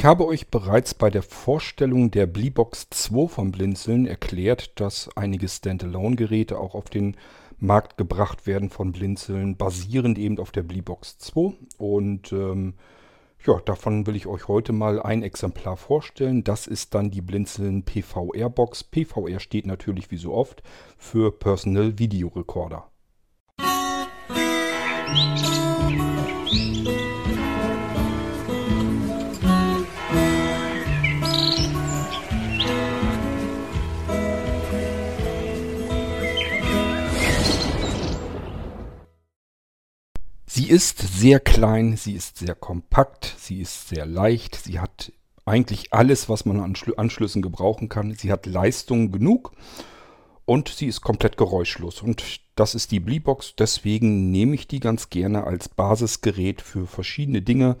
Ich habe euch bereits bei der Vorstellung der Bleebox 2 von Blinzeln erklärt, dass einige Standalone-Geräte auch auf den Markt gebracht werden von Blinzeln, basierend eben auf der Bleebox 2. Und ähm, ja, davon will ich euch heute mal ein Exemplar vorstellen. Das ist dann die Blinzeln PVR-Box. PVR steht natürlich wie so oft für Personal Video Recorder. Sie ist sehr klein, sie ist sehr kompakt, sie ist sehr leicht, sie hat eigentlich alles, was man an Anschlüssen gebrauchen kann. Sie hat Leistung genug und sie ist komplett geräuschlos. Und das ist die Bleebox, deswegen nehme ich die ganz gerne als Basisgerät für verschiedene Dinge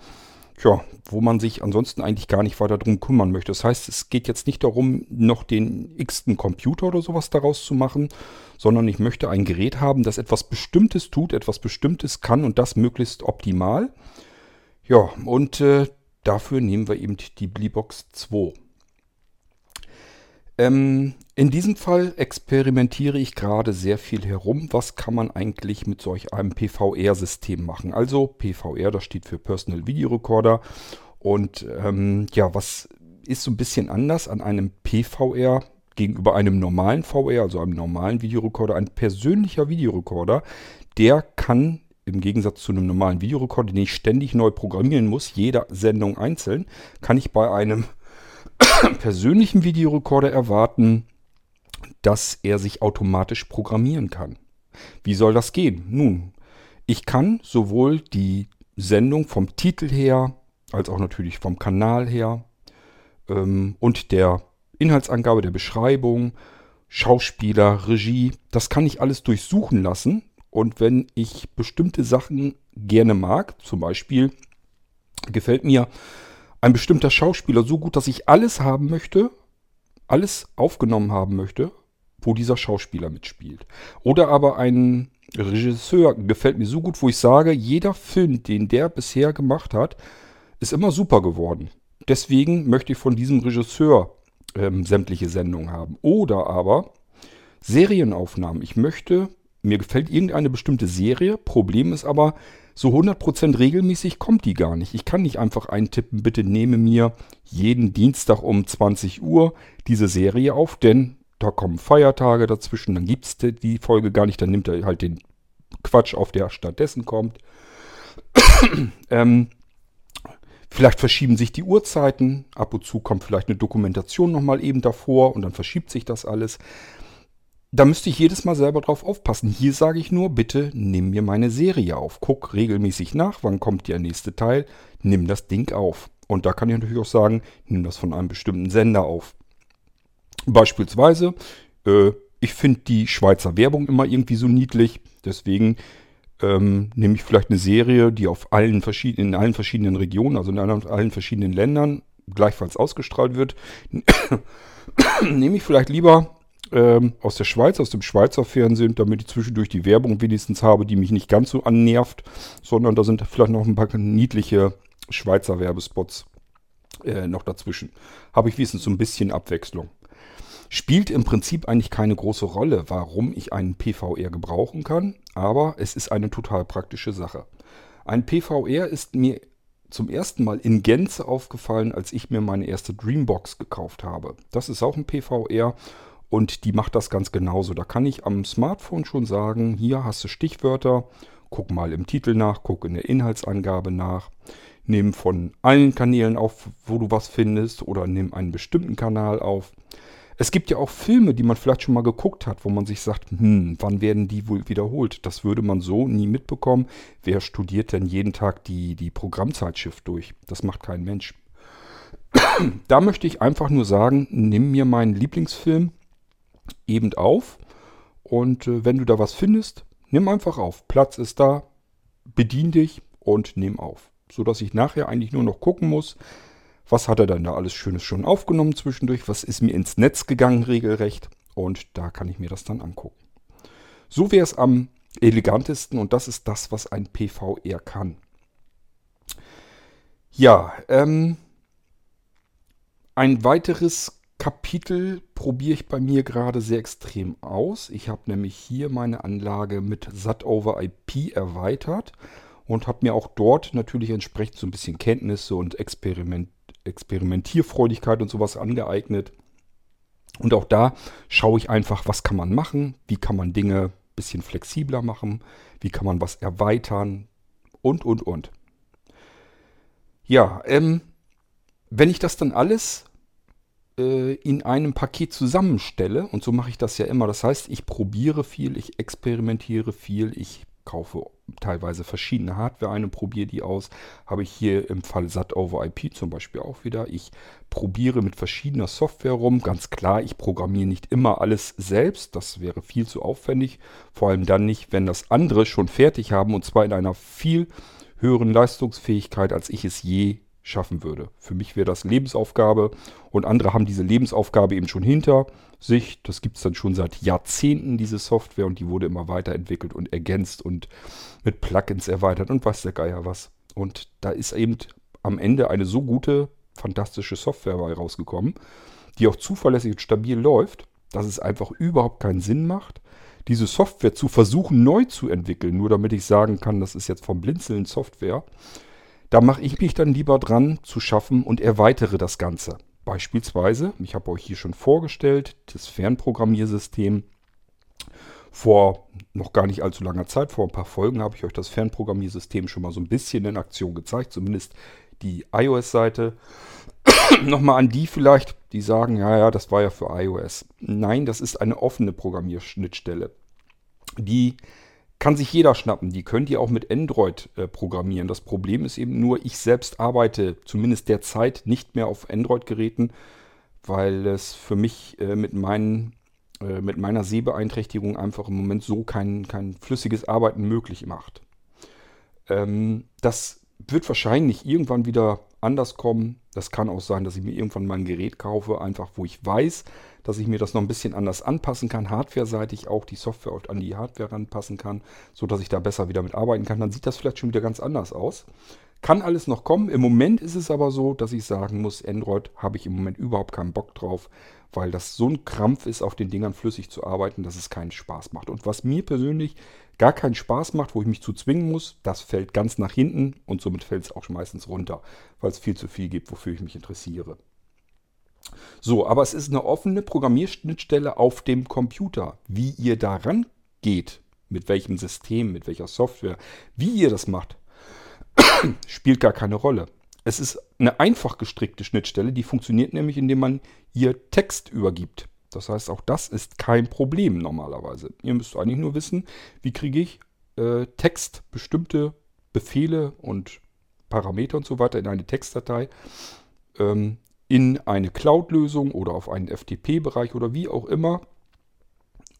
ja, wo man sich ansonsten eigentlich gar nicht weiter drum kümmern möchte. Das heißt, es geht jetzt nicht darum, noch den x-ten Computer oder sowas daraus zu machen, sondern ich möchte ein Gerät haben, das etwas Bestimmtes tut, etwas Bestimmtes kann und das möglichst optimal. Ja, und äh, dafür nehmen wir eben die Bleebox 2. Ähm, in diesem Fall experimentiere ich gerade sehr viel herum. Was kann man eigentlich mit solch einem PVR-System machen? Also PVR, das steht für Personal Video Recorder. Und ähm, ja, was ist so ein bisschen anders an einem PVR gegenüber einem normalen VR, also einem normalen Videorekorder? Ein persönlicher Videorekorder, der kann im Gegensatz zu einem normalen Videorekorder, den ich ständig neu programmieren muss, jede Sendung einzeln, kann ich bei einem persönlichen Videorekorder erwarten, dass er sich automatisch programmieren kann. Wie soll das gehen? Nun, ich kann sowohl die Sendung vom Titel her, als auch natürlich vom Kanal her ähm, und der Inhaltsangabe der Beschreibung, Schauspieler, Regie, das kann ich alles durchsuchen lassen. Und wenn ich bestimmte Sachen gerne mag, zum Beispiel gefällt mir ein bestimmter Schauspieler so gut, dass ich alles haben möchte, alles aufgenommen haben möchte, wo dieser Schauspieler mitspielt. Oder aber ein Regisseur gefällt mir so gut, wo ich sage, jeder Film, den der bisher gemacht hat, ist immer super geworden. Deswegen möchte ich von diesem Regisseur ähm, sämtliche Sendungen haben. Oder aber Serienaufnahmen. Ich möchte, mir gefällt irgendeine bestimmte Serie. Problem ist aber, so 100% regelmäßig kommt die gar nicht. Ich kann nicht einfach eintippen, bitte nehme mir jeden Dienstag um 20 Uhr diese Serie auf, denn da kommen Feiertage dazwischen, dann gibt es die Folge gar nicht, dann nimmt er halt den Quatsch auf, der stattdessen kommt. ähm, vielleicht verschieben sich die Uhrzeiten, ab und zu kommt vielleicht eine Dokumentation nochmal eben davor und dann verschiebt sich das alles. Da müsste ich jedes Mal selber drauf aufpassen. Hier sage ich nur, bitte nimm mir meine Serie auf. Guck regelmäßig nach, wann kommt der nächste Teil. Nimm das Ding auf. Und da kann ich natürlich auch sagen, nimm das von einem bestimmten Sender auf. Beispielsweise, äh, ich finde die Schweizer Werbung immer irgendwie so niedlich. Deswegen ähm, nehme ich vielleicht eine Serie, die auf allen verschiedenen, in allen verschiedenen Regionen, also in allen verschiedenen Ländern gleichfalls ausgestrahlt wird. nehme ich vielleicht lieber ähm, aus der Schweiz, aus dem Schweizer Fernsehen, damit ich zwischendurch die Werbung wenigstens habe, die mich nicht ganz so annervt, sondern da sind vielleicht noch ein paar niedliche Schweizer Werbespots äh, noch dazwischen. Habe ich wenigstens so ein bisschen Abwechslung. Spielt im Prinzip eigentlich keine große Rolle, warum ich einen PVR gebrauchen kann, aber es ist eine total praktische Sache. Ein PVR ist mir zum ersten Mal in Gänze aufgefallen, als ich mir meine erste Dreambox gekauft habe. Das ist auch ein PVR und die macht das ganz genauso. Da kann ich am Smartphone schon sagen, hier hast du Stichwörter, guck mal im Titel nach, guck in der Inhaltsangabe nach, nimm von allen Kanälen auf, wo du was findest oder nimm einen bestimmten Kanal auf. Es gibt ja auch Filme, die man vielleicht schon mal geguckt hat, wo man sich sagt, hm, wann werden die wohl wiederholt? Das würde man so nie mitbekommen. Wer studiert denn jeden Tag die, die Programmzeitschrift durch? Das macht kein Mensch. da möchte ich einfach nur sagen, nimm mir meinen Lieblingsfilm, eben auf. Und äh, wenn du da was findest, nimm einfach auf. Platz ist da, bedien dich und nimm auf. Sodass ich nachher eigentlich nur noch gucken muss, was hat er dann da alles Schönes schon aufgenommen zwischendurch, was ist mir ins Netz gegangen regelrecht. Und da kann ich mir das dann angucken. So wäre es am elegantesten und das ist das, was ein PVR kann. Ja, ähm, ein weiteres Kapitel probiere ich bei mir gerade sehr extrem aus. Ich habe nämlich hier meine Anlage mit SAT over IP erweitert und habe mir auch dort natürlich entsprechend so ein bisschen Kenntnisse und Experiment, Experimentierfreudigkeit und sowas angeeignet. Und auch da schaue ich einfach, was kann man machen, wie kann man Dinge ein bisschen flexibler machen, wie kann man was erweitern und, und, und. Ja, ähm, wenn ich das dann alles äh, in einem Paket zusammenstelle, und so mache ich das ja immer, das heißt, ich probiere viel, ich experimentiere viel, ich kaufe teilweise verschiedene Hardware ein und probiere die aus. Habe ich hier im Fall SAT over IP zum Beispiel auch wieder. Ich probiere mit verschiedener Software rum. Ganz klar, ich programmiere nicht immer alles selbst. Das wäre viel zu aufwendig. Vor allem dann nicht, wenn das andere schon fertig haben und zwar in einer viel höheren Leistungsfähigkeit, als ich es je schaffen würde. Für mich wäre das Lebensaufgabe und andere haben diese Lebensaufgabe eben schon hinter sich. Das gibt es dann schon seit Jahrzehnten, diese Software, und die wurde immer weiterentwickelt und ergänzt und mit Plugins erweitert und weiß der Geier was. Und da ist eben am Ende eine so gute, fantastische Software bei rausgekommen, die auch zuverlässig und stabil läuft, dass es einfach überhaupt keinen Sinn macht, diese Software zu versuchen neu zu entwickeln, nur damit ich sagen kann, das ist jetzt vom Blinzeln Software da mache ich mich dann lieber dran zu schaffen und erweitere das Ganze. Beispielsweise, ich habe euch hier schon vorgestellt, das Fernprogrammiersystem. Vor noch gar nicht allzu langer Zeit, vor ein paar Folgen, habe ich euch das Fernprogrammiersystem schon mal so ein bisschen in Aktion gezeigt, zumindest die iOS-Seite. Nochmal an die vielleicht, die sagen, ja, ja, das war ja für iOS. Nein, das ist eine offene Programmierschnittstelle. Die kann sich jeder schnappen. Die könnt ihr auch mit Android äh, programmieren. Das Problem ist eben nur, ich selbst arbeite zumindest derzeit nicht mehr auf Android-Geräten, weil es für mich äh, mit, meinen, äh, mit meiner Sehbeeinträchtigung einfach im Moment so kein, kein flüssiges Arbeiten möglich macht. Ähm, das wird wahrscheinlich irgendwann wieder anders kommen. Das kann auch sein, dass ich mir irgendwann mal ein Gerät kaufe, einfach wo ich weiß, dass ich mir das noch ein bisschen anders anpassen kann, hardware-seitig auch die Software an die Hardware anpassen kann, sodass ich da besser wieder mit arbeiten kann. Dann sieht das vielleicht schon wieder ganz anders aus. Kann alles noch kommen. Im Moment ist es aber so, dass ich sagen muss, Android habe ich im Moment überhaupt keinen Bock drauf, weil das so ein Krampf ist, auf den Dingern flüssig zu arbeiten, dass es keinen Spaß macht. Und was mir persönlich gar keinen Spaß macht, wo ich mich zu zwingen muss, das fällt ganz nach hinten und somit fällt es auch meistens runter, weil es viel zu viel gibt, wofür ich mich interessiere. So, aber es ist eine offene Programmierschnittstelle auf dem Computer. Wie ihr daran geht, mit welchem System, mit welcher Software, wie ihr das macht, spielt gar keine Rolle. Es ist eine einfach gestrickte Schnittstelle, die funktioniert nämlich, indem man ihr Text übergibt. Das heißt, auch das ist kein Problem normalerweise. Ihr müsst eigentlich nur wissen, wie kriege ich äh, Text, bestimmte Befehle und Parameter und so weiter in eine Textdatei ähm, in eine Cloud-Lösung oder auf einen FTP-Bereich oder wie auch immer.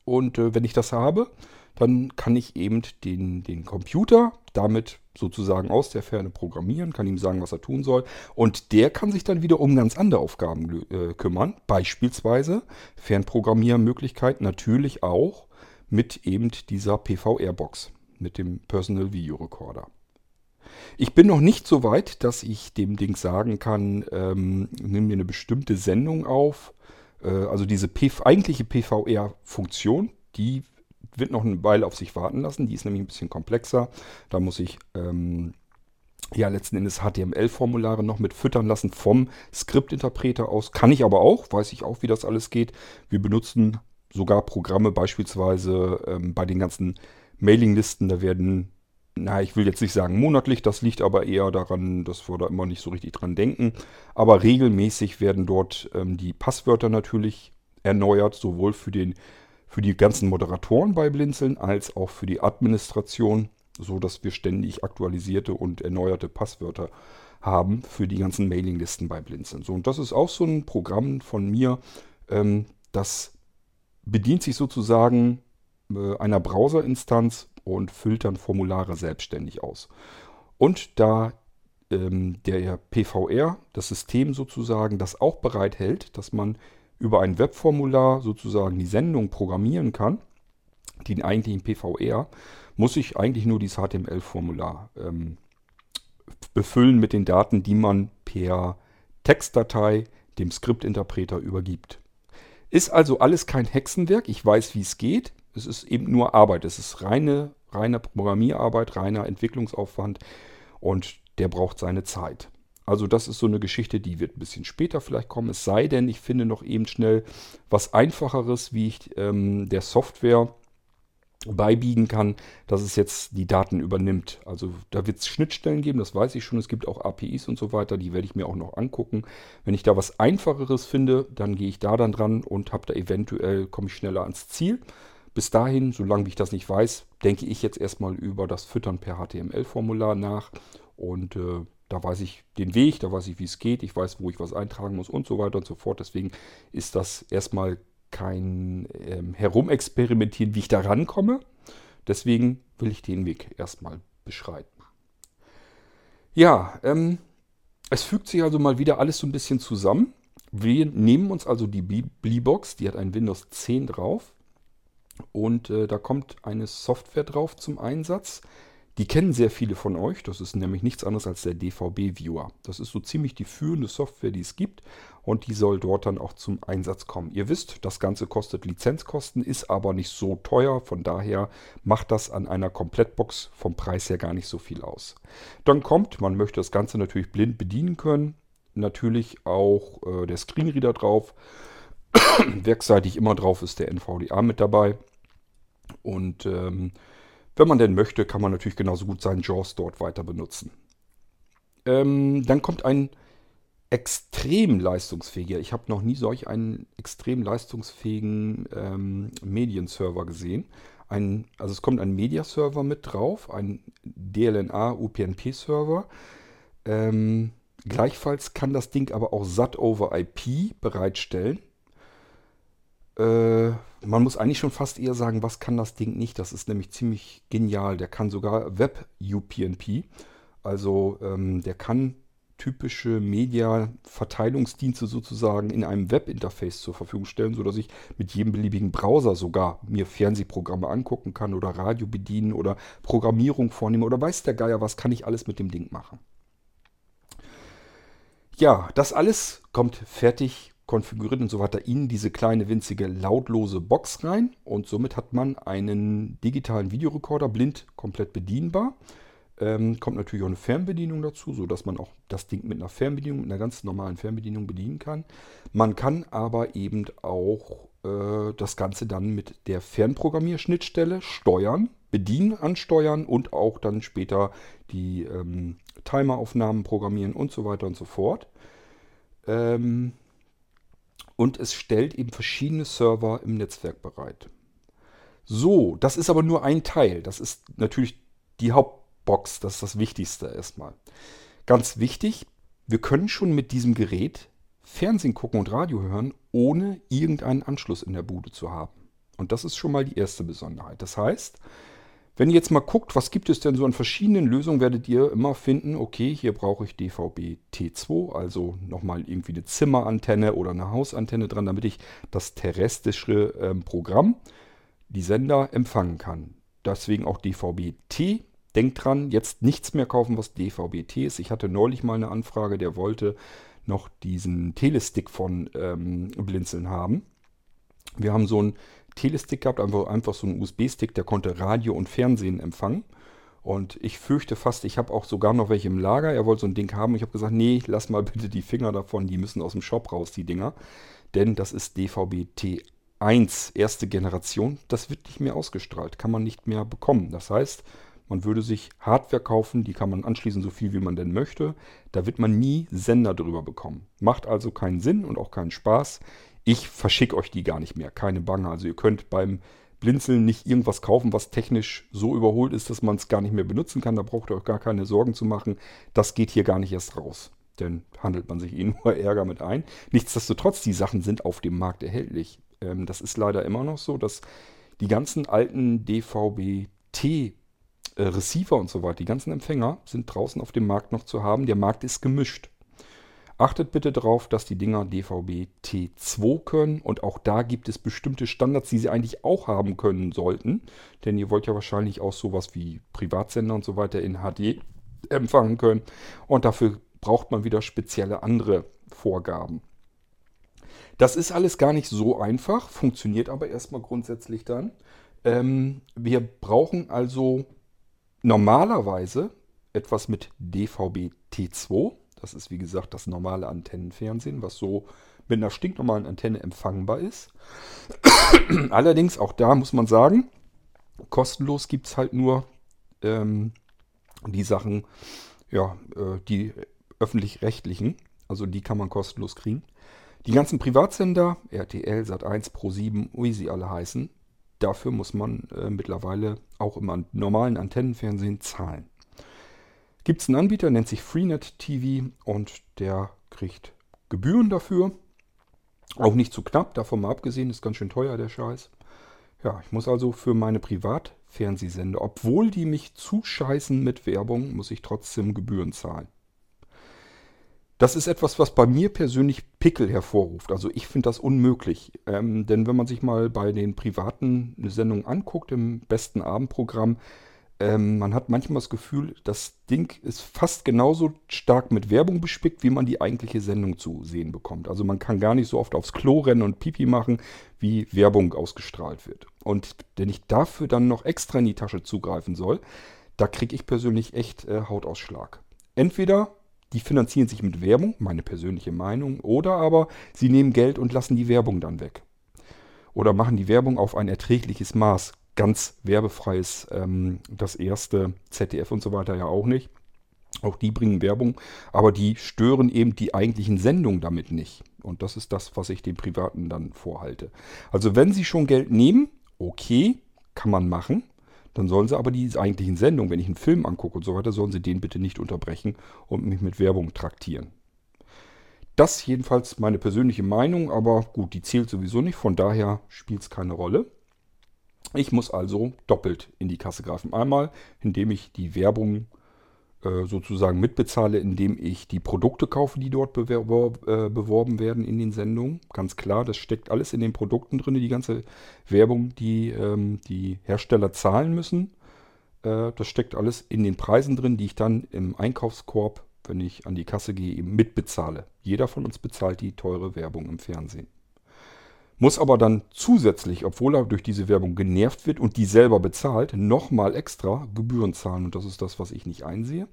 Und äh, wenn ich das habe, dann kann ich eben den, den Computer damit sozusagen aus der Ferne programmieren, kann ihm sagen, was er tun soll. Und der kann sich dann wieder um ganz andere Aufgaben äh, kümmern. Beispielsweise Fernprogrammiermöglichkeit natürlich auch mit eben dieser PVR-Box, mit dem Personal Video Recorder. Ich bin noch nicht so weit, dass ich dem Ding sagen kann, ähm, nimm mir eine bestimmte Sendung auf. Äh, also diese PV, eigentliche PVR-Funktion, die wird noch eine Weile auf sich warten lassen. Die ist nämlich ein bisschen komplexer. Da muss ich ähm, ja letzten Endes HTML-Formulare noch mit füttern lassen vom Skriptinterpreter aus. Kann ich aber auch, weiß ich auch, wie das alles geht. Wir benutzen sogar Programme beispielsweise ähm, bei den ganzen Mailinglisten. Da werden na, ich will jetzt nicht sagen monatlich, das liegt aber eher daran, dass wir da immer nicht so richtig dran denken. Aber regelmäßig werden dort ähm, die Passwörter natürlich erneuert, sowohl für, den, für die ganzen Moderatoren bei Blinzeln als auch für die Administration, so dass wir ständig aktualisierte und erneuerte Passwörter haben für die ganzen Mailinglisten bei Blinzeln. So, und das ist auch so ein Programm von mir, ähm, das bedient sich sozusagen äh, einer Browserinstanz und füllt dann Formulare selbstständig aus. Und da ähm, der PVR, das System sozusagen, das auch bereithält, dass man über ein Webformular sozusagen die Sendung programmieren kann, den eigentlichen PVR, muss ich eigentlich nur dieses HTML-Formular ähm, befüllen mit den Daten, die man per Textdatei dem Skriptinterpreter übergibt. Ist also alles kein Hexenwerk. Ich weiß, wie es geht. Es ist eben nur Arbeit. Es ist reine, reine Programmierarbeit, reiner Entwicklungsaufwand und der braucht seine Zeit. Also das ist so eine Geschichte, die wird ein bisschen später vielleicht kommen. Es sei denn, ich finde noch eben schnell was Einfacheres, wie ich ähm, der Software beibiegen kann, dass es jetzt die Daten übernimmt. Also da wird es Schnittstellen geben, das weiß ich schon. Es gibt auch APIs und so weiter, die werde ich mir auch noch angucken. Wenn ich da was Einfacheres finde, dann gehe ich da dann dran und habe da eventuell, komme ich schneller ans Ziel. Bis dahin, solange ich das nicht weiß, denke ich jetzt erstmal über das Füttern per HTML-Formular nach und äh, da weiß ich den Weg, da weiß ich, wie es geht, ich weiß, wo ich was eintragen muss und so weiter und so fort. Deswegen ist das erstmal kein ähm, Herumexperimentieren, wie ich da rankomme. Deswegen will ich den Weg erstmal beschreiten. Ja, ähm, es fügt sich also mal wieder alles so ein bisschen zusammen. Wir nehmen uns also die Bleebox, die hat ein Windows 10 drauf. Und äh, da kommt eine Software drauf zum Einsatz. Die kennen sehr viele von euch. Das ist nämlich nichts anderes als der DVB-Viewer. Das ist so ziemlich die führende Software, die es gibt. Und die soll dort dann auch zum Einsatz kommen. Ihr wisst, das Ganze kostet Lizenzkosten, ist aber nicht so teuer. Von daher macht das an einer Komplettbox vom Preis her gar nicht so viel aus. Dann kommt, man möchte das Ganze natürlich blind bedienen können. Natürlich auch äh, der Screenreader drauf. Werkseitig immer drauf ist der NVDA mit dabei. Und ähm, wenn man denn möchte, kann man natürlich genauso gut seinen JAWS dort weiter benutzen. Ähm, dann kommt ein extrem leistungsfähiger, ich habe noch nie solch einen extrem leistungsfähigen ähm, Medienserver gesehen. Ein, also es kommt ein Mediaserver mit drauf, ein DLNA UPnP-Server. Ähm, gleichfalls kann das Ding aber auch SAT over IP bereitstellen. Äh, man muss eigentlich schon fast eher sagen, was kann das Ding nicht? Das ist nämlich ziemlich genial. Der kann sogar Web-UPnP. Also ähm, der kann typische Media-Verteilungsdienste sozusagen in einem Webinterface zur Verfügung stellen, sodass ich mit jedem beliebigen Browser sogar mir Fernsehprogramme angucken kann oder Radio bedienen oder Programmierung vornehmen oder weiß der Geier was, kann ich alles mit dem Ding machen. Ja, das alles kommt fertig konfiguriert und so weiter in diese kleine winzige lautlose Box rein und somit hat man einen digitalen Videorekorder blind komplett bedienbar. Ähm, kommt natürlich auch eine Fernbedienung dazu, sodass man auch das Ding mit einer Fernbedienung, mit einer ganz normalen Fernbedienung bedienen kann. Man kann aber eben auch äh, das Ganze dann mit der Fernprogrammierschnittstelle steuern, bedienen, ansteuern und auch dann später die ähm, Timeraufnahmen programmieren und so weiter und so fort. Ähm, und es stellt eben verschiedene Server im Netzwerk bereit. So, das ist aber nur ein Teil. Das ist natürlich die Hauptbox, das ist das Wichtigste erstmal. Ganz wichtig, wir können schon mit diesem Gerät Fernsehen gucken und Radio hören, ohne irgendeinen Anschluss in der Bude zu haben. Und das ist schon mal die erste Besonderheit. Das heißt, wenn ihr jetzt mal guckt, was gibt es denn so an verschiedenen Lösungen, werdet ihr immer finden, okay, hier brauche ich DVB-T2, also nochmal irgendwie eine Zimmerantenne oder eine Hausantenne dran, damit ich das terrestrische ähm, Programm, die Sender, empfangen kann. Deswegen auch DVB-T. Denkt dran, jetzt nichts mehr kaufen, was DVB-T ist. Ich hatte neulich mal eine Anfrage, der wollte noch diesen Telestick von ähm, Blinzeln haben. Wir haben so ein Telestick gehabt, einfach, einfach so einen USB-Stick, der konnte Radio und Fernsehen empfangen. Und ich fürchte fast, ich habe auch sogar noch welche im Lager. Er wollte so ein Ding haben. Ich habe gesagt, nee, lass mal bitte die Finger davon. Die müssen aus dem Shop raus, die Dinger. Denn das ist DVB-T1, erste Generation. Das wird nicht mehr ausgestrahlt. Kann man nicht mehr bekommen. Das heißt, man würde sich Hardware kaufen. Die kann man anschließen, so viel wie man denn möchte. Da wird man nie Sender drüber bekommen. Macht also keinen Sinn und auch keinen Spaß. Ich verschicke euch die gar nicht mehr, keine Bange. Also ihr könnt beim Blinzeln nicht irgendwas kaufen, was technisch so überholt ist, dass man es gar nicht mehr benutzen kann. Da braucht ihr euch gar keine Sorgen zu machen. Das geht hier gar nicht erst raus. Denn handelt man sich eh nur Ärger mit ein. Nichtsdestotrotz, die Sachen sind auf dem Markt erhältlich. Ähm, das ist leider immer noch so, dass die ganzen alten DVB-T äh, Receiver und so weiter, die ganzen Empfänger sind draußen auf dem Markt noch zu haben. Der Markt ist gemischt. Achtet bitte darauf, dass die Dinger DVB T2 können und auch da gibt es bestimmte Standards, die sie eigentlich auch haben können sollten. Denn ihr wollt ja wahrscheinlich auch sowas wie Privatsender und so weiter in HD empfangen können. Und dafür braucht man wieder spezielle andere Vorgaben. Das ist alles gar nicht so einfach, funktioniert aber erstmal grundsätzlich dann. Ähm, wir brauchen also normalerweise etwas mit DVB-T2. Das ist wie gesagt das normale Antennenfernsehen, was so mit einer stinknormalen Antenne empfangbar ist. Allerdings, auch da muss man sagen, kostenlos gibt es halt nur ähm, die Sachen, ja, äh, die öffentlich-rechtlichen. Also die kann man kostenlos kriegen. Die ganzen Privatsender, RTL, Sat1, Pro7, wie sie alle heißen, dafür muss man äh, mittlerweile auch im normalen Antennenfernsehen zahlen. Gibt es einen Anbieter, nennt sich Freenet TV und der kriegt Gebühren dafür. Auch nicht zu knapp, davon mal abgesehen, ist ganz schön teuer der Scheiß. Ja, ich muss also für meine Privatfernsehsender, obwohl die mich zuscheißen mit Werbung, muss ich trotzdem Gebühren zahlen. Das ist etwas, was bei mir persönlich Pickel hervorruft. Also ich finde das unmöglich. Ähm, denn wenn man sich mal bei den privaten Sendungen anguckt, im besten Abendprogramm, ähm, man hat manchmal das Gefühl, das Ding ist fast genauso stark mit Werbung bespickt, wie man die eigentliche Sendung zu sehen bekommt. Also man kann gar nicht so oft aufs Klo rennen und Pipi machen, wie Werbung ausgestrahlt wird. Und wenn ich dafür dann noch extra in die Tasche zugreifen soll, da kriege ich persönlich echt äh, Hautausschlag. Entweder die finanzieren sich mit Werbung, meine persönliche Meinung, oder aber sie nehmen Geld und lassen die Werbung dann weg. Oder machen die Werbung auf ein erträgliches Maß ganz werbefreies, ähm, das erste ZDF und so weiter ja auch nicht. Auch die bringen Werbung, aber die stören eben die eigentlichen Sendungen damit nicht. Und das ist das, was ich den Privaten dann vorhalte. Also wenn sie schon Geld nehmen, okay, kann man machen. Dann sollen sie aber die eigentlichen Sendungen, wenn ich einen Film angucke und so weiter, sollen sie den bitte nicht unterbrechen und mich mit Werbung traktieren. Das jedenfalls meine persönliche Meinung, aber gut, die zählt sowieso nicht, von daher spielt es keine Rolle. Ich muss also doppelt in die Kasse greifen. Einmal, indem ich die Werbung äh, sozusagen mitbezahle, indem ich die Produkte kaufe, die dort bewerb, äh, beworben werden in den Sendungen. Ganz klar, das steckt alles in den Produkten drin, die ganze Werbung, die ähm, die Hersteller zahlen müssen. Äh, das steckt alles in den Preisen drin, die ich dann im Einkaufskorb, wenn ich an die Kasse gehe, eben mitbezahle. Jeder von uns bezahlt die teure Werbung im Fernsehen muss aber dann zusätzlich, obwohl er durch diese Werbung genervt wird und die selber bezahlt, nochmal extra Gebühren zahlen. Und das ist das, was ich nicht einsehe.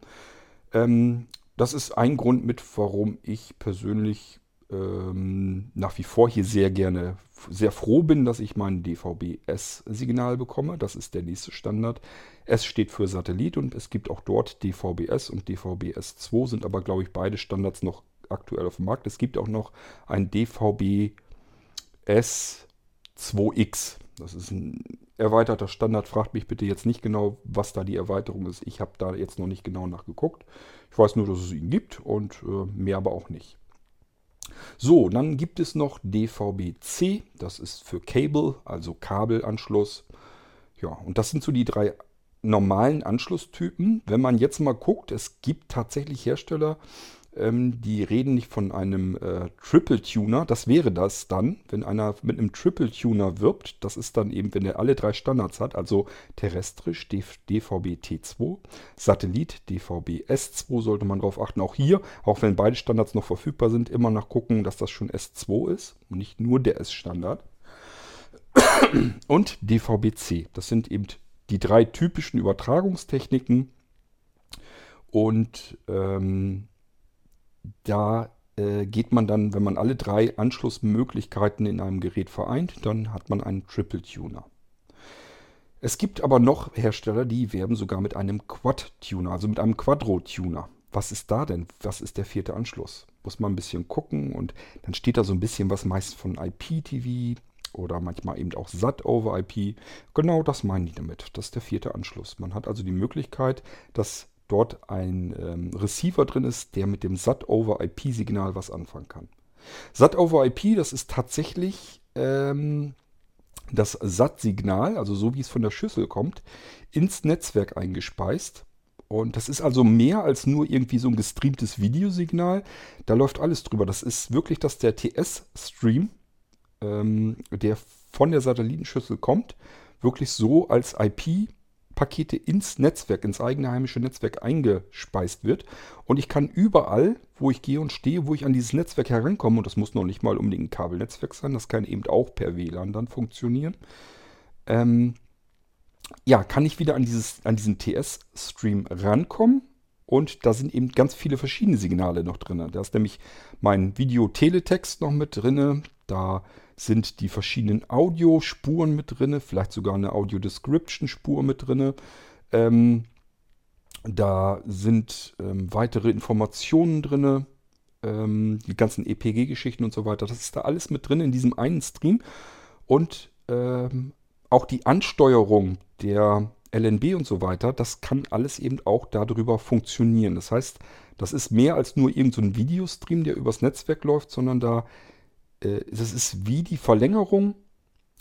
Ähm, das ist ein Grund mit, warum ich persönlich ähm, nach wie vor hier sehr gerne, sehr froh bin, dass ich mein DVB-S-Signal bekomme. Das ist der nächste Standard. S steht für Satellit und es gibt auch dort DVB-S und DVB-S2, sind aber, glaube ich, beide Standards noch aktuell auf dem Markt. Es gibt auch noch ein DVB S2X. Das ist ein erweiterter Standard. Fragt mich bitte jetzt nicht genau, was da die Erweiterung ist. Ich habe da jetzt noch nicht genau nachgeguckt. Ich weiß nur, dass es ihn gibt und äh, mehr aber auch nicht. So, dann gibt es noch DVB-C. Das ist für Cable, also Kabelanschluss. Ja, und das sind so die drei normalen Anschlusstypen. Wenn man jetzt mal guckt, es gibt tatsächlich Hersteller, ähm, die reden nicht von einem äh, Triple Tuner. Das wäre das dann, wenn einer mit einem Triple Tuner wirbt. Das ist dann eben, wenn er alle drei Standards hat, also terrestrisch DVB T2, Satellit DVB S2 sollte man darauf achten. Auch hier, auch wenn beide Standards noch verfügbar sind, immer nachgucken, dass das schon S2 ist und nicht nur der S-Standard. Und DVB-C. Das sind eben die drei typischen Übertragungstechniken. Und ähm, da äh, geht man dann, wenn man alle drei Anschlussmöglichkeiten in einem Gerät vereint, dann hat man einen Triple Tuner. Es gibt aber noch Hersteller, die werben sogar mit einem Quad-Tuner, also mit einem Quadro-Tuner. Was ist da denn? Was ist der vierte Anschluss? Muss man ein bisschen gucken und dann steht da so ein bisschen was meist von IPTV oder manchmal eben auch SAT over IP. Genau das meinen die damit. Das ist der vierte Anschluss. Man hat also die Möglichkeit, das dort ein ähm, Receiver drin ist, der mit dem SAT-over-IP-Signal was anfangen kann. SAT-over-IP, das ist tatsächlich ähm, das SAT-Signal, also so wie es von der Schüssel kommt, ins Netzwerk eingespeist. Und das ist also mehr als nur irgendwie so ein gestreamtes Videosignal. Da läuft alles drüber. Das ist wirklich, dass der TS-Stream, ähm, der von der Satellitenschüssel kommt, wirklich so als IP IP-Pakete ins Netzwerk, ins eigene heimische Netzwerk eingespeist wird. Und ich kann überall, wo ich gehe und stehe, wo ich an dieses Netzwerk herankomme, und das muss noch nicht mal unbedingt ein Kabelnetzwerk sein, das kann eben auch per WLAN dann funktionieren, ähm, ja, kann ich wieder an, dieses, an diesen TS-Stream rankommen. Und da sind eben ganz viele verschiedene Signale noch drin. Da ist nämlich mein Video-Teletext noch mit drin. Da sind die verschiedenen Audiospuren mit drin, vielleicht sogar eine Audio-Description-Spur mit drin. Ähm, da sind ähm, weitere Informationen drin, ähm, die ganzen EPG-Geschichten und so weiter. Das ist da alles mit drin in diesem einen Stream. Und ähm, auch die Ansteuerung der LNB und so weiter, das kann alles eben auch darüber funktionieren. Das heißt, das ist mehr als nur irgendein so Videostream, der übers Netzwerk läuft, sondern da äh, das ist wie die Verlängerung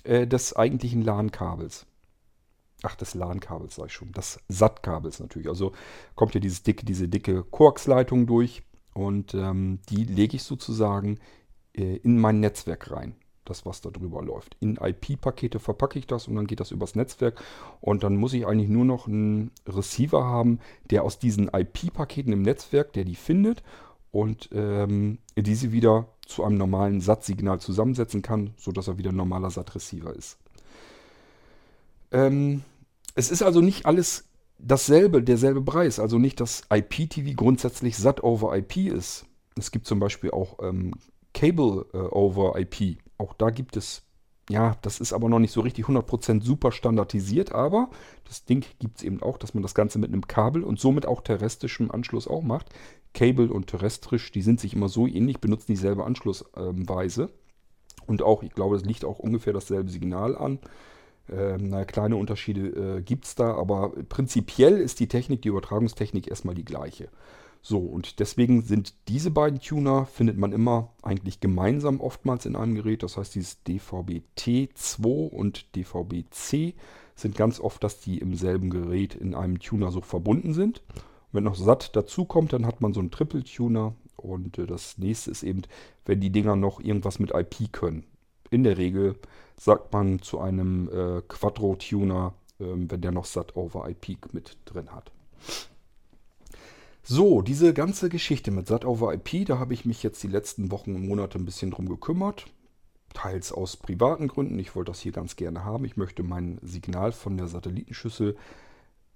äh, des eigentlichen LAN-Kabels. Ach, des LAN-Kabels sag ich schon. Das SAT-Kabels natürlich. Also kommt ja dieses dicke, diese dicke Koax-Leitung durch und ähm, die lege ich sozusagen äh, in mein Netzwerk rein. Das, was da drüber läuft. In IP-Pakete verpacke ich das und dann geht das übers Netzwerk. Und dann muss ich eigentlich nur noch einen Receiver haben, der aus diesen IP-Paketen im Netzwerk, der die findet und ähm, diese wieder zu einem normalen Satzsignal zusammensetzen kann, sodass er wieder ein normaler SAT-Receiver ist. Ähm, es ist also nicht alles dasselbe, derselbe Preis. Also nicht, dass IPTV grundsätzlich SAT over IP ist. Es gibt zum Beispiel auch ähm, Cable äh, over IP. Auch da gibt es, ja, das ist aber noch nicht so richtig 100% super standardisiert, aber das Ding gibt es eben auch, dass man das Ganze mit einem Kabel und somit auch terrestrischem Anschluss auch macht. Cable und terrestrisch, die sind sich immer so ähnlich, benutzen dieselbe Anschlussweise. Und auch, ich glaube, es liegt auch ungefähr dasselbe Signal an. Ähm, naja, kleine Unterschiede äh, gibt es da, aber prinzipiell ist die Technik, die Übertragungstechnik erstmal die gleiche. So, und deswegen sind diese beiden Tuner, findet man immer eigentlich gemeinsam oftmals in einem Gerät. Das heißt, dieses DVB-T2 und DVB-C sind ganz oft, dass die im selben Gerät in einem Tuner so verbunden sind. Wenn noch satt dazu kommt, dann hat man so einen Triple-Tuner. Und äh, das nächste ist eben, wenn die Dinger noch irgendwas mit IP können. In der Regel sagt man zu einem äh, Quattro-Tuner, äh, wenn der noch SAT over IP mit drin hat. So, diese ganze Geschichte mit SAT over IP, da habe ich mich jetzt die letzten Wochen und Monate ein bisschen drum gekümmert. Teils aus privaten Gründen. Ich wollte das hier ganz gerne haben. Ich möchte mein Signal von der Satellitenschüssel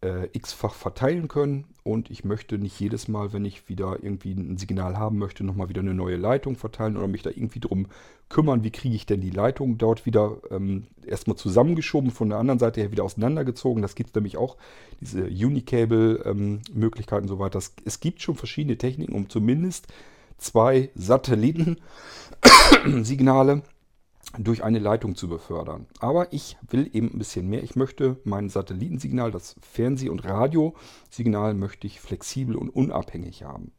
äh, x-fach verteilen können und ich möchte nicht jedes Mal, wenn ich wieder irgendwie ein Signal haben möchte, nochmal wieder eine neue Leitung verteilen oder mich da irgendwie drum kümmern, wie kriege ich denn die Leitung dort wieder ähm, erstmal zusammengeschoben, von der anderen Seite her wieder auseinandergezogen. Das gibt nämlich auch, diese Unicable-Möglichkeiten ähm, und so weiter. Das, es gibt schon verschiedene Techniken, um zumindest zwei Satellitensignale durch eine Leitung zu befördern. Aber ich will eben ein bisschen mehr. Ich möchte mein Satellitensignal, das Fernseh- und Radiosignal, möchte ich flexibel und unabhängig haben.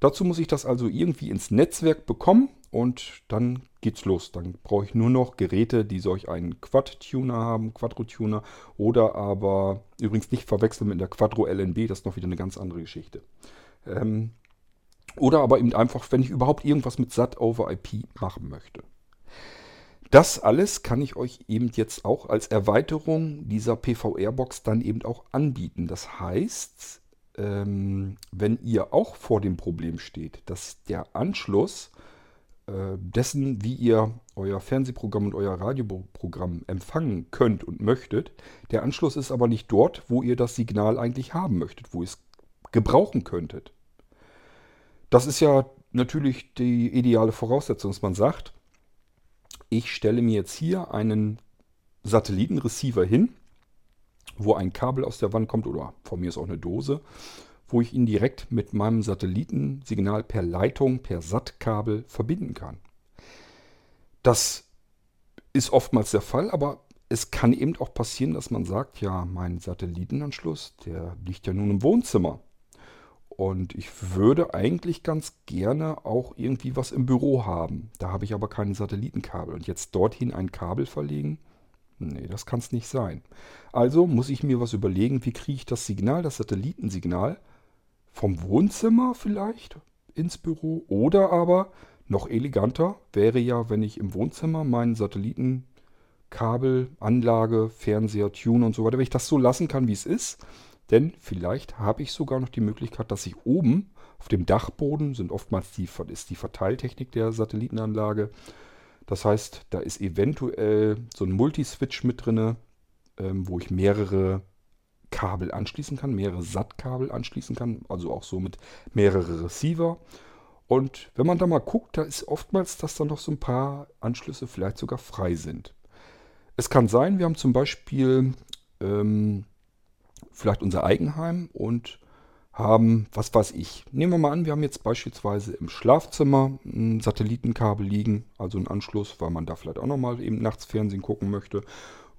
Dazu muss ich das also irgendwie ins Netzwerk bekommen und dann geht's los. Dann brauche ich nur noch Geräte, die solch einen Quad-Tuner haben, Quattro-Tuner oder aber übrigens nicht verwechseln mit der Quattro LNB, das ist noch wieder eine ganz andere Geschichte. Ähm, oder aber eben einfach, wenn ich überhaupt irgendwas mit SAT over IP machen möchte. Das alles kann ich euch eben jetzt auch als Erweiterung dieser PVR-Box dann eben auch anbieten. Das heißt, ähm, wenn ihr auch vor dem Problem steht, dass der Anschluss äh, dessen, wie ihr euer Fernsehprogramm und euer Radioprogramm empfangen könnt und möchtet, der Anschluss ist aber nicht dort, wo ihr das Signal eigentlich haben möchtet, wo ihr es gebrauchen könntet. Das ist ja natürlich die ideale Voraussetzung, dass man sagt, ich stelle mir jetzt hier einen Satellitenreceiver hin, wo ein Kabel aus der Wand kommt oder von mir ist auch eine Dose, wo ich ihn direkt mit meinem Satellitensignal per Leitung, per SAT-Kabel verbinden kann. Das ist oftmals der Fall, aber es kann eben auch passieren, dass man sagt, ja, mein Satellitenanschluss, der liegt ja nun im Wohnzimmer. Und ich würde eigentlich ganz gerne auch irgendwie was im Büro haben. Da habe ich aber kein Satellitenkabel. Und jetzt dorthin ein Kabel verlegen? Nee, das kann es nicht sein. Also muss ich mir was überlegen, wie kriege ich das Signal, das Satellitensignal, vom Wohnzimmer vielleicht ins Büro. Oder aber, noch eleganter, wäre ja, wenn ich im Wohnzimmer mein Satellitenkabel Kabel, Anlage, Fernseher, Tune und so weiter, wenn ich das so lassen kann, wie es ist. Denn vielleicht habe ich sogar noch die Möglichkeit, dass ich oben auf dem Dachboden sind oftmals die, ist die Verteiltechnik der Satellitenanlage. Das heißt, da ist eventuell so ein Multiswitch mit drin, ähm, wo ich mehrere Kabel anschließen kann, mehrere SAT-Kabel anschließen kann, also auch so mit mehrere Receiver. Und wenn man da mal guckt, da ist oftmals, dass da noch so ein paar Anschlüsse vielleicht sogar frei sind. Es kann sein, wir haben zum Beispiel ähm, vielleicht unser Eigenheim und haben, was weiß ich, nehmen wir mal an, wir haben jetzt beispielsweise im Schlafzimmer ein Satellitenkabel liegen, also einen Anschluss, weil man da vielleicht auch nochmal eben nachts Fernsehen gucken möchte.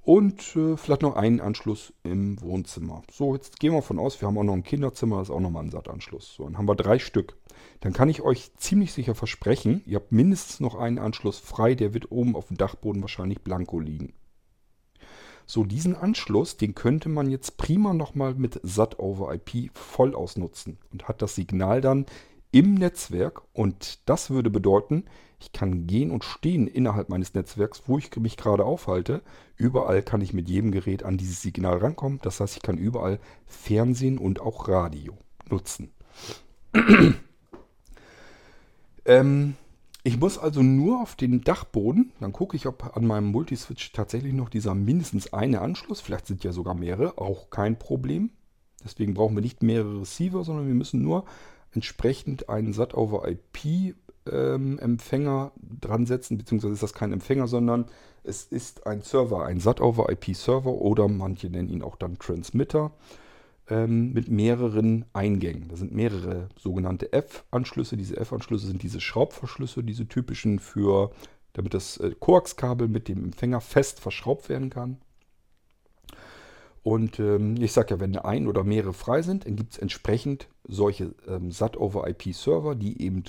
Und äh, vielleicht noch einen Anschluss im Wohnzimmer. So, jetzt gehen wir von aus, wir haben auch noch ein Kinderzimmer, das ist auch nochmal ein Sattanschluss. So, dann haben wir drei Stück. Dann kann ich euch ziemlich sicher versprechen, ihr habt mindestens noch einen Anschluss frei, der wird oben auf dem Dachboden wahrscheinlich blanko liegen. So, diesen Anschluss, den könnte man jetzt prima nochmal mit SAT over IP voll ausnutzen und hat das Signal dann im Netzwerk und das würde bedeuten, ich kann gehen und stehen innerhalb meines Netzwerks, wo ich mich gerade aufhalte. Überall kann ich mit jedem Gerät an dieses Signal rankommen. Das heißt, ich kann überall Fernsehen und auch Radio nutzen. ähm, ich muss also nur auf den Dachboden, dann gucke ich, ob an meinem Multiswitch tatsächlich noch dieser mindestens eine Anschluss, vielleicht sind ja sogar mehrere, auch kein Problem. Deswegen brauchen wir nicht mehrere Receiver, sondern wir müssen nur entsprechend einen SAT-over-IP-Empfänger ähm, dran setzen, beziehungsweise ist das kein Empfänger, sondern es ist ein Server, ein SAT-over-IP-Server oder manche nennen ihn auch dann Transmitter ähm, mit mehreren Eingängen. Da sind mehrere sogenannte F-Anschlüsse. Diese F-Anschlüsse sind diese Schraubverschlüsse, diese typischen für, damit das äh, Koaxkabel mit dem Empfänger fest verschraubt werden kann. Und ähm, ich sage ja, wenn ein oder mehrere frei sind, dann gibt es entsprechend solche ähm, SAT-over-IP-Server, die eben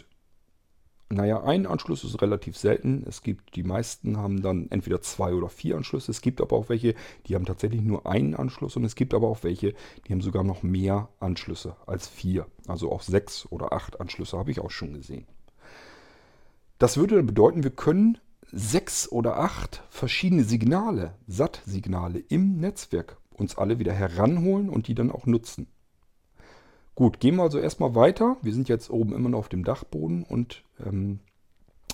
naja, ein Anschluss ist relativ selten. Es gibt, die meisten haben dann entweder zwei oder vier Anschlüsse. Es gibt aber auch welche, die haben tatsächlich nur einen Anschluss und es gibt aber auch welche, die haben sogar noch mehr Anschlüsse als vier. Also auch sechs oder acht Anschlüsse habe ich auch schon gesehen. Das würde bedeuten, wir können sechs oder acht verschiedene Signale, SAT-Signale im Netzwerk uns alle wieder heranholen und die dann auch nutzen. Gut, gehen wir also erstmal weiter. Wir sind jetzt oben immer noch auf dem Dachboden und ähm,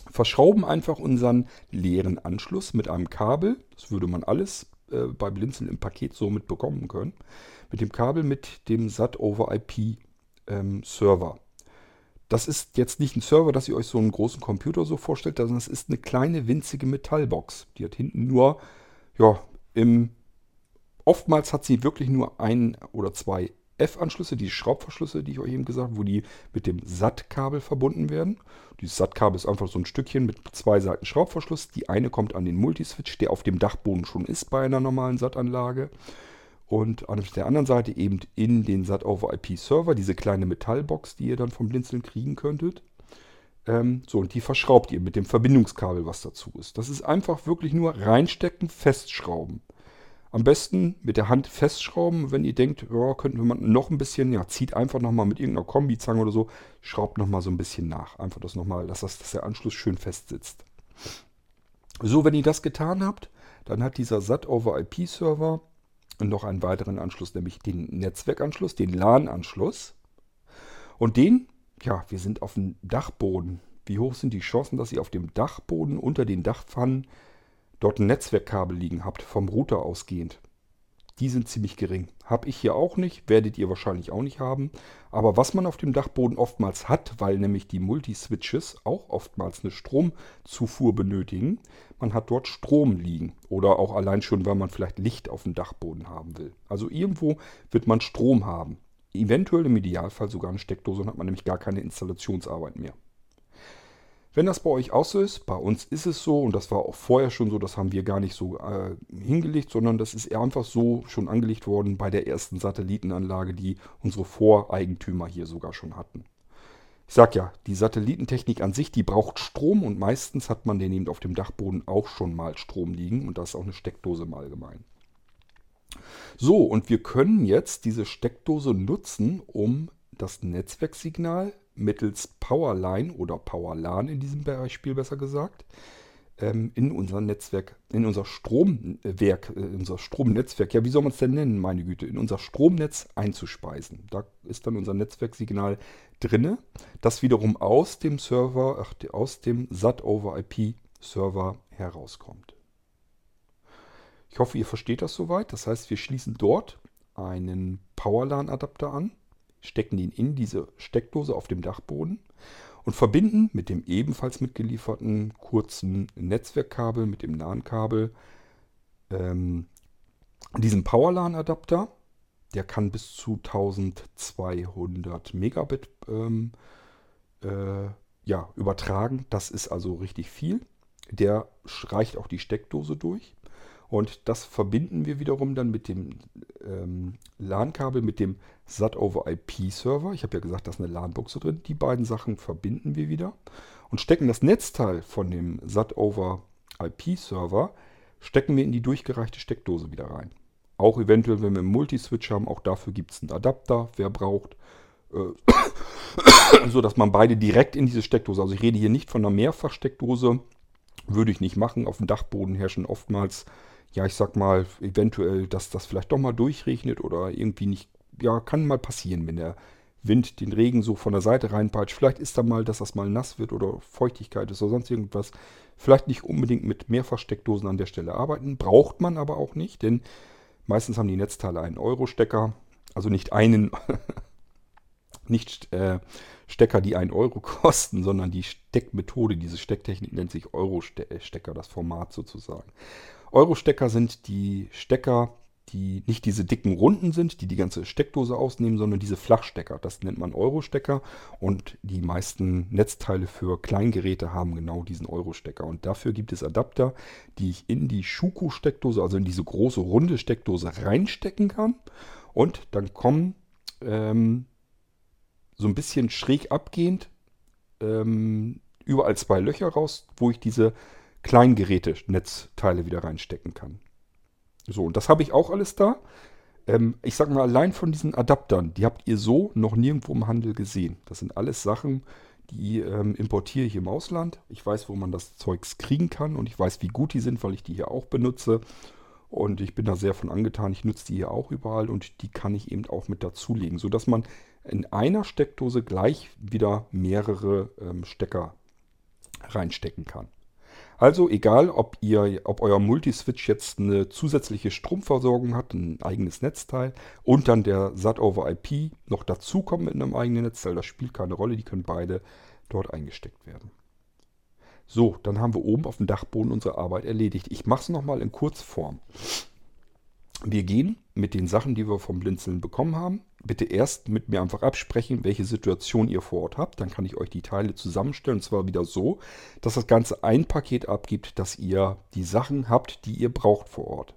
verschrauben einfach unseren leeren Anschluss mit einem Kabel. Das würde man alles äh, bei Blinzeln im Paket so mitbekommen können. Mit dem Kabel mit dem SAT over IP ähm. Das ist jetzt nicht ein Server, dass ihr euch so einen großen Computer so vorstellt, sondern es ist eine kleine winzige Metallbox. Die hat hinten nur, ja, im oftmals hat sie wirklich nur ein oder zwei F-Anschlüsse, die Schraubverschlüsse, die ich euch eben gesagt habe, wo die mit dem SAT-Kabel verbunden werden. Dieses SAT-Kabel ist einfach so ein Stückchen mit zwei Seiten Schraubverschluss. Die eine kommt an den Multiswitch, der auf dem Dachboden schon ist bei einer normalen SAT-Anlage. Und an der anderen Seite eben in den SAT-over-IP-Server, diese kleine Metallbox, die ihr dann vom Blinzeln kriegen könntet. Ähm, so, und die verschraubt ihr mit dem Verbindungskabel, was dazu ist. Das ist einfach wirklich nur reinstecken, festschrauben. Am besten mit der Hand festschrauben, wenn ihr denkt, ja, könnten wir noch ein bisschen, ja, zieht einfach nochmal mit irgendeiner Kombizange oder so, schraubt nochmal so ein bisschen nach. Einfach das nochmal, dass, das, dass der Anschluss schön fest sitzt. So, wenn ihr das getan habt, dann hat dieser SAT-over-IP-Server noch einen weiteren Anschluss, nämlich den Netzwerkanschluss, den LAN-Anschluss. Und den, ja, wir sind auf dem Dachboden. Wie hoch sind die Chancen, dass ihr auf dem Dachboden unter den Dachpfannen dort ein Netzwerkkabel liegen habt, vom Router ausgehend, die sind ziemlich gering. Habe ich hier auch nicht, werdet ihr wahrscheinlich auch nicht haben. Aber was man auf dem Dachboden oftmals hat, weil nämlich die Multiswitches auch oftmals eine Stromzufuhr benötigen, man hat dort Strom liegen. Oder auch allein schon, weil man vielleicht Licht auf dem Dachboden haben will. Also irgendwo wird man Strom haben. Eventuell im Idealfall sogar eine Steckdose und hat man nämlich gar keine Installationsarbeit mehr. Wenn das bei euch auch so ist, bei uns ist es so und das war auch vorher schon so, das haben wir gar nicht so äh, hingelegt, sondern das ist einfach so schon angelegt worden bei der ersten Satellitenanlage, die unsere Voreigentümer hier sogar schon hatten. Ich sag ja, die Satellitentechnik an sich, die braucht Strom und meistens hat man den eben auf dem Dachboden auch schon mal Strom liegen und da ist auch eine Steckdose im Allgemeinen. So, und wir können jetzt diese Steckdose nutzen, um das Netzwerksignal mittels Powerline oder Powerlan in diesem Beispiel besser gesagt, ähm, in unser Netzwerk, in unser Stromwerk, äh, unser Stromnetzwerk, ja, wie soll man es denn nennen, meine Güte, in unser Stromnetz einzuspeisen. Da ist dann unser Netzwerksignal drinne, das wiederum aus dem Server, ach, aus dem SAT-over-IP-Server herauskommt. Ich hoffe, ihr versteht das soweit. Das heißt, wir schließen dort einen Powerlan-Adapter an, stecken ihn in diese Steckdose auf dem Dachboden und verbinden mit dem ebenfalls mitgelieferten kurzen Netzwerkkabel, mit dem LAN-Kabel, ähm, diesen Powerlan-Adapter. Der kann bis zu 1200 Megabit ähm, äh, ja, übertragen. Das ist also richtig viel. Der reicht auch die Steckdose durch. Und das verbinden wir wiederum dann mit dem ähm, LAN-Kabel, mit dem SAT-over-IP-Server. Ich habe ja gesagt, da ist eine LAN-Buchse drin. Die beiden Sachen verbinden wir wieder und stecken das Netzteil von dem SAT-over-IP-Server, stecken wir in die durchgereichte Steckdose wieder rein. Auch eventuell, wenn wir einen Multiswitch haben, auch dafür gibt es einen Adapter, wer braucht. Äh, so dass man beide direkt in diese Steckdose, also ich rede hier nicht von einer Mehrfachsteckdose, würde ich nicht machen. Auf dem Dachboden herrschen oftmals ja, ich sag mal, eventuell, dass das vielleicht doch mal durchregnet oder irgendwie nicht, ja, kann mal passieren, wenn der Wind den Regen so von der Seite reinpeitscht. Vielleicht ist da mal, dass das mal nass wird oder Feuchtigkeit ist oder sonst irgendwas. Vielleicht nicht unbedingt mit Mehrfachsteckdosen an der Stelle arbeiten. Braucht man aber auch nicht, denn meistens haben die Netzteile einen Euro-Stecker. Also nicht einen, nicht äh, Stecker, die einen Euro kosten, sondern die Steckmethode, diese Stecktechnik nennt sich Euro-Stecker, das Format sozusagen. Euro-Stecker sind die Stecker, die nicht diese dicken runden sind, die die ganze Steckdose ausnehmen, sondern diese Flachstecker. Das nennt man Euro-Stecker und die meisten Netzteile für Kleingeräte haben genau diesen Euro-Stecker. Und dafür gibt es Adapter, die ich in die Schuko-Steckdose, also in diese große runde Steckdose reinstecken kann. Und dann kommen ähm, so ein bisschen schräg abgehend ähm, überall zwei Löcher raus, wo ich diese Kleingeräte-Netzteile wieder reinstecken kann. So, und das habe ich auch alles da. Ähm, ich sage mal, allein von diesen Adaptern, die habt ihr so noch nirgendwo im Handel gesehen. Das sind alles Sachen, die ähm, importiere ich im Ausland. Ich weiß, wo man das Zeugs kriegen kann und ich weiß, wie gut die sind, weil ich die hier auch benutze. Und ich bin da sehr von angetan. Ich nutze die hier auch überall und die kann ich eben auch mit dazulegen, sodass man in einer Steckdose gleich wieder mehrere ähm, Stecker reinstecken kann. Also egal, ob, ihr, ob euer Multiswitch jetzt eine zusätzliche Stromversorgung hat, ein eigenes Netzteil und dann der SAT over IP noch dazukommt mit einem eigenen Netzteil, das spielt keine Rolle, die können beide dort eingesteckt werden. So, dann haben wir oben auf dem Dachboden unsere Arbeit erledigt. Ich mache es nochmal in Kurzform. Wir gehen mit den Sachen, die wir vom Blinzeln bekommen haben, bitte erst mit mir einfach absprechen, welche Situation ihr vor Ort habt. Dann kann ich euch die Teile zusammenstellen. Und zwar wieder so, dass das Ganze ein Paket abgibt, dass ihr die Sachen habt, die ihr braucht vor Ort.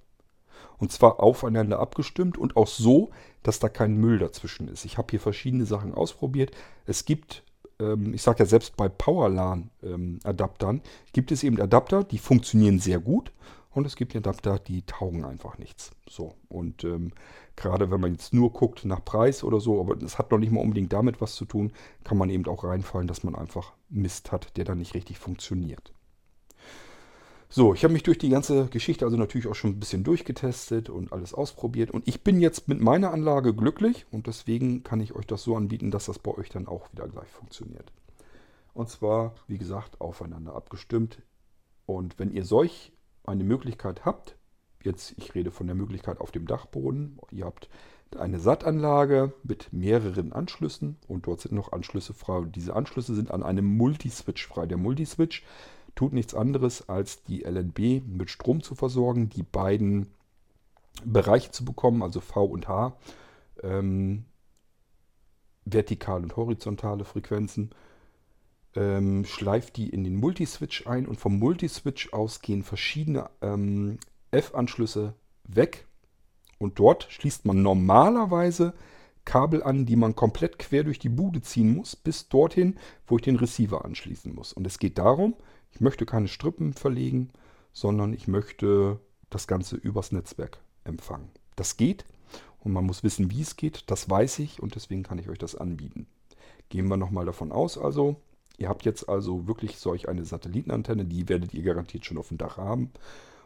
Und zwar aufeinander abgestimmt und auch so, dass da kein Müll dazwischen ist. Ich habe hier verschiedene Sachen ausprobiert. Es gibt, ähm, ich sage ja selbst bei Powerlan-Adaptern, ähm, gibt es eben Adapter, die funktionieren sehr gut. Und es gibt Adapter, die taugen einfach nichts. So, und ähm, gerade wenn man jetzt nur guckt nach Preis oder so, aber es hat noch nicht mal unbedingt damit was zu tun, kann man eben auch reinfallen, dass man einfach Mist hat, der dann nicht richtig funktioniert. So, ich habe mich durch die ganze Geschichte also natürlich auch schon ein bisschen durchgetestet und alles ausprobiert. Und ich bin jetzt mit meiner Anlage glücklich und deswegen kann ich euch das so anbieten, dass das bei euch dann auch wieder gleich funktioniert. Und zwar, wie gesagt, aufeinander abgestimmt. Und wenn ihr solch eine Möglichkeit habt, jetzt ich rede von der Möglichkeit auf dem Dachboden, ihr habt eine SAT-Anlage mit mehreren Anschlüssen und dort sind noch Anschlüsse frei. Und diese Anschlüsse sind an einem Multiswitch frei. Der Multiswitch tut nichts anderes, als die LNB mit Strom zu versorgen, die beiden Bereiche zu bekommen, also V und H, ähm, vertikale und horizontale Frequenzen ähm, schleift die in den Multiswitch ein und vom Multiswitch aus gehen verschiedene ähm, F-Anschlüsse weg und dort schließt man normalerweise Kabel an, die man komplett quer durch die Bude ziehen muss, bis dorthin, wo ich den Receiver anschließen muss. Und es geht darum, ich möchte keine Strippen verlegen, sondern ich möchte das Ganze übers Netzwerk empfangen. Das geht und man muss wissen, wie es geht. Das weiß ich und deswegen kann ich euch das anbieten. Gehen wir nochmal davon aus, also Ihr habt jetzt also wirklich solch eine Satellitenantenne, die werdet ihr garantiert schon auf dem Dach haben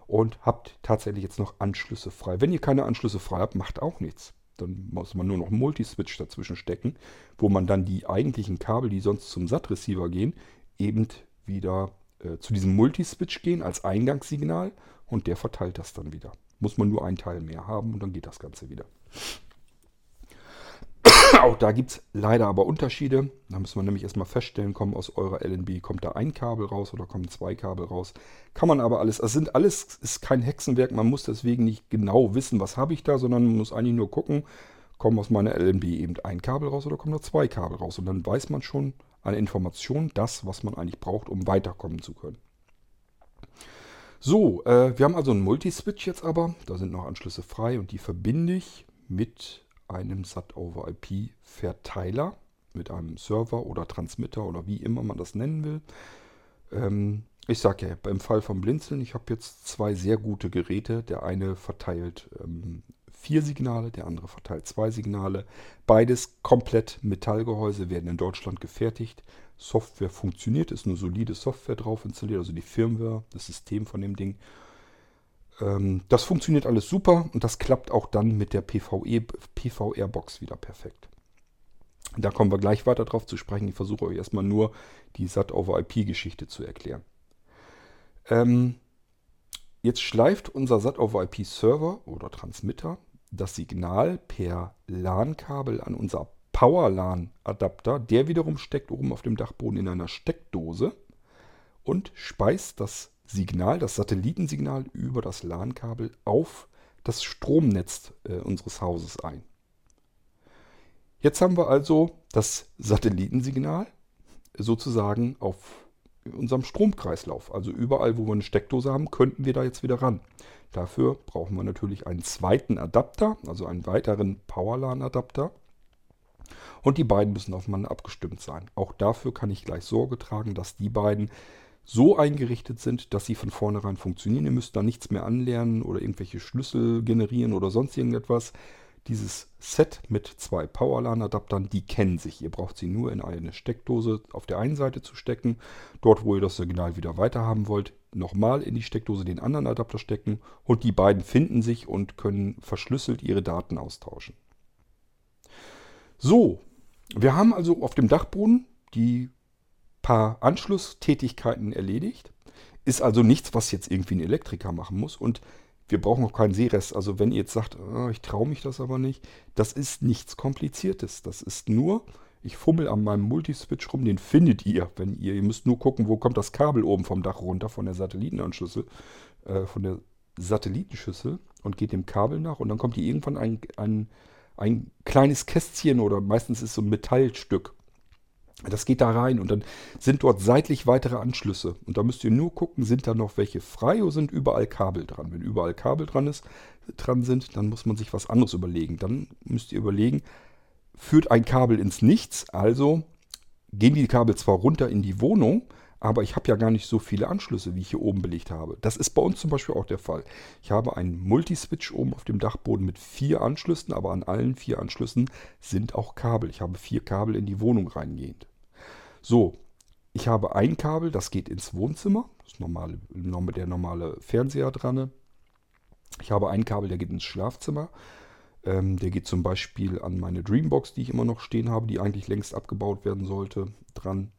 und habt tatsächlich jetzt noch Anschlüsse frei. Wenn ihr keine Anschlüsse frei habt, macht auch nichts. Dann muss man nur noch einen Multiswitch dazwischen stecken, wo man dann die eigentlichen Kabel, die sonst zum SAT-Receiver gehen, eben wieder äh, zu diesem Multiswitch gehen als Eingangssignal und der verteilt das dann wieder. Muss man nur einen Teil mehr haben und dann geht das Ganze wieder. Da gibt es leider aber Unterschiede. Da muss man nämlich erstmal feststellen, kommen aus eurer LNB, kommt da ein Kabel raus oder kommen zwei Kabel raus. Kann man aber alles, es sind alles, ist kein Hexenwerk, man muss deswegen nicht genau wissen, was habe ich da, sondern man muss eigentlich nur gucken, kommen aus meiner LNB eben ein Kabel raus oder kommen da zwei Kabel raus. Und dann weiß man schon an Informationen das, was man eigentlich braucht, um weiterkommen zu können. So, äh, wir haben also einen Multiswitch jetzt aber. Da sind noch Anschlüsse frei und die verbinde ich mit einem SAT-over-IP-Verteiler, mit einem Server oder Transmitter oder wie immer man das nennen will. Ähm, ich sage ja, beim Fall von Blinzeln, ich habe jetzt zwei sehr gute Geräte. Der eine verteilt ähm, vier Signale, der andere verteilt zwei Signale. Beides komplett Metallgehäuse, werden in Deutschland gefertigt. Software funktioniert, ist eine solide Software drauf installiert, also die Firmware, das System von dem Ding. Ähm, das funktioniert alles super und das klappt auch dann mit der PVE, PVR-Box wieder perfekt. Da kommen wir gleich weiter drauf zu sprechen. Ich versuche euch erstmal nur die SAT-over-IP-Geschichte zu erklären. Ähm, jetzt schleift unser SAT-over-IP-Server oder Transmitter das Signal per LAN-Kabel an unser Power-LAN-Adapter. Der wiederum steckt oben auf dem Dachboden in einer Steckdose und speist das Signal, das Satellitensignal über das LAN-Kabel auf das Stromnetz äh, unseres Hauses ein. Jetzt haben wir also das Satellitensignal sozusagen auf unserem Stromkreislauf. Also überall, wo wir eine Steckdose haben, könnten wir da jetzt wieder ran. Dafür brauchen wir natürlich einen zweiten Adapter, also einen weiteren Powerlan-Adapter. Und die beiden müssen aufeinander abgestimmt sein. Auch dafür kann ich gleich Sorge tragen, dass die beiden so eingerichtet sind, dass sie von vornherein funktionieren. Ihr müsst da nichts mehr anlernen oder irgendwelche Schlüssel generieren oder sonst irgendetwas. Dieses Set mit zwei Powerlan-Adaptern, die kennen sich. Ihr braucht sie nur in eine Steckdose auf der einen Seite zu stecken. Dort, wo ihr das Signal wieder weiterhaben wollt, nochmal in die Steckdose den anderen Adapter stecken. Und die beiden finden sich und können verschlüsselt ihre Daten austauschen. So, wir haben also auf dem Dachboden die paar Anschlusstätigkeiten erledigt. Ist also nichts, was jetzt irgendwie ein Elektriker machen muss. Und wir brauchen auch keinen Seerest. Also wenn ihr jetzt sagt, oh, ich traue mich das aber nicht, das ist nichts Kompliziertes. Das ist nur, ich fummel an meinem Multiswitch rum, den findet ihr, wenn ihr, ihr müsst nur gucken, wo kommt das Kabel oben vom Dach runter, von der Satellitenanschlüssel, äh, von der Satellitenschüssel und geht dem Kabel nach und dann kommt hier irgendwann ein, ein, ein kleines Kästchen oder meistens ist so ein Metallstück das geht da rein und dann sind dort seitlich weitere Anschlüsse. Und da müsst ihr nur gucken, sind da noch welche frei oder sind überall Kabel dran. Wenn überall Kabel dran, ist, dran sind, dann muss man sich was anderes überlegen. Dann müsst ihr überlegen, führt ein Kabel ins Nichts, also gehen die Kabel zwar runter in die Wohnung, aber ich habe ja gar nicht so viele Anschlüsse, wie ich hier oben belegt habe. Das ist bei uns zum Beispiel auch der Fall. Ich habe einen Multiswitch oben auf dem Dachboden mit vier Anschlüssen, aber an allen vier Anschlüssen sind auch Kabel. Ich habe vier Kabel in die Wohnung reingehend. So, ich habe ein Kabel, das geht ins Wohnzimmer. Das normale, der normale Fernseher dran. Ich habe ein Kabel, der geht ins Schlafzimmer. Ähm, der geht zum Beispiel an meine Dreambox, die ich immer noch stehen habe, die eigentlich längst abgebaut werden sollte, dran.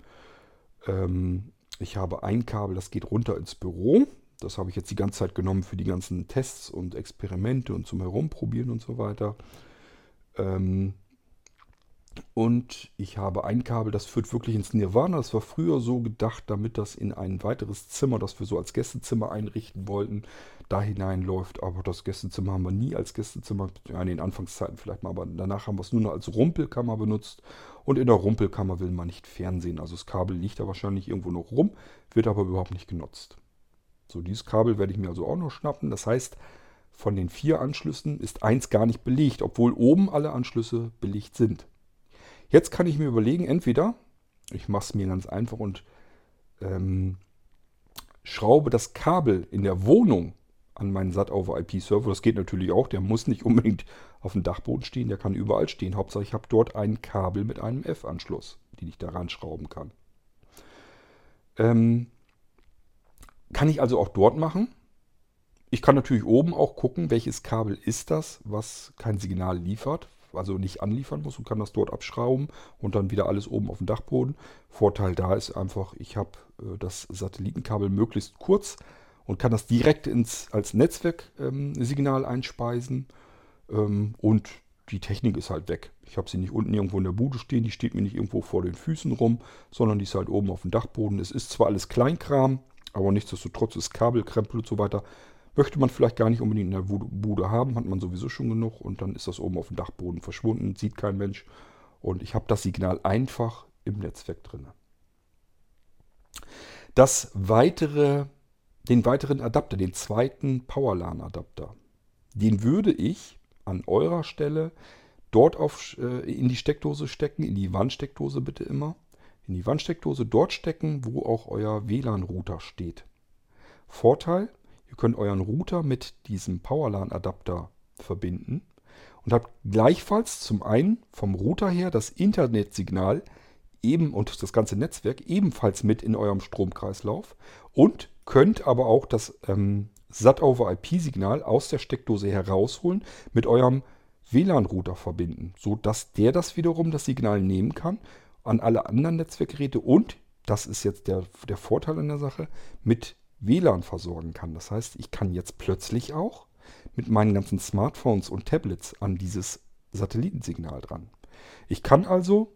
Ähm, ich habe ein Kabel, das geht runter ins Büro. Das habe ich jetzt die ganze Zeit genommen für die ganzen Tests und Experimente und zum Herumprobieren und so weiter. Ähm, und ich habe ein Kabel, das führt wirklich ins Nirvana. Das war früher so gedacht, damit das in ein weiteres Zimmer, das wir so als Gästezimmer einrichten wollten, da hineinläuft. Aber das Gästezimmer haben wir nie als Gästezimmer, ja, in den Anfangszeiten vielleicht mal, aber danach haben wir es nur noch als Rumpelkammer benutzt. Und in der Rumpelkammer will man nicht fernsehen. Also das Kabel liegt da wahrscheinlich irgendwo noch rum, wird aber überhaupt nicht genutzt. So, dieses Kabel werde ich mir also auch noch schnappen. Das heißt, von den vier Anschlüssen ist eins gar nicht belegt, obwohl oben alle Anschlüsse belegt sind. Jetzt kann ich mir überlegen, entweder ich mache es mir ganz einfach und ähm, schraube das Kabel in der Wohnung an meinen SAT-over-IP-Server. Das geht natürlich auch. Der muss nicht unbedingt auf dem Dachboden stehen. Der kann überall stehen. Hauptsache ich habe dort ein Kabel mit einem F-Anschluss, den ich daran schrauben kann. Ähm, kann ich also auch dort machen. Ich kann natürlich oben auch gucken, welches Kabel ist das, was kein Signal liefert, also nicht anliefern muss und kann das dort abschrauben und dann wieder alles oben auf dem Dachboden. Vorteil da ist einfach, ich habe äh, das Satellitenkabel möglichst kurz und kann das direkt ins, als Netzwerksignal ähm, einspeisen ähm, und die Technik ist halt weg. Ich habe sie nicht unten irgendwo in der Bude stehen, die steht mir nicht irgendwo vor den Füßen rum, sondern die ist halt oben auf dem Dachboden. Es ist zwar alles Kleinkram, aber nichtsdestotrotz ist Kabelkrempel und so weiter. Möchte man vielleicht gar nicht unbedingt in der Bude haben, hat man sowieso schon genug und dann ist das oben auf dem Dachboden verschwunden, sieht kein Mensch. Und ich habe das Signal einfach im Netzwerk drin. Das weitere, den weiteren Adapter, den zweiten Powerlan-Adapter, den würde ich an eurer Stelle dort auf, äh, in die Steckdose stecken, in die Wandsteckdose bitte immer. In die Wandsteckdose dort stecken, wo auch euer WLAN-Router steht. Vorteil, ihr könnt euren Router mit diesem Powerlan-Adapter verbinden und habt gleichfalls zum einen vom Router her das Internetsignal eben und das ganze Netzwerk ebenfalls mit in eurem Stromkreislauf und könnt aber auch das ähm, SAT-over-IP-Signal aus der Steckdose herausholen, mit eurem WLAN-Router verbinden, sodass der das wiederum das Signal nehmen kann an alle anderen Netzwerkgeräte und, das ist jetzt der, der Vorteil an der Sache, mit WLAN versorgen kann. Das heißt, ich kann jetzt plötzlich auch mit meinen ganzen Smartphones und Tablets an dieses Satellitensignal dran. Ich kann also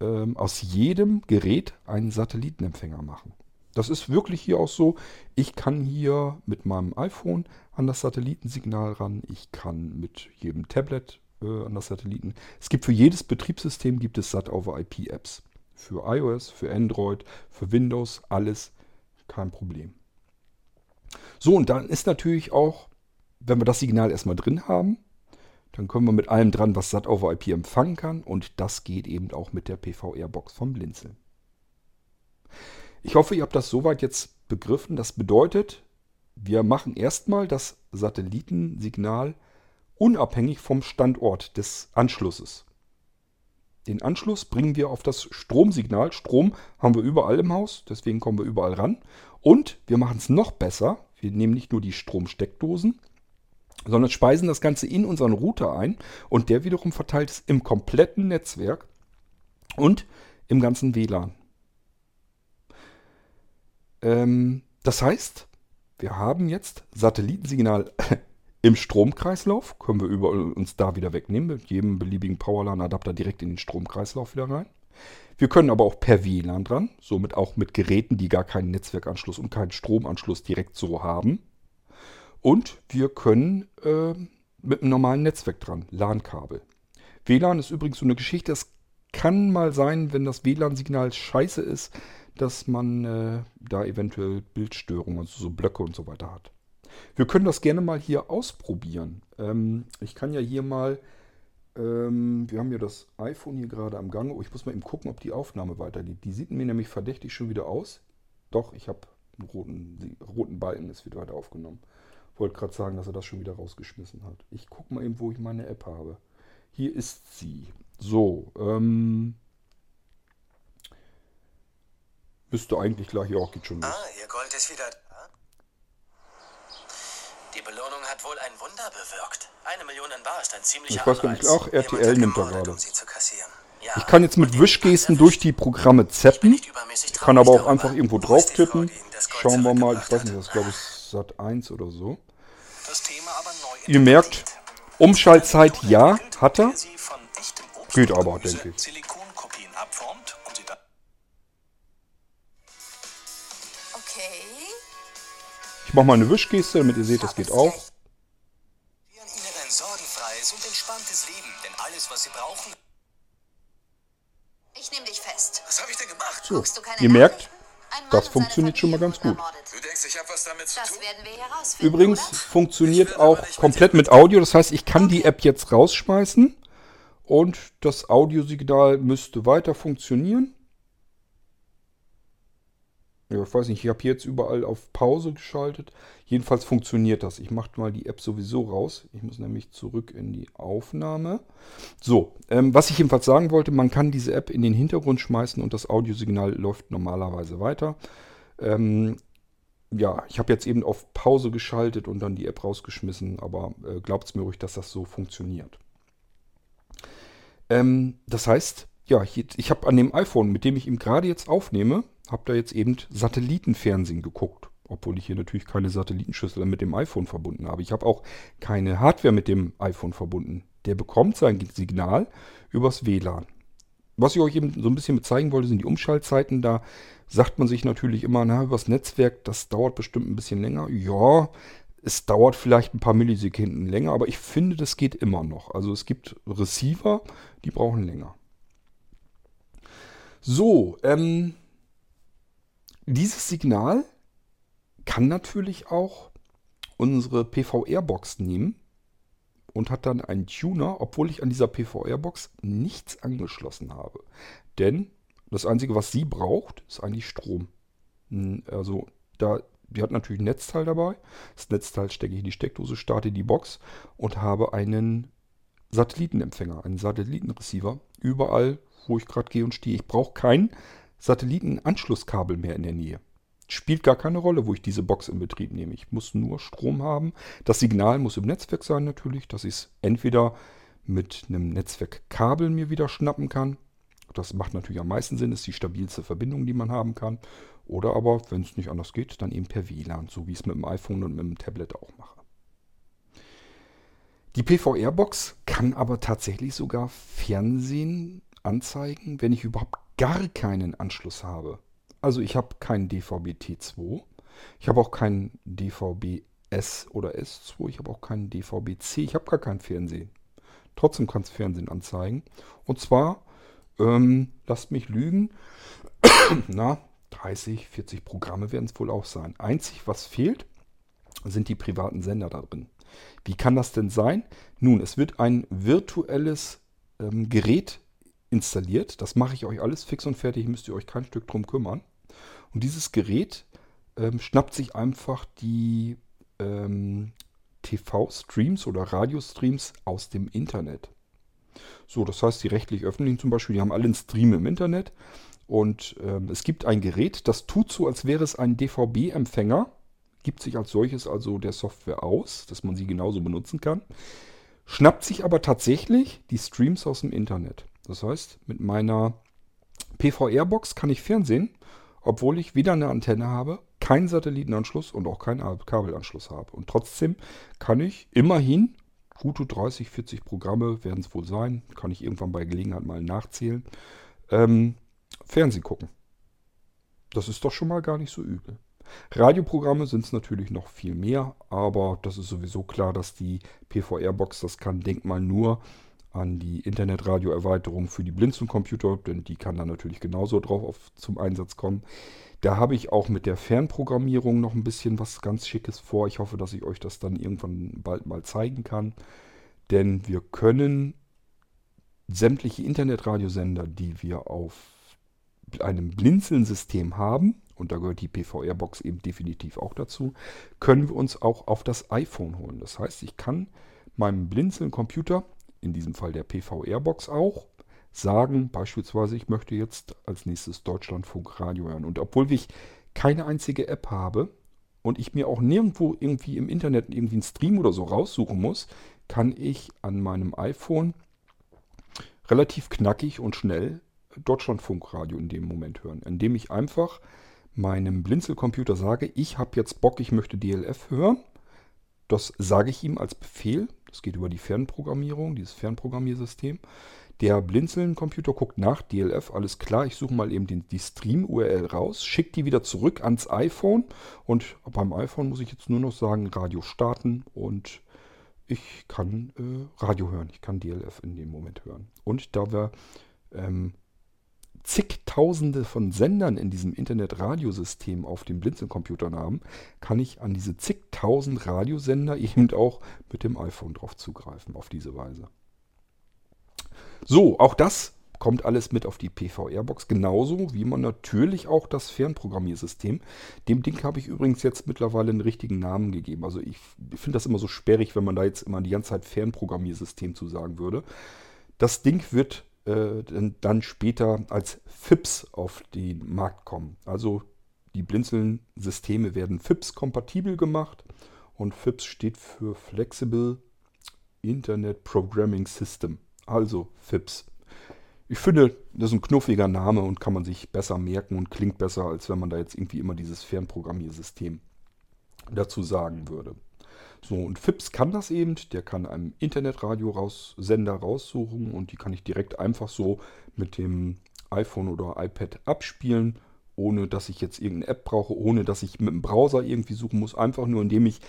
ähm, aus jedem Gerät einen Satellitenempfänger machen. Das ist wirklich hier auch so. Ich kann hier mit meinem iPhone an das Satellitensignal ran. Ich kann mit jedem Tablet äh, an das Satelliten. Es gibt für jedes Betriebssystem gibt es SAT-over-IP-Apps. Für iOS, für Android, für Windows, alles kein Problem. So, und dann ist natürlich auch, wenn wir das Signal erstmal drin haben, dann können wir mit allem dran, was SAT over IP empfangen kann. Und das geht eben auch mit der PVR-Box vom Blinzeln. Ich hoffe, ihr habt das soweit jetzt begriffen. Das bedeutet, wir machen erstmal das Satellitensignal unabhängig vom Standort des Anschlusses. Den Anschluss bringen wir auf das Stromsignal. Strom haben wir überall im Haus, deswegen kommen wir überall ran. Und wir machen es noch besser. Wir nehmen nicht nur die Stromsteckdosen, sondern speisen das Ganze in unseren Router ein und der wiederum verteilt es im kompletten Netzwerk und im ganzen WLAN. Ähm, das heißt, wir haben jetzt Satellitensignal im Stromkreislauf, können wir überall uns da wieder wegnehmen, mit jedem beliebigen Powerlan-Adapter direkt in den Stromkreislauf wieder rein. Wir können aber auch per WLAN dran, somit auch mit Geräten, die gar keinen Netzwerkanschluss und keinen Stromanschluss direkt so haben. Und wir können äh, mit einem normalen Netzwerk dran, LAN-Kabel. WLAN ist übrigens so eine Geschichte, es kann mal sein, wenn das WLAN-Signal scheiße ist, dass man äh, da eventuell Bildstörungen, also so Blöcke und so weiter hat. Wir können das gerne mal hier ausprobieren. Ähm, ich kann ja hier mal, ähm, wir haben ja das iPhone hier gerade am Gange. Oh, ich muss mal eben gucken, ob die Aufnahme weitergeht. Die sieht mir nämlich verdächtig schon wieder aus. Doch, ich habe einen roten, roten Balken, ist wieder weiter aufgenommen. Wollte gerade sagen, dass er das schon wieder rausgeschmissen hat. Ich gucke mal eben, wo ich meine App habe. Hier ist sie. So, ähm, müsste eigentlich gleich, ja, geht schon los. Ah, ihr Gold ist wieder. Die Belohnung hat wohl ein Wunder bewirkt. Eine Million in Bar ist ein ziemlicher Ich weiß gar nicht, auch RTL nimmt er Gemordet, gerade. um. Ja, Ich kann jetzt mit Wischgesten durch die Programme Ich zappen. übermäßig Kann aber auch einfach irgendwo drauf tippen. Schauen wir mal. Ich weiß nicht, das ist glaube ich Sat 1 oder so. Ihr merkt. Umschaltzeit ja, hat er. Geht aber, denke ich. Silikonkopien abformt Ich mache mal eine Wischgeste, damit ihr seht, das geht auch. So, Guckst du keine ihr merkt, das funktioniert schon mal ganz gut. denkst, ich habe was damit zu Das tun? werden wir herausfinden. Übrigens oder? funktioniert auch komplett mit Audio. Das heißt, ich kann die App jetzt rausschmeißen und das Audiosignal müsste weiter funktionieren. Ja, ich weiß nicht, ich habe jetzt überall auf Pause geschaltet. Jedenfalls funktioniert das. Ich mache mal die App sowieso raus. Ich muss nämlich zurück in die Aufnahme. So, ähm, was ich jedenfalls sagen wollte, man kann diese App in den Hintergrund schmeißen und das Audiosignal läuft normalerweise weiter. Ähm, ja, ich habe jetzt eben auf Pause geschaltet und dann die App rausgeschmissen, aber äh, glaubt es mir ruhig, dass das so funktioniert. Ähm, das heißt, ja, ich, ich habe an dem iPhone, mit dem ich ihm gerade jetzt aufnehme, habe da jetzt eben Satellitenfernsehen geguckt. Obwohl ich hier natürlich keine Satellitenschüssel mit dem iPhone verbunden habe. Ich habe auch keine Hardware mit dem iPhone verbunden. Der bekommt sein Signal übers WLAN. Was ich euch eben so ein bisschen zeigen wollte, sind die Umschaltzeiten. Da sagt man sich natürlich immer, na, übers Netzwerk, das dauert bestimmt ein bisschen länger. Ja, es dauert vielleicht ein paar Millisekunden länger, aber ich finde, das geht immer noch. Also es gibt Receiver, die brauchen länger. So, ähm, dieses Signal kann natürlich auch unsere PVR-Box nehmen und hat dann einen Tuner, obwohl ich an dieser PVR-Box nichts angeschlossen habe. Denn das Einzige, was sie braucht, ist eigentlich Strom. Hm, also da, die hat natürlich ein Netzteil dabei. Das Netzteil stecke ich in die Steckdose, starte die Box und habe einen Satellitenempfänger, einen Satellitenreceiver. Überall, wo ich gerade gehe und stehe. Ich brauche kein Satellitenanschlusskabel mehr in der Nähe. Spielt gar keine Rolle, wo ich diese Box in Betrieb nehme. Ich muss nur Strom haben. Das Signal muss im Netzwerk sein natürlich, dass ich es entweder mit einem Netzwerkkabel mir wieder schnappen kann. Das macht natürlich am meisten Sinn, ist die stabilste Verbindung, die man haben kann. Oder aber, wenn es nicht anders geht, dann eben per WLAN, so wie ich es mit dem iPhone und mit dem Tablet auch mache. Die PVR-Box kann aber tatsächlich sogar Fernsehen anzeigen, wenn ich überhaupt gar keinen Anschluss habe. Also ich habe keinen DVB-T2, ich habe auch keinen DVB-S oder S2, ich habe auch keinen DVB-C, ich habe gar kein Fernsehen. Trotzdem kann es Fernsehen anzeigen. Und zwar, ähm, lasst mich lügen, na, 30, 40 Programme werden es wohl auch sein. Einzig, was fehlt, sind die privaten Sender da drin. Wie kann das denn sein? Nun, es wird ein virtuelles ähm, Gerät installiert. Das mache ich euch alles fix und fertig, müsst ihr euch kein Stück drum kümmern. Und dieses Gerät ähm, schnappt sich einfach die ähm, TV-Streams oder Radiostreams aus dem Internet. So, das heißt, die rechtlich-öffentlichen zum Beispiel, die haben alle einen Stream im Internet. Und ähm, es gibt ein Gerät, das tut so, als wäre es ein DVB-Empfänger, gibt sich als solches also der Software aus, dass man sie genauso benutzen kann, schnappt sich aber tatsächlich die Streams aus dem Internet. Das heißt, mit meiner PVR-Box kann ich Fernsehen, obwohl ich weder eine Antenne habe, keinen Satellitenanschluss und auch keinen Kabelanschluss habe. Und trotzdem kann ich immerhin, gute 30, 40 Programme werden es wohl sein, kann ich irgendwann bei Gelegenheit mal nachzählen, ähm, Fernsehen gucken. Das ist doch schon mal gar nicht so übel. Radioprogramme sind es natürlich noch viel mehr, aber das ist sowieso klar, dass die PVR-Box das kann. Denk mal nur an die Internetradio-Erweiterung für die Blinzeln-Computer, denn die kann dann natürlich genauso drauf auf, zum Einsatz kommen. Da habe ich auch mit der Fernprogrammierung noch ein bisschen was ganz Schickes vor. Ich hoffe, dass ich euch das dann irgendwann bald mal zeigen kann. Denn wir können sämtliche Internetradiosender, die wir auf einem Blinzeln-System haben, und da gehört die PVR-Box eben definitiv auch dazu, können wir uns auch auf das iPhone holen. Das heißt, ich kann meinem Blinzeln-Computer in diesem Fall der PVR-Box auch, sagen beispielsweise, ich möchte jetzt als nächstes Deutschlandfunk Radio hören. Und obwohl ich keine einzige App habe und ich mir auch nirgendwo irgendwie im Internet irgendwie einen Stream oder so raussuchen muss, kann ich an meinem iPhone relativ knackig und schnell Deutschlandfunkradio in dem Moment hören, indem ich einfach meinem Blinzelcomputer sage, ich habe jetzt Bock, ich möchte DLF hören. Das sage ich ihm als Befehl das geht über die Fernprogrammierung, dieses Fernprogrammiersystem. Der Blinzeln-Computer guckt nach, DLF, alles klar, ich suche mal eben den, die Stream-URL raus, schicke die wieder zurück ans iPhone und beim iPhone muss ich jetzt nur noch sagen, Radio starten und ich kann äh, Radio hören, ich kann DLF in dem Moment hören. Und da wir ähm, zigtausende von Sendern in diesem Internet-Radiosystem auf den Blinzelcomputern haben, kann ich an diese zigtausend Radiosender eben auch mit dem iPhone drauf zugreifen, auf diese Weise. So, auch das kommt alles mit auf die PVR-Box, genauso wie man natürlich auch das Fernprogrammiersystem. Dem Ding habe ich übrigens jetzt mittlerweile einen richtigen Namen gegeben. Also ich finde das immer so sperrig, wenn man da jetzt immer die ganze Zeit Fernprogrammiersystem zu sagen würde. Das Ding wird äh, dann später als FIPS auf den Markt kommen. Also die Blinzeln-Systeme werden FIPS-kompatibel gemacht und FIPS steht für Flexible Internet Programming System, also FIPS. Ich finde, das ist ein knuffiger Name und kann man sich besser merken und klingt besser, als wenn man da jetzt irgendwie immer dieses Fernprogrammiersystem dazu sagen würde. So, und FIPS kann das eben, der kann einem Internetradio-Sender raussuchen und die kann ich direkt einfach so mit dem iPhone oder iPad abspielen, ohne dass ich jetzt irgendeine App brauche, ohne dass ich mit dem Browser irgendwie suchen muss, einfach nur indem ich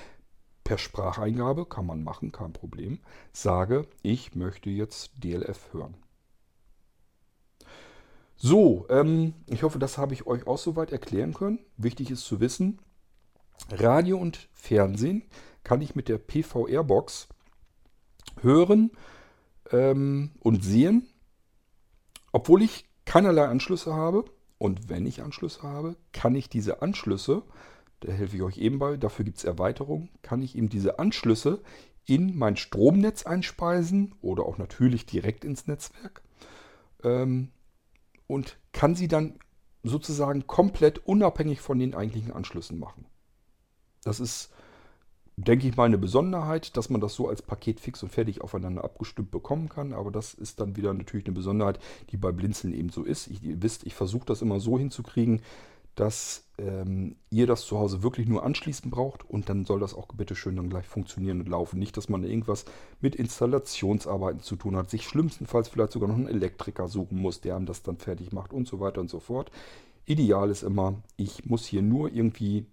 per Spracheingabe, kann man machen, kein Problem, sage, ich möchte jetzt DLF hören. So, ähm, ich hoffe, das habe ich euch auch soweit erklären können. Wichtig ist zu wissen, Radio und Fernsehen kann ich mit der PVR-Box hören ähm, und sehen, obwohl ich keinerlei Anschlüsse habe. Und wenn ich Anschlüsse habe, kann ich diese Anschlüsse, da helfe ich euch eben bei, dafür gibt es Erweiterungen, kann ich eben diese Anschlüsse in mein Stromnetz einspeisen oder auch natürlich direkt ins Netzwerk. Ähm, und kann sie dann sozusagen komplett unabhängig von den eigentlichen Anschlüssen machen. Das ist, denke ich mal, eine Besonderheit, dass man das so als Paket fix und fertig aufeinander abgestimmt bekommen kann. Aber das ist dann wieder natürlich eine Besonderheit, die bei Blinzeln eben so ist. Ich, ihr wisst, ich versuche das immer so hinzukriegen, dass ähm, ihr das zu Hause wirklich nur anschließen braucht und dann soll das auch bitte schön dann gleich funktionieren und laufen. Nicht, dass man irgendwas mit Installationsarbeiten zu tun hat, sich schlimmstenfalls vielleicht sogar noch einen Elektriker suchen muss, der einem das dann fertig macht und so weiter und so fort. Ideal ist immer, ich muss hier nur irgendwie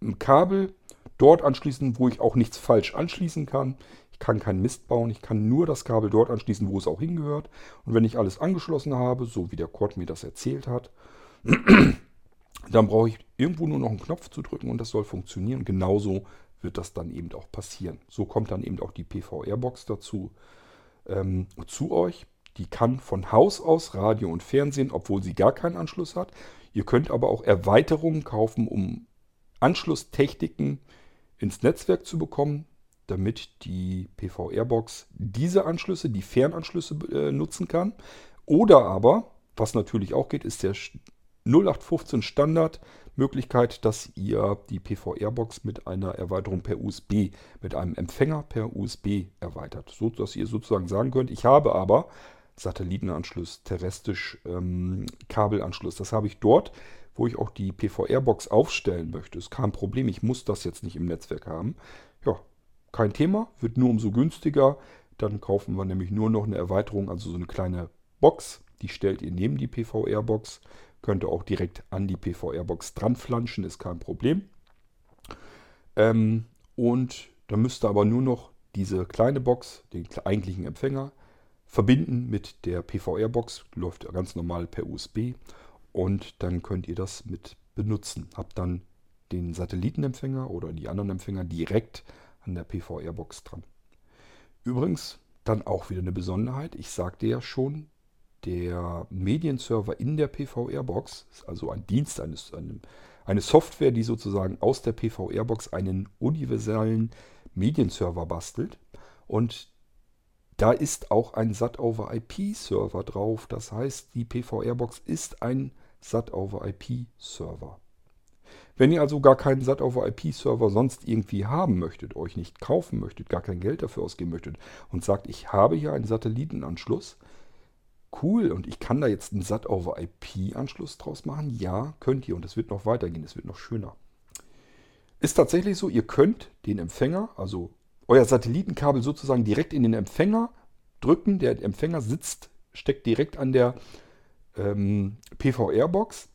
ein Kabel dort anschließen, wo ich auch nichts falsch anschließen kann. Ich kann keinen Mist bauen, ich kann nur das Kabel dort anschließen, wo es auch hingehört. Und wenn ich alles angeschlossen habe, so wie der Cord mir das erzählt hat, dann brauche ich irgendwo nur noch einen Knopf zu drücken und das soll funktionieren. Genauso wird das dann eben auch passieren. So kommt dann eben auch die PVR-Box dazu ähm, zu euch. Die kann von Haus aus Radio und Fernsehen, obwohl sie gar keinen Anschluss hat. Ihr könnt aber auch Erweiterungen kaufen, um Anschlusstechniken ins Netzwerk zu bekommen, damit die PVR-Box diese Anschlüsse, die Fernanschlüsse äh, nutzen kann. Oder aber, was natürlich auch geht, ist der 0815 Standard Möglichkeit, dass ihr die PVR-Box mit einer Erweiterung per USB, mit einem Empfänger per USB erweitert. So dass ihr sozusagen sagen könnt, ich habe aber Satellitenanschluss, terrestrisch ähm, Kabelanschluss. Das habe ich dort, wo ich auch die PVR-Box aufstellen möchte. Ist kein Problem, ich muss das jetzt nicht im Netzwerk haben. Ja, kein Thema, wird nur umso günstiger. Dann kaufen wir nämlich nur noch eine Erweiterung, also so eine kleine Box. Die stellt ihr neben die PVR-Box Könnt ihr auch direkt an die PVR-Box dran flanschen, ist kein Problem. Ähm, und dann müsst ihr aber nur noch diese kleine Box, den eigentlichen Empfänger, verbinden mit der PVR-Box. Läuft ganz normal per USB. Und dann könnt ihr das mit benutzen. Habt dann den Satellitenempfänger oder die anderen Empfänger direkt an der PVR-Box dran. Übrigens, dann auch wieder eine Besonderheit. Ich sagte ja schon, der Medienserver in der PVR-Box, also ein Dienst, eines, eine, eine Software, die sozusagen aus der PVR-Box einen universellen Medienserver bastelt. Und da ist auch ein SAT-over-IP-Server drauf. Das heißt, die PVR-Box ist ein SAT-over-IP-Server. Wenn ihr also gar keinen SAT-over-IP-Server sonst irgendwie haben möchtet, euch nicht kaufen möchtet, gar kein Geld dafür ausgeben möchtet und sagt, ich habe hier einen Satellitenanschluss, cool, und ich kann da jetzt einen SAT-over-IP-Anschluss draus machen? Ja, könnt ihr. Und es wird noch weitergehen, es wird noch schöner. Ist tatsächlich so, ihr könnt den Empfänger, also euer Satellitenkabel sozusagen direkt in den Empfänger drücken. Der Empfänger sitzt, steckt direkt an der ähm, PVR-Box.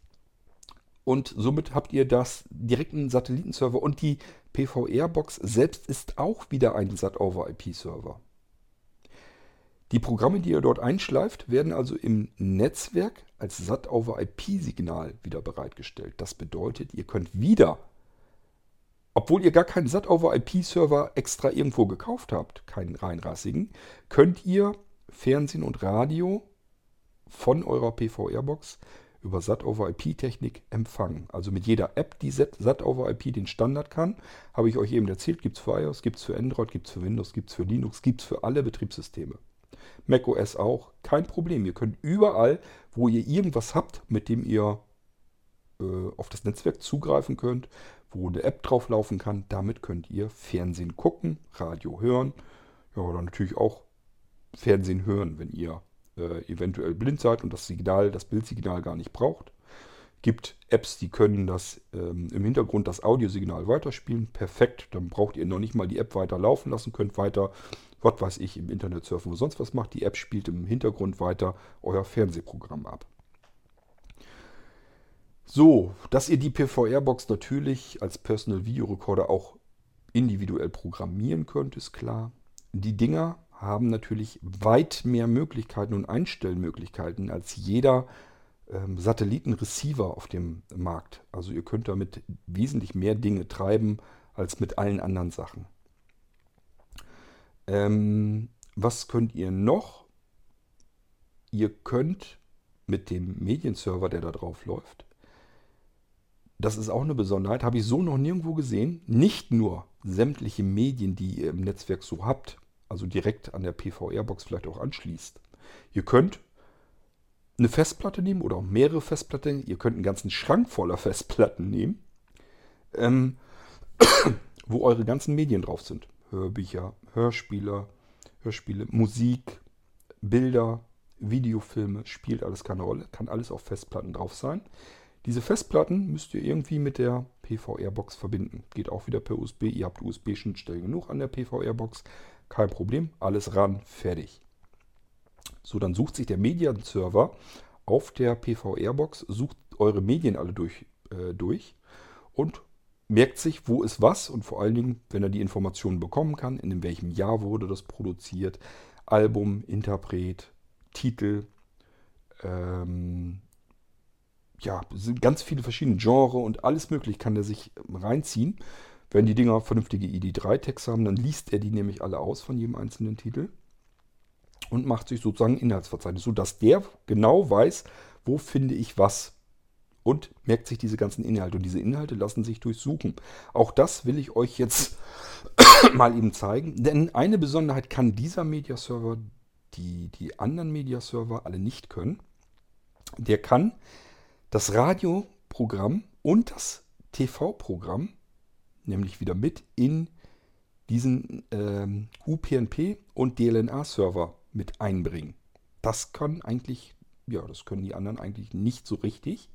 Und somit habt ihr das direkten Satellitenserver und die PVR-Box selbst ist auch wieder ein SAT-over-IP-Server. Die Programme, die ihr dort einschleift, werden also im Netzwerk als SAT-over-IP-Signal wieder bereitgestellt. Das bedeutet, ihr könnt wieder, obwohl ihr gar keinen SAT-over-IP-Server extra irgendwo gekauft habt, keinen reinrassigen, könnt ihr Fernsehen und Radio von eurer PVR-Box über SAT-over-IP-Technik empfangen. Also mit jeder App, die SAT-over-IP den Standard kann, habe ich euch eben erzählt, gibt es für iOS, gibt es für Android, gibt es für Windows, gibt es für Linux, gibt es für alle Betriebssysteme. macOS auch, kein Problem. Ihr könnt überall, wo ihr irgendwas habt, mit dem ihr äh, auf das Netzwerk zugreifen könnt, wo eine App drauf laufen kann, damit könnt ihr Fernsehen gucken, Radio hören, ja, oder natürlich auch Fernsehen hören, wenn ihr äh, eventuell blind seid und das Signal, das Bildsignal gar nicht braucht. Gibt Apps, die können das ähm, im Hintergrund das Audiosignal weiterspielen. Perfekt, dann braucht ihr noch nicht mal die App weiter laufen lassen, könnt weiter, was weiß ich, im Internet surfen oder sonst was macht. Die App spielt im Hintergrund weiter euer Fernsehprogramm ab. So, dass ihr die PVR-Box natürlich als Personal Video Recorder auch individuell programmieren könnt, ist klar. Die Dinger haben natürlich weit mehr Möglichkeiten und Einstellmöglichkeiten als jeder ähm, Satellitenreceiver auf dem Markt. Also ihr könnt damit wesentlich mehr Dinge treiben als mit allen anderen Sachen. Ähm, was könnt ihr noch? Ihr könnt mit dem Medienserver, der da drauf läuft, das ist auch eine Besonderheit, habe ich so noch nirgendwo gesehen, nicht nur sämtliche Medien, die ihr im Netzwerk so habt, also direkt an der PVR-Box vielleicht auch anschließt. Ihr könnt eine Festplatte nehmen oder mehrere Festplatten. Ihr könnt einen ganzen Schrank voller Festplatten nehmen, ähm, wo eure ganzen Medien drauf sind. Hörbücher, Hörspiele, Hörspiele, Musik, Bilder, Videofilme, spielt alles keine Rolle, kann alles auf Festplatten drauf sein. Diese Festplatten müsst ihr irgendwie mit der PVR-Box verbinden. Geht auch wieder per USB. Ihr habt USB-Schnittstellen genug an der PVR-Box. Kein Problem, alles ran, fertig. So, dann sucht sich der Medienserver auf der PVR-Box, sucht eure Medien alle durch, äh, durch und merkt sich, wo ist was und vor allen Dingen, wenn er die Informationen bekommen kann, in welchem Jahr wurde das produziert, Album, Interpret, Titel, ähm, ja, sind ganz viele verschiedene Genres und alles möglich kann er sich reinziehen. Wenn die Dinger vernünftige ID3-Tags haben, dann liest er die nämlich alle aus von jedem einzelnen Titel und macht sich sozusagen Inhaltsverzeichnis, sodass der genau weiß, wo finde ich was und merkt sich diese ganzen Inhalte. Und diese Inhalte lassen sich durchsuchen. Auch das will ich euch jetzt mal eben zeigen, denn eine Besonderheit kann dieser Mediaserver, die die anderen Mediaserver alle nicht können. Der kann das Radioprogramm und das TV-Programm nämlich wieder mit in diesen ähm, UPnP und DLNA-Server mit einbringen. Das kann eigentlich, ja, das können die anderen eigentlich nicht so richtig.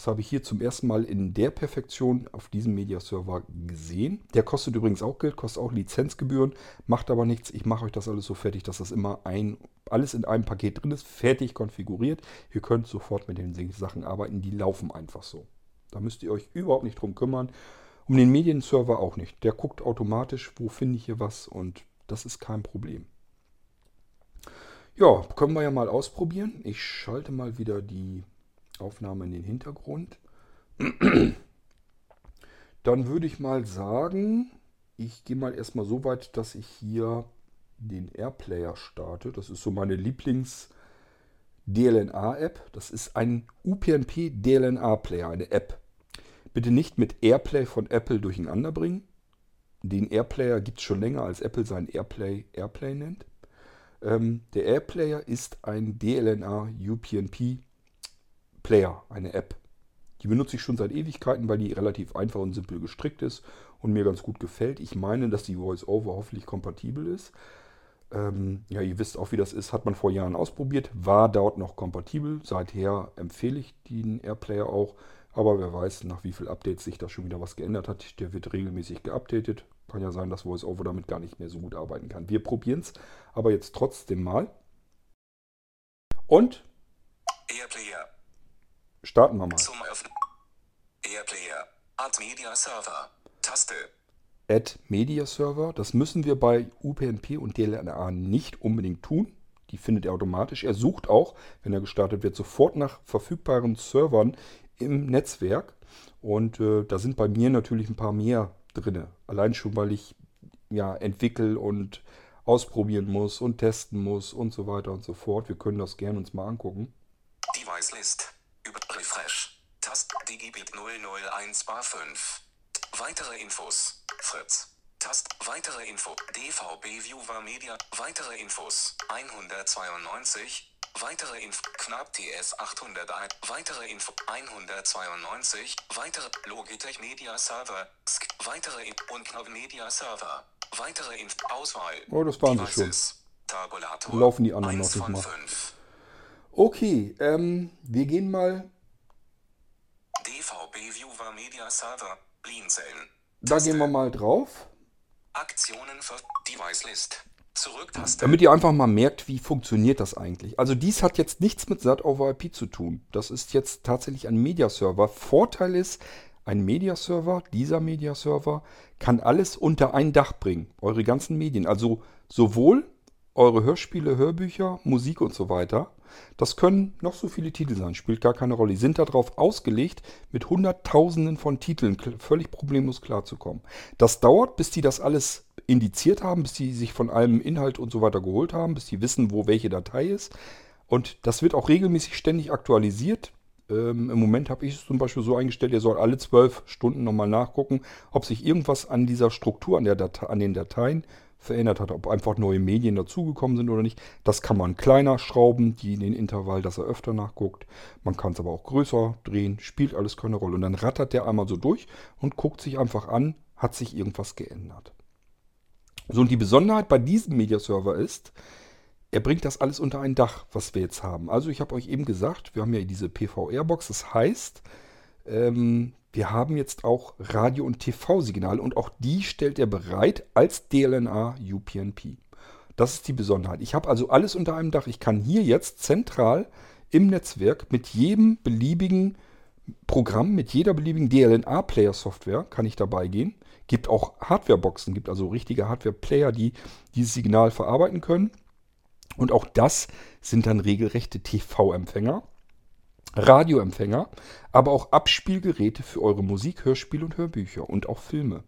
Das habe ich hier zum ersten Mal in der Perfektion auf diesem Media-Server gesehen. Der kostet übrigens auch Geld, kostet auch Lizenzgebühren, macht aber nichts. Ich mache euch das alles so fertig, dass das immer ein, alles in einem Paket drin ist, fertig konfiguriert. Ihr könnt sofort mit den Sachen arbeiten, die laufen einfach so. Da müsst ihr euch überhaupt nicht drum kümmern. Um den Medienserver auch nicht. Der guckt automatisch, wo finde ich hier was und das ist kein Problem. Ja, können wir ja mal ausprobieren. Ich schalte mal wieder die Aufnahme in den Hintergrund. Dann würde ich mal sagen, ich gehe mal erstmal so weit, dass ich hier den Airplayer starte. Das ist so meine Lieblings-DLNA-App. Das ist ein UPnP DLNA-Player, eine App. Bitte nicht mit Airplay von Apple durcheinander bringen. Den Airplayer gibt es schon länger, als Apple seinen Airplay Airplay nennt. Ähm, der Airplayer ist ein DLNA UPnP Player, eine App. Die benutze ich schon seit Ewigkeiten, weil die relativ einfach und simpel gestrickt ist und mir ganz gut gefällt. Ich meine, dass die VoiceOver hoffentlich kompatibel ist. Ähm, ja, ihr wisst auch, wie das ist. Hat man vor Jahren ausprobiert. War dort noch kompatibel. Seither empfehle ich den Airplayer auch. Aber wer weiß, nach wie vielen Updates sich da schon wieder was geändert hat. Der wird regelmäßig geupdatet. Kann ja sein, dass VoiceOver damit gar nicht mehr so gut arbeiten kann. Wir probieren es aber jetzt trotzdem mal. Und Airplayer. starten wir mal. Zum Öffnen. Airplayer. Add Media Server. Taste. Add Media Server. Das müssen wir bei UPnP und DLNA nicht unbedingt tun. Die findet er automatisch. Er sucht auch, wenn er gestartet wird, sofort nach verfügbaren Servern im Netzwerk. Und äh, da sind bei mir natürlich ein paar mehr drin. Allein schon, weil ich ja entwickle und ausprobieren muss und testen muss und so weiter und so fort. Wir können das gerne uns mal angucken. Device List. Über Refresh. Tast Digibit 001 bar 5. Weitere Infos. Fritz. Tast weitere Info. DVB Viewer Media. Weitere Infos. 192. Weitere Info. Knapp TS 801. Weitere Info. 192. Weitere Logitech Media Server. Sk weitere Info. Und Knapp Media Server. Weitere Info. Auswahl. Oh, das waren sie schon. Tabulator. Laufen die anderen noch 1 nicht mal. 5. Okay, ähm, wir gehen mal, DVB Viewer Media Server. Blinzeln. da gehen wir mal drauf, Aktionen für Device List. Zurücktaste. damit ihr einfach mal merkt, wie funktioniert das eigentlich. Also dies hat jetzt nichts mit SAT over IP zu tun. Das ist jetzt tatsächlich ein Mediaserver. Vorteil ist, ein Mediaserver, dieser Mediaserver, kann alles unter ein Dach bringen. Eure ganzen Medien. Also sowohl eure Hörspiele, Hörbücher, Musik und so weiter. Das können noch so viele Titel sein, spielt gar keine Rolle. Die sind darauf ausgelegt, mit Hunderttausenden von Titeln völlig problemlos klarzukommen. Das dauert, bis die das alles indiziert haben, bis die sich von allem Inhalt und so weiter geholt haben, bis die wissen, wo welche Datei ist. Und das wird auch regelmäßig ständig aktualisiert. Ähm, Im Moment habe ich es zum Beispiel so eingestellt, ihr sollt alle zwölf Stunden nochmal nachgucken, ob sich irgendwas an dieser Struktur, an, der Date an den Dateien verändert hat, ob einfach neue Medien dazugekommen sind oder nicht. Das kann man kleiner schrauben, die in den Intervall, dass er öfter nachguckt. Man kann es aber auch größer drehen, spielt alles keine Rolle. Und dann rattert der einmal so durch und guckt sich einfach an, hat sich irgendwas geändert. So, und die Besonderheit bei diesem Mediaserver ist, er bringt das alles unter ein Dach, was wir jetzt haben. Also ich habe euch eben gesagt, wir haben ja diese PVR-Box. Das heißt, ähm, wir haben jetzt auch Radio- und TV-Signale und auch die stellt er bereit als DLNA UPnP. Das ist die Besonderheit. Ich habe also alles unter einem Dach. Ich kann hier jetzt zentral im Netzwerk mit jedem beliebigen Programm, mit jeder beliebigen DLNA-Player-Software kann ich dabei gehen. Gibt auch Hardware-Boxen, gibt also richtige Hardware-Player, die dieses Signal verarbeiten können. Und auch das sind dann regelrechte TV-Empfänger, Radioempfänger, aber auch Abspielgeräte für eure Musik, Hörspiele und Hörbücher und auch Filme.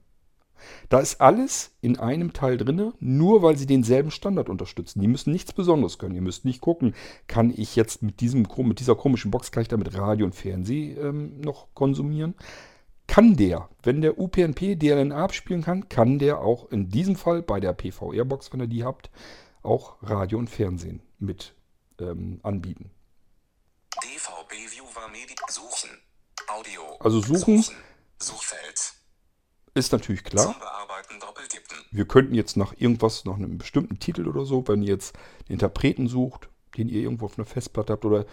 Da ist alles in einem Teil drin, nur weil sie denselben Standard unterstützen. Die müssen nichts Besonderes können. Ihr müsst nicht gucken, kann ich jetzt mit, diesem, mit dieser komischen Box, kann ich damit Radio und Fernsehen ähm, noch konsumieren? Kann der, wenn der UPnP DLNA abspielen kann, kann der auch in diesem Fall bei der PVR-Box, wenn ihr die habt, auch Radio und Fernsehen mit ähm, anbieten. DVB Viewer Media suchen. Audio. Also suchen. Suchfeld. Ist natürlich klar. Wir könnten jetzt nach irgendwas, nach einem bestimmten Titel oder so, wenn ihr jetzt einen Interpreten sucht, den ihr irgendwo auf einer Festplatte habt oder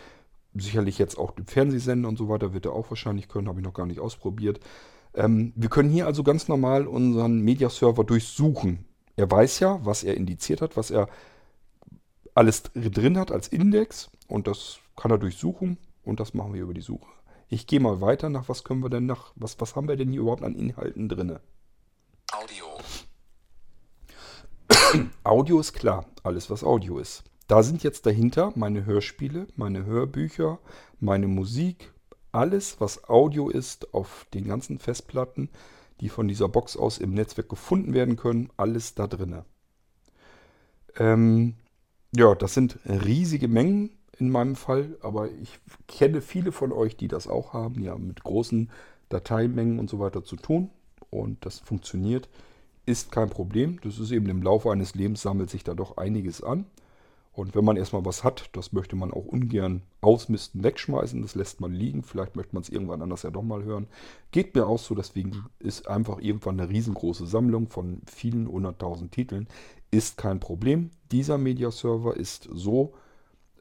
sicherlich jetzt auch den Fernsehsender und so weiter, wird er auch wahrscheinlich können, habe ich noch gar nicht ausprobiert. Ähm, wir können hier also ganz normal unseren Mediaserver durchsuchen. Er weiß ja, was er indiziert hat, was er alles drin hat als Index und das kann er durchsuchen und das machen wir über die Suche. Ich gehe mal weiter nach, was können wir denn nach, was, was haben wir denn hier überhaupt an Inhalten drinne? Audio. Audio ist klar, alles was Audio ist. Da sind jetzt dahinter meine Hörspiele, meine Hörbücher, meine Musik, alles was Audio ist auf den ganzen Festplatten, die von dieser Box aus im Netzwerk gefunden werden können, alles da drinne. Ähm, ja, das sind riesige Mengen in meinem Fall, aber ich kenne viele von euch, die das auch haben, ja, mit großen Dateimengen und so weiter zu tun und das funktioniert ist kein Problem. Das ist eben im Laufe eines Lebens sammelt sich da doch einiges an. Und wenn man erstmal was hat, das möchte man auch ungern ausmisten, wegschmeißen. Das lässt man liegen. Vielleicht möchte man es irgendwann anders ja doch mal hören. Geht mir auch so. Deswegen ist einfach irgendwann eine riesengroße Sammlung von vielen hunderttausend Titeln. Ist kein Problem. Dieser Mediaserver ist so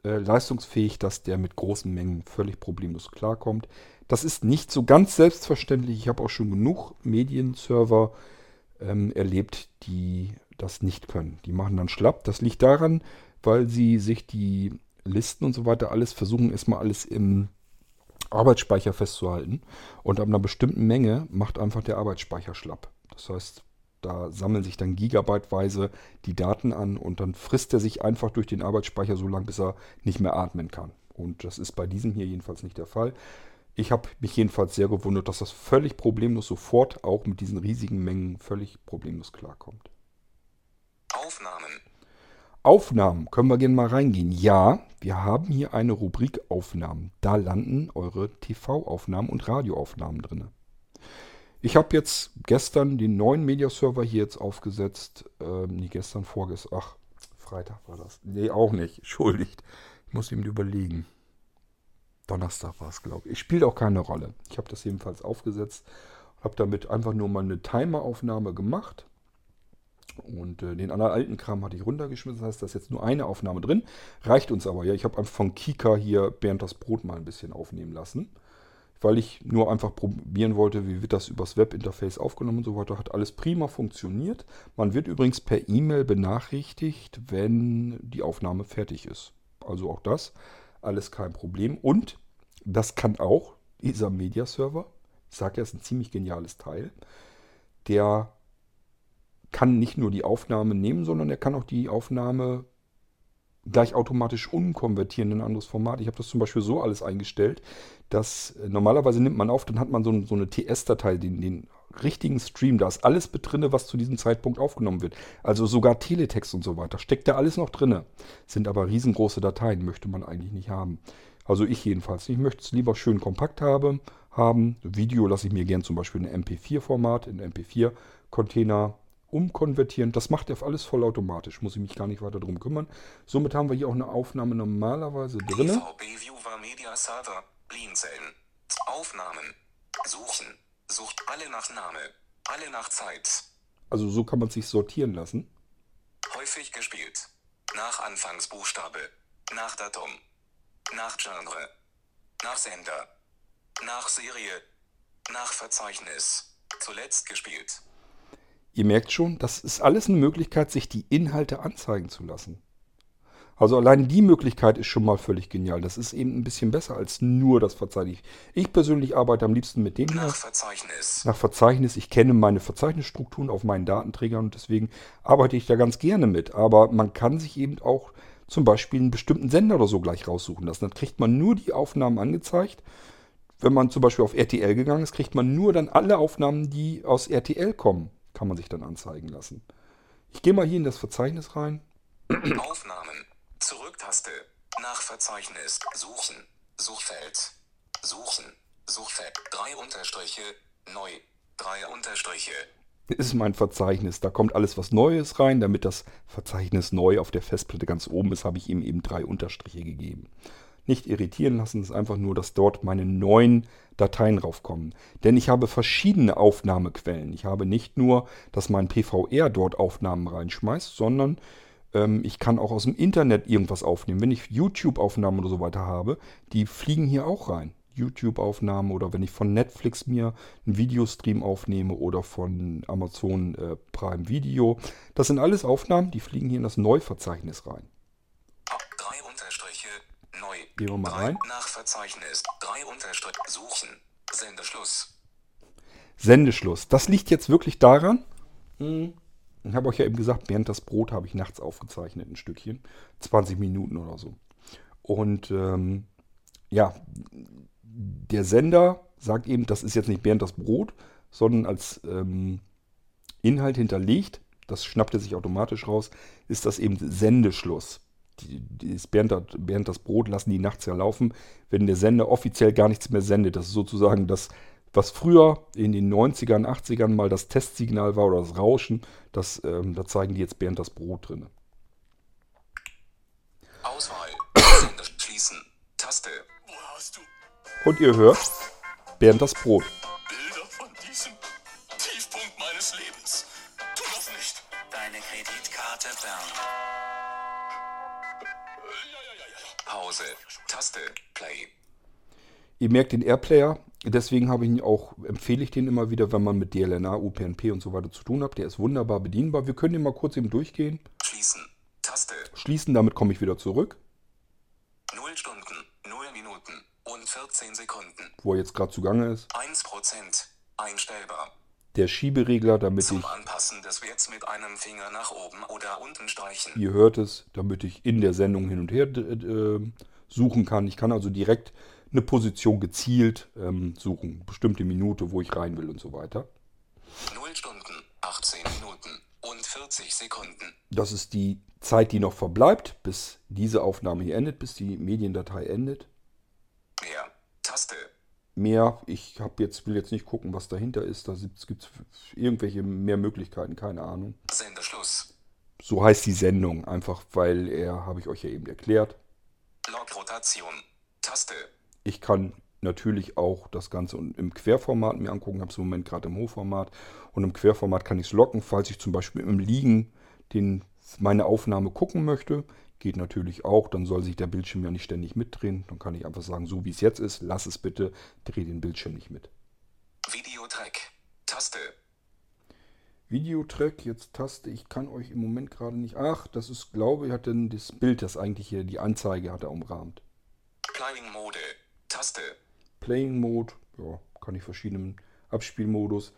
äh, leistungsfähig, dass der mit großen Mengen völlig problemlos klarkommt. Das ist nicht so ganz selbstverständlich. Ich habe auch schon genug Medienserver ähm, erlebt, die das nicht können. Die machen dann schlapp. Das liegt daran, weil sie sich die Listen und so weiter alles versuchen, erstmal alles im Arbeitsspeicher festzuhalten. Und ab einer bestimmten Menge macht einfach der Arbeitsspeicher schlapp. Das heißt, da sammeln sich dann gigabyteweise die Daten an und dann frisst er sich einfach durch den Arbeitsspeicher so lange, bis er nicht mehr atmen kann. Und das ist bei diesem hier jedenfalls nicht der Fall. Ich habe mich jedenfalls sehr gewundert, dass das völlig problemlos sofort auch mit diesen riesigen Mengen völlig problemlos klarkommt. Aufnahmen. Aufnahmen, können wir gerne mal reingehen. Ja, wir haben hier eine Rubrik Aufnahmen. Da landen eure TV-Aufnahmen und Radioaufnahmen drin. Ich habe jetzt gestern den neuen Mediaserver hier jetzt aufgesetzt. Ähm, nee, gestern, vorgestern. Ach, Freitag war das. Nee, auch nicht. Entschuldigt. Ich muss ihm überlegen. Donnerstag war es, glaube ich. Ich spielt auch keine Rolle. Ich habe das jedenfalls aufgesetzt. Habe damit einfach nur mal eine Timeraufnahme gemacht. Und äh, den anderen alten Kram hatte ich runtergeschmissen. Das heißt, da ist jetzt nur eine Aufnahme drin. Reicht uns aber. Ja, ich habe einfach von Kika hier Bernd das Brot mal ein bisschen aufnehmen lassen. Weil ich nur einfach probieren wollte, wie wird das übers Webinterface aufgenommen und so weiter. Hat alles prima funktioniert. Man wird übrigens per E-Mail benachrichtigt, wenn die Aufnahme fertig ist. Also auch das, alles kein Problem. Und das kann auch dieser Media-Server. Ich sage ja, ist ein ziemlich geniales Teil. Der kann nicht nur die Aufnahme nehmen, sondern er kann auch die Aufnahme gleich automatisch umkonvertieren in ein anderes Format. Ich habe das zum Beispiel so alles eingestellt, dass äh, normalerweise nimmt man auf, dann hat man so, so eine TS-Datei, den, den richtigen Stream, da ist alles mit drin, was zu diesem Zeitpunkt aufgenommen wird. Also sogar Teletext und so weiter. Steckt da alles noch drin. Sind aber riesengroße Dateien, möchte man eigentlich nicht haben. Also ich jedenfalls. Ich möchte es lieber schön kompakt haben. haben. Video lasse ich mir gern zum Beispiel in MP4-Format, in MP4-Container umkonvertieren. Das macht er alles vollautomatisch. Muss ich mich gar nicht weiter darum kümmern. Somit haben wir hier auch eine Aufnahme normalerweise drin. DVB Viewer Media Server, Blinzeln. Aufnahmen. Suchen. Sucht alle nach Name. Alle nach Zeit. Also so kann man sich sortieren lassen. Häufig gespielt. Nach Anfangsbuchstabe. Nach Datum. Nach Genre. Nach Sender. Nach Serie. Nach Verzeichnis. Zuletzt gespielt. Ihr merkt schon, das ist alles eine Möglichkeit, sich die Inhalte anzeigen zu lassen. Also allein die Möglichkeit ist schon mal völlig genial. Das ist eben ein bisschen besser als nur das Verzeichnis. Ich persönlich arbeite am liebsten mit dem hier. Nach Verzeichnis. Nach Verzeichnis. Ich kenne meine Verzeichnisstrukturen auf meinen Datenträgern und deswegen arbeite ich da ganz gerne mit. Aber man kann sich eben auch zum Beispiel einen bestimmten Sender oder so gleich raussuchen lassen. Dann kriegt man nur die Aufnahmen angezeigt. Wenn man zum Beispiel auf RTL gegangen ist, kriegt man nur dann alle Aufnahmen, die aus RTL kommen kann man sich dann anzeigen lassen. Ich gehe mal hier in das Verzeichnis rein. Aufnahmen. Zurücktaste. Nach Verzeichnis. Suchen. Suchfeld. Suchen. Suchfeld. Drei Unterstriche. Neu. Drei Unterstriche. Das ist mein Verzeichnis. Da kommt alles was Neues rein. Damit das Verzeichnis neu auf der Festplatte ganz oben ist, habe ich ihm eben drei Unterstriche gegeben nicht irritieren lassen. Es ist einfach nur, dass dort meine neuen Dateien raufkommen. Denn ich habe verschiedene Aufnahmequellen. Ich habe nicht nur, dass mein PVR dort Aufnahmen reinschmeißt, sondern ähm, ich kann auch aus dem Internet irgendwas aufnehmen. Wenn ich YouTube-Aufnahmen oder so weiter habe, die fliegen hier auch rein. YouTube-Aufnahmen oder wenn ich von Netflix mir einen Videostream aufnehme oder von Amazon äh, Prime Video. Das sind alles Aufnahmen, die fliegen hier in das Neuverzeichnis rein. Gehen wir mal rein. Nach Verzeichnis. Drei Unterstrich. Suchen. Sendeschluss. Sendeschluss. Das liegt jetzt wirklich daran. Hm, ich habe euch ja eben gesagt, während das Brot habe ich nachts aufgezeichnet, ein Stückchen. 20 Minuten oder so. Und ähm, ja, der Sender sagt eben, das ist jetzt nicht während das Brot, sondern als ähm, Inhalt hinterlegt, das schnappt er sich automatisch raus, ist das eben Sendeschluss die, das Bernd, Bernd das Brot lassen die nachts ja laufen, wenn der Sender offiziell gar nichts mehr sendet. Das ist sozusagen das, was früher in den 90ern, 80ern mal das Testsignal war oder das Rauschen, das, ähm, da zeigen die jetzt Bernd das Brot drin. Auswahl. Sender schließen. Taste. Wo hast du? Und ihr hört Bernd das Brot. Bilder von diesem Tiefpunkt meines Lebens. Tu das nicht. Deine Kreditkarte Bernd. Pause. Taste. Play. Ihr merkt den Airplayer, deswegen habe ich ihn auch, empfehle ich den immer wieder, wenn man mit DLNA, UPnP und so weiter zu tun hat. Der ist wunderbar bedienbar. Wir können den mal kurz eben durchgehen. Schließen. Taste. Schließen, damit komme ich wieder zurück. 0 Stunden, 0 Minuten und 14 Sekunden. Wo er jetzt gerade zugange ist. 1% einstellbar der Schieberegler, damit Zum ich... Anpassen des Werts mit einem Finger nach oben oder unten streichen. Ihr hört es, damit ich in der Sendung hin und her äh, suchen kann. Ich kann also direkt eine Position gezielt ähm, suchen. Bestimmte Minute, wo ich rein will und so weiter. 0 Stunden, 18 Minuten und 40 Sekunden. Das ist die Zeit, die noch verbleibt, bis diese Aufnahme hier endet, bis die Mediendatei endet. Mehr. Taste. Mehr, ich hab jetzt, will jetzt nicht gucken, was dahinter ist. Da gibt es irgendwelche mehr Möglichkeiten, keine Ahnung. Sendeschluss. So heißt die Sendung, einfach weil er, habe ich euch ja eben erklärt. Logrotation. Taste. Ich kann natürlich auch das Ganze im Querformat mir angucken. habe es im Moment gerade im Hochformat. Und im Querformat kann ich es locken, falls ich zum Beispiel im Liegen den, meine Aufnahme gucken möchte. Geht natürlich auch. Dann soll sich der Bildschirm ja nicht ständig mitdrehen. Dann kann ich einfach sagen, so wie es jetzt ist, lass es bitte, dreh den Bildschirm nicht mit. Videotrack. Taste. Videotrack, jetzt Taste. Ich kann euch im Moment gerade nicht. Ach, das ist, glaube ich, hat denn das Bild, das eigentlich hier die Anzeige hat er umrahmt. Playing Mode. Taste. Playing Mode, ja, kann ich verschiedenen Abspielmodus.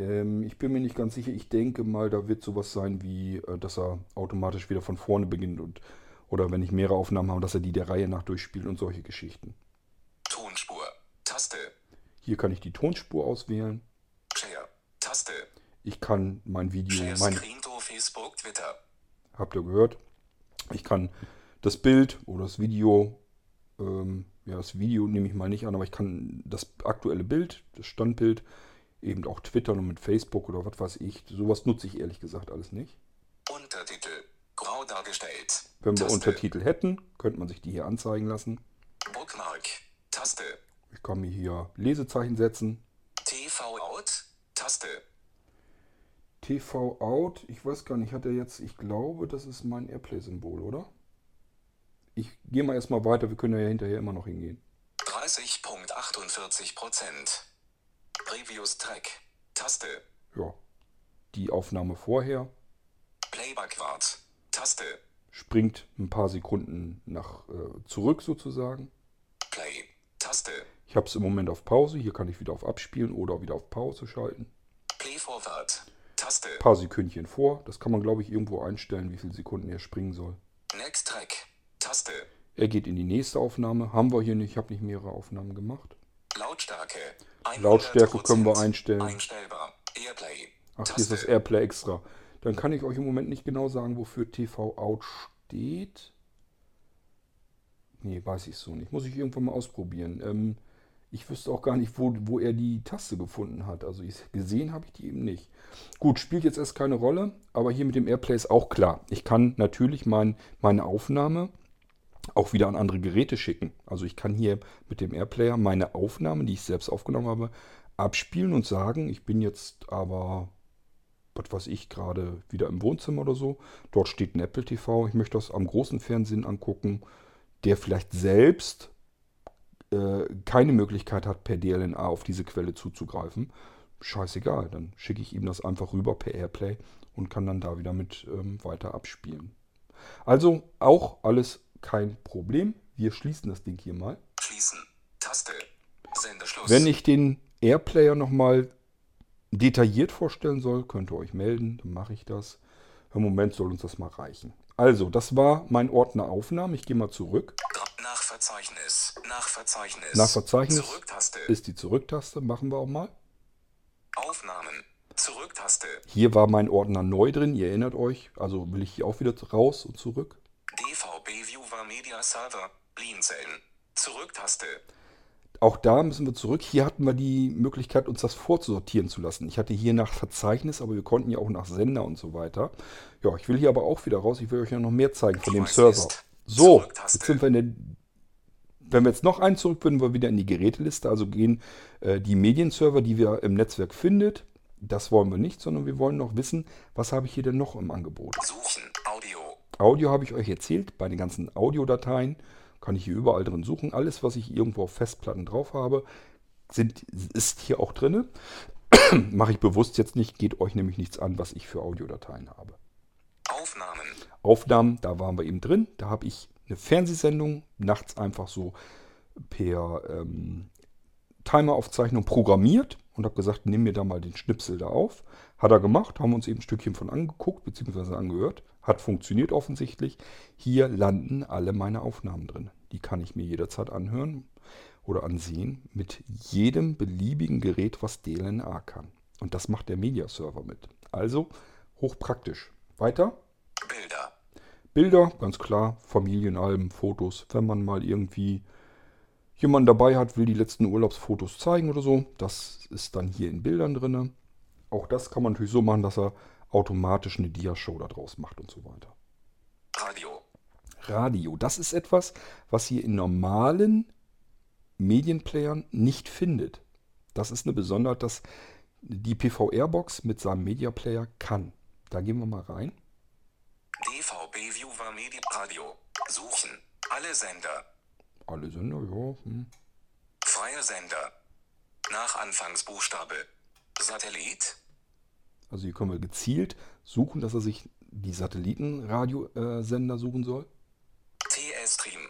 Ähm, ich bin mir nicht ganz sicher. Ich denke mal, da wird sowas sein wie, äh, dass er automatisch wieder von vorne beginnt und oder wenn ich mehrere Aufnahmen habe, dass er die der Reihe nach durchspielt und solche Geschichten. Tonspur. Taste. Hier kann ich die Tonspur auswählen. Share. Taste. Ich kann mein Video, Share mein, Screen to Facebook, Twitter. habt ihr gehört? Ich kann das Bild oder das Video, ähm, ja, das Video nehme ich mal nicht an, aber ich kann das aktuelle Bild, das Standbild, eben auch twittern und mit Facebook oder was weiß ich. Sowas nutze ich ehrlich gesagt alles nicht. Untertitel. Grau dargestellt. Wenn wir Taste. Untertitel hätten, könnte man sich die hier anzeigen lassen. Bookmark. Taste. Ich kann mir hier Lesezeichen setzen. TV Out. Taste. TV Out, ich weiß gar nicht, hat er jetzt, ich glaube, das ist mein Airplay-Symbol, oder? Ich gehe mal erstmal weiter, wir können ja hinterher immer noch hingehen. 30.48 Prozent. Previous Track. Taste. Ja, die Aufnahme vorher Playback Wart. Taste. springt ein paar Sekunden nach äh, zurück sozusagen. Play. Taste. Ich habe es im Moment auf Pause, hier kann ich wieder auf Abspielen oder wieder auf Pause schalten. Play Forward. Taste. Ein paar Sekündchen vor, das kann man glaube ich irgendwo einstellen, wie viele Sekunden er springen soll. Next Track. Taste. Er geht in die nächste Aufnahme, haben wir hier nicht, ich habe nicht mehrere Aufnahmen gemacht. Lautstärke. Lautstärke 100% können wir einstellen. Einstellbar. Airplay. Ach, hier ist das Airplay extra. Dann kann ich euch im Moment nicht genau sagen, wofür TV Out steht. Nee, weiß ich so nicht. Muss ich irgendwann mal ausprobieren. Ähm, ich wüsste auch gar nicht, wo, wo er die Taste gefunden hat. Also ich, gesehen habe ich die eben nicht. Gut, spielt jetzt erst keine Rolle, aber hier mit dem Airplay ist auch klar. Ich kann natürlich mein, meine Aufnahme auch wieder an andere Geräte schicken. Also ich kann hier mit dem Airplayer meine Aufnahmen, die ich selbst aufgenommen habe, abspielen und sagen, ich bin jetzt aber, was weiß ich, gerade wieder im Wohnzimmer oder so. Dort steht ein Apple TV. Ich möchte das am großen Fernsehen angucken, der vielleicht selbst äh, keine Möglichkeit hat, per DLNA auf diese Quelle zuzugreifen. Scheißegal, dann schicke ich ihm das einfach rüber per Airplay und kann dann da wieder mit ähm, weiter abspielen. Also auch alles kein Problem. Wir schließen das Ding hier mal. Schließen. Taste. Sendeschluss. Wenn ich den Airplayer nochmal detailliert vorstellen soll, könnt ihr euch melden, dann mache ich das. Im Moment soll uns das mal reichen. Also, das war mein Ordner Aufnahmen. Ich gehe mal zurück. Nach Verzeichnis. Nach Verzeichnis. Nach Verzeichnis ist die Zurücktaste. Machen wir auch mal. Aufnahmen. Zurücktaste. Hier war mein Ordner neu drin. Ihr erinnert euch. Also will ich hier auch wieder raus und zurück. Media Server. Blinzeln. Zurücktaste. Auch da müssen wir zurück. Hier hatten wir die Möglichkeit, uns das vorzusortieren zu lassen. Ich hatte hier nach Verzeichnis, aber wir konnten ja auch nach Sender und so weiter. Ja, ich will hier aber auch wieder raus. Ich will euch ja noch mehr zeigen von dem Server. So, jetzt sind wir in der. Wenn wir jetzt noch einen zurück, würden wir wieder in die Geräteliste. Also gehen äh, die Medienserver, die wir im Netzwerk findet. Das wollen wir nicht, sondern wir wollen noch wissen, was habe ich hier denn noch im Angebot. Suchen. Audio. Audio habe ich euch erzählt. Bei den ganzen Audiodateien kann ich hier überall drin suchen. Alles, was ich irgendwo auf Festplatten drauf habe, sind, ist hier auch drin. Mache ich bewusst jetzt nicht, geht euch nämlich nichts an, was ich für Audiodateien habe. Aufnahmen. Aufnahmen, da waren wir eben drin. Da habe ich eine Fernsehsendung nachts einfach so per ähm, Timeraufzeichnung programmiert und habe gesagt, nimm mir da mal den Schnipsel da auf. Hat er gemacht, haben uns eben ein Stückchen von angeguckt bzw. angehört. Hat funktioniert offensichtlich. Hier landen alle meine Aufnahmen drin. Die kann ich mir jederzeit anhören oder ansehen mit jedem beliebigen Gerät, was DLNA kann. Und das macht der Mediaserver mit. Also Hochpraktisch. Weiter? Bilder. Bilder, ganz klar, Familienalben, Fotos. Wenn man mal irgendwie jemanden dabei hat, will die letzten Urlaubsfotos zeigen oder so, das ist dann hier in Bildern drin. Auch das kann man natürlich so machen, dass er automatisch eine Diashow daraus macht und so weiter. Radio. Radio, das ist etwas, was ihr in normalen Medienplayern nicht findet. Das ist eine Besonderheit, dass die PVR-Box mit seinem Media Player kann. Da gehen wir mal rein. DVB Viewer Media Radio. Suchen. Alle Sender. Alle Sender, ja. Hm. Freie Sender. Nach Anfangsbuchstabe. Satellit. Also hier können wir gezielt suchen, dass er sich die Satellitenradiosender suchen soll. TS-Stream.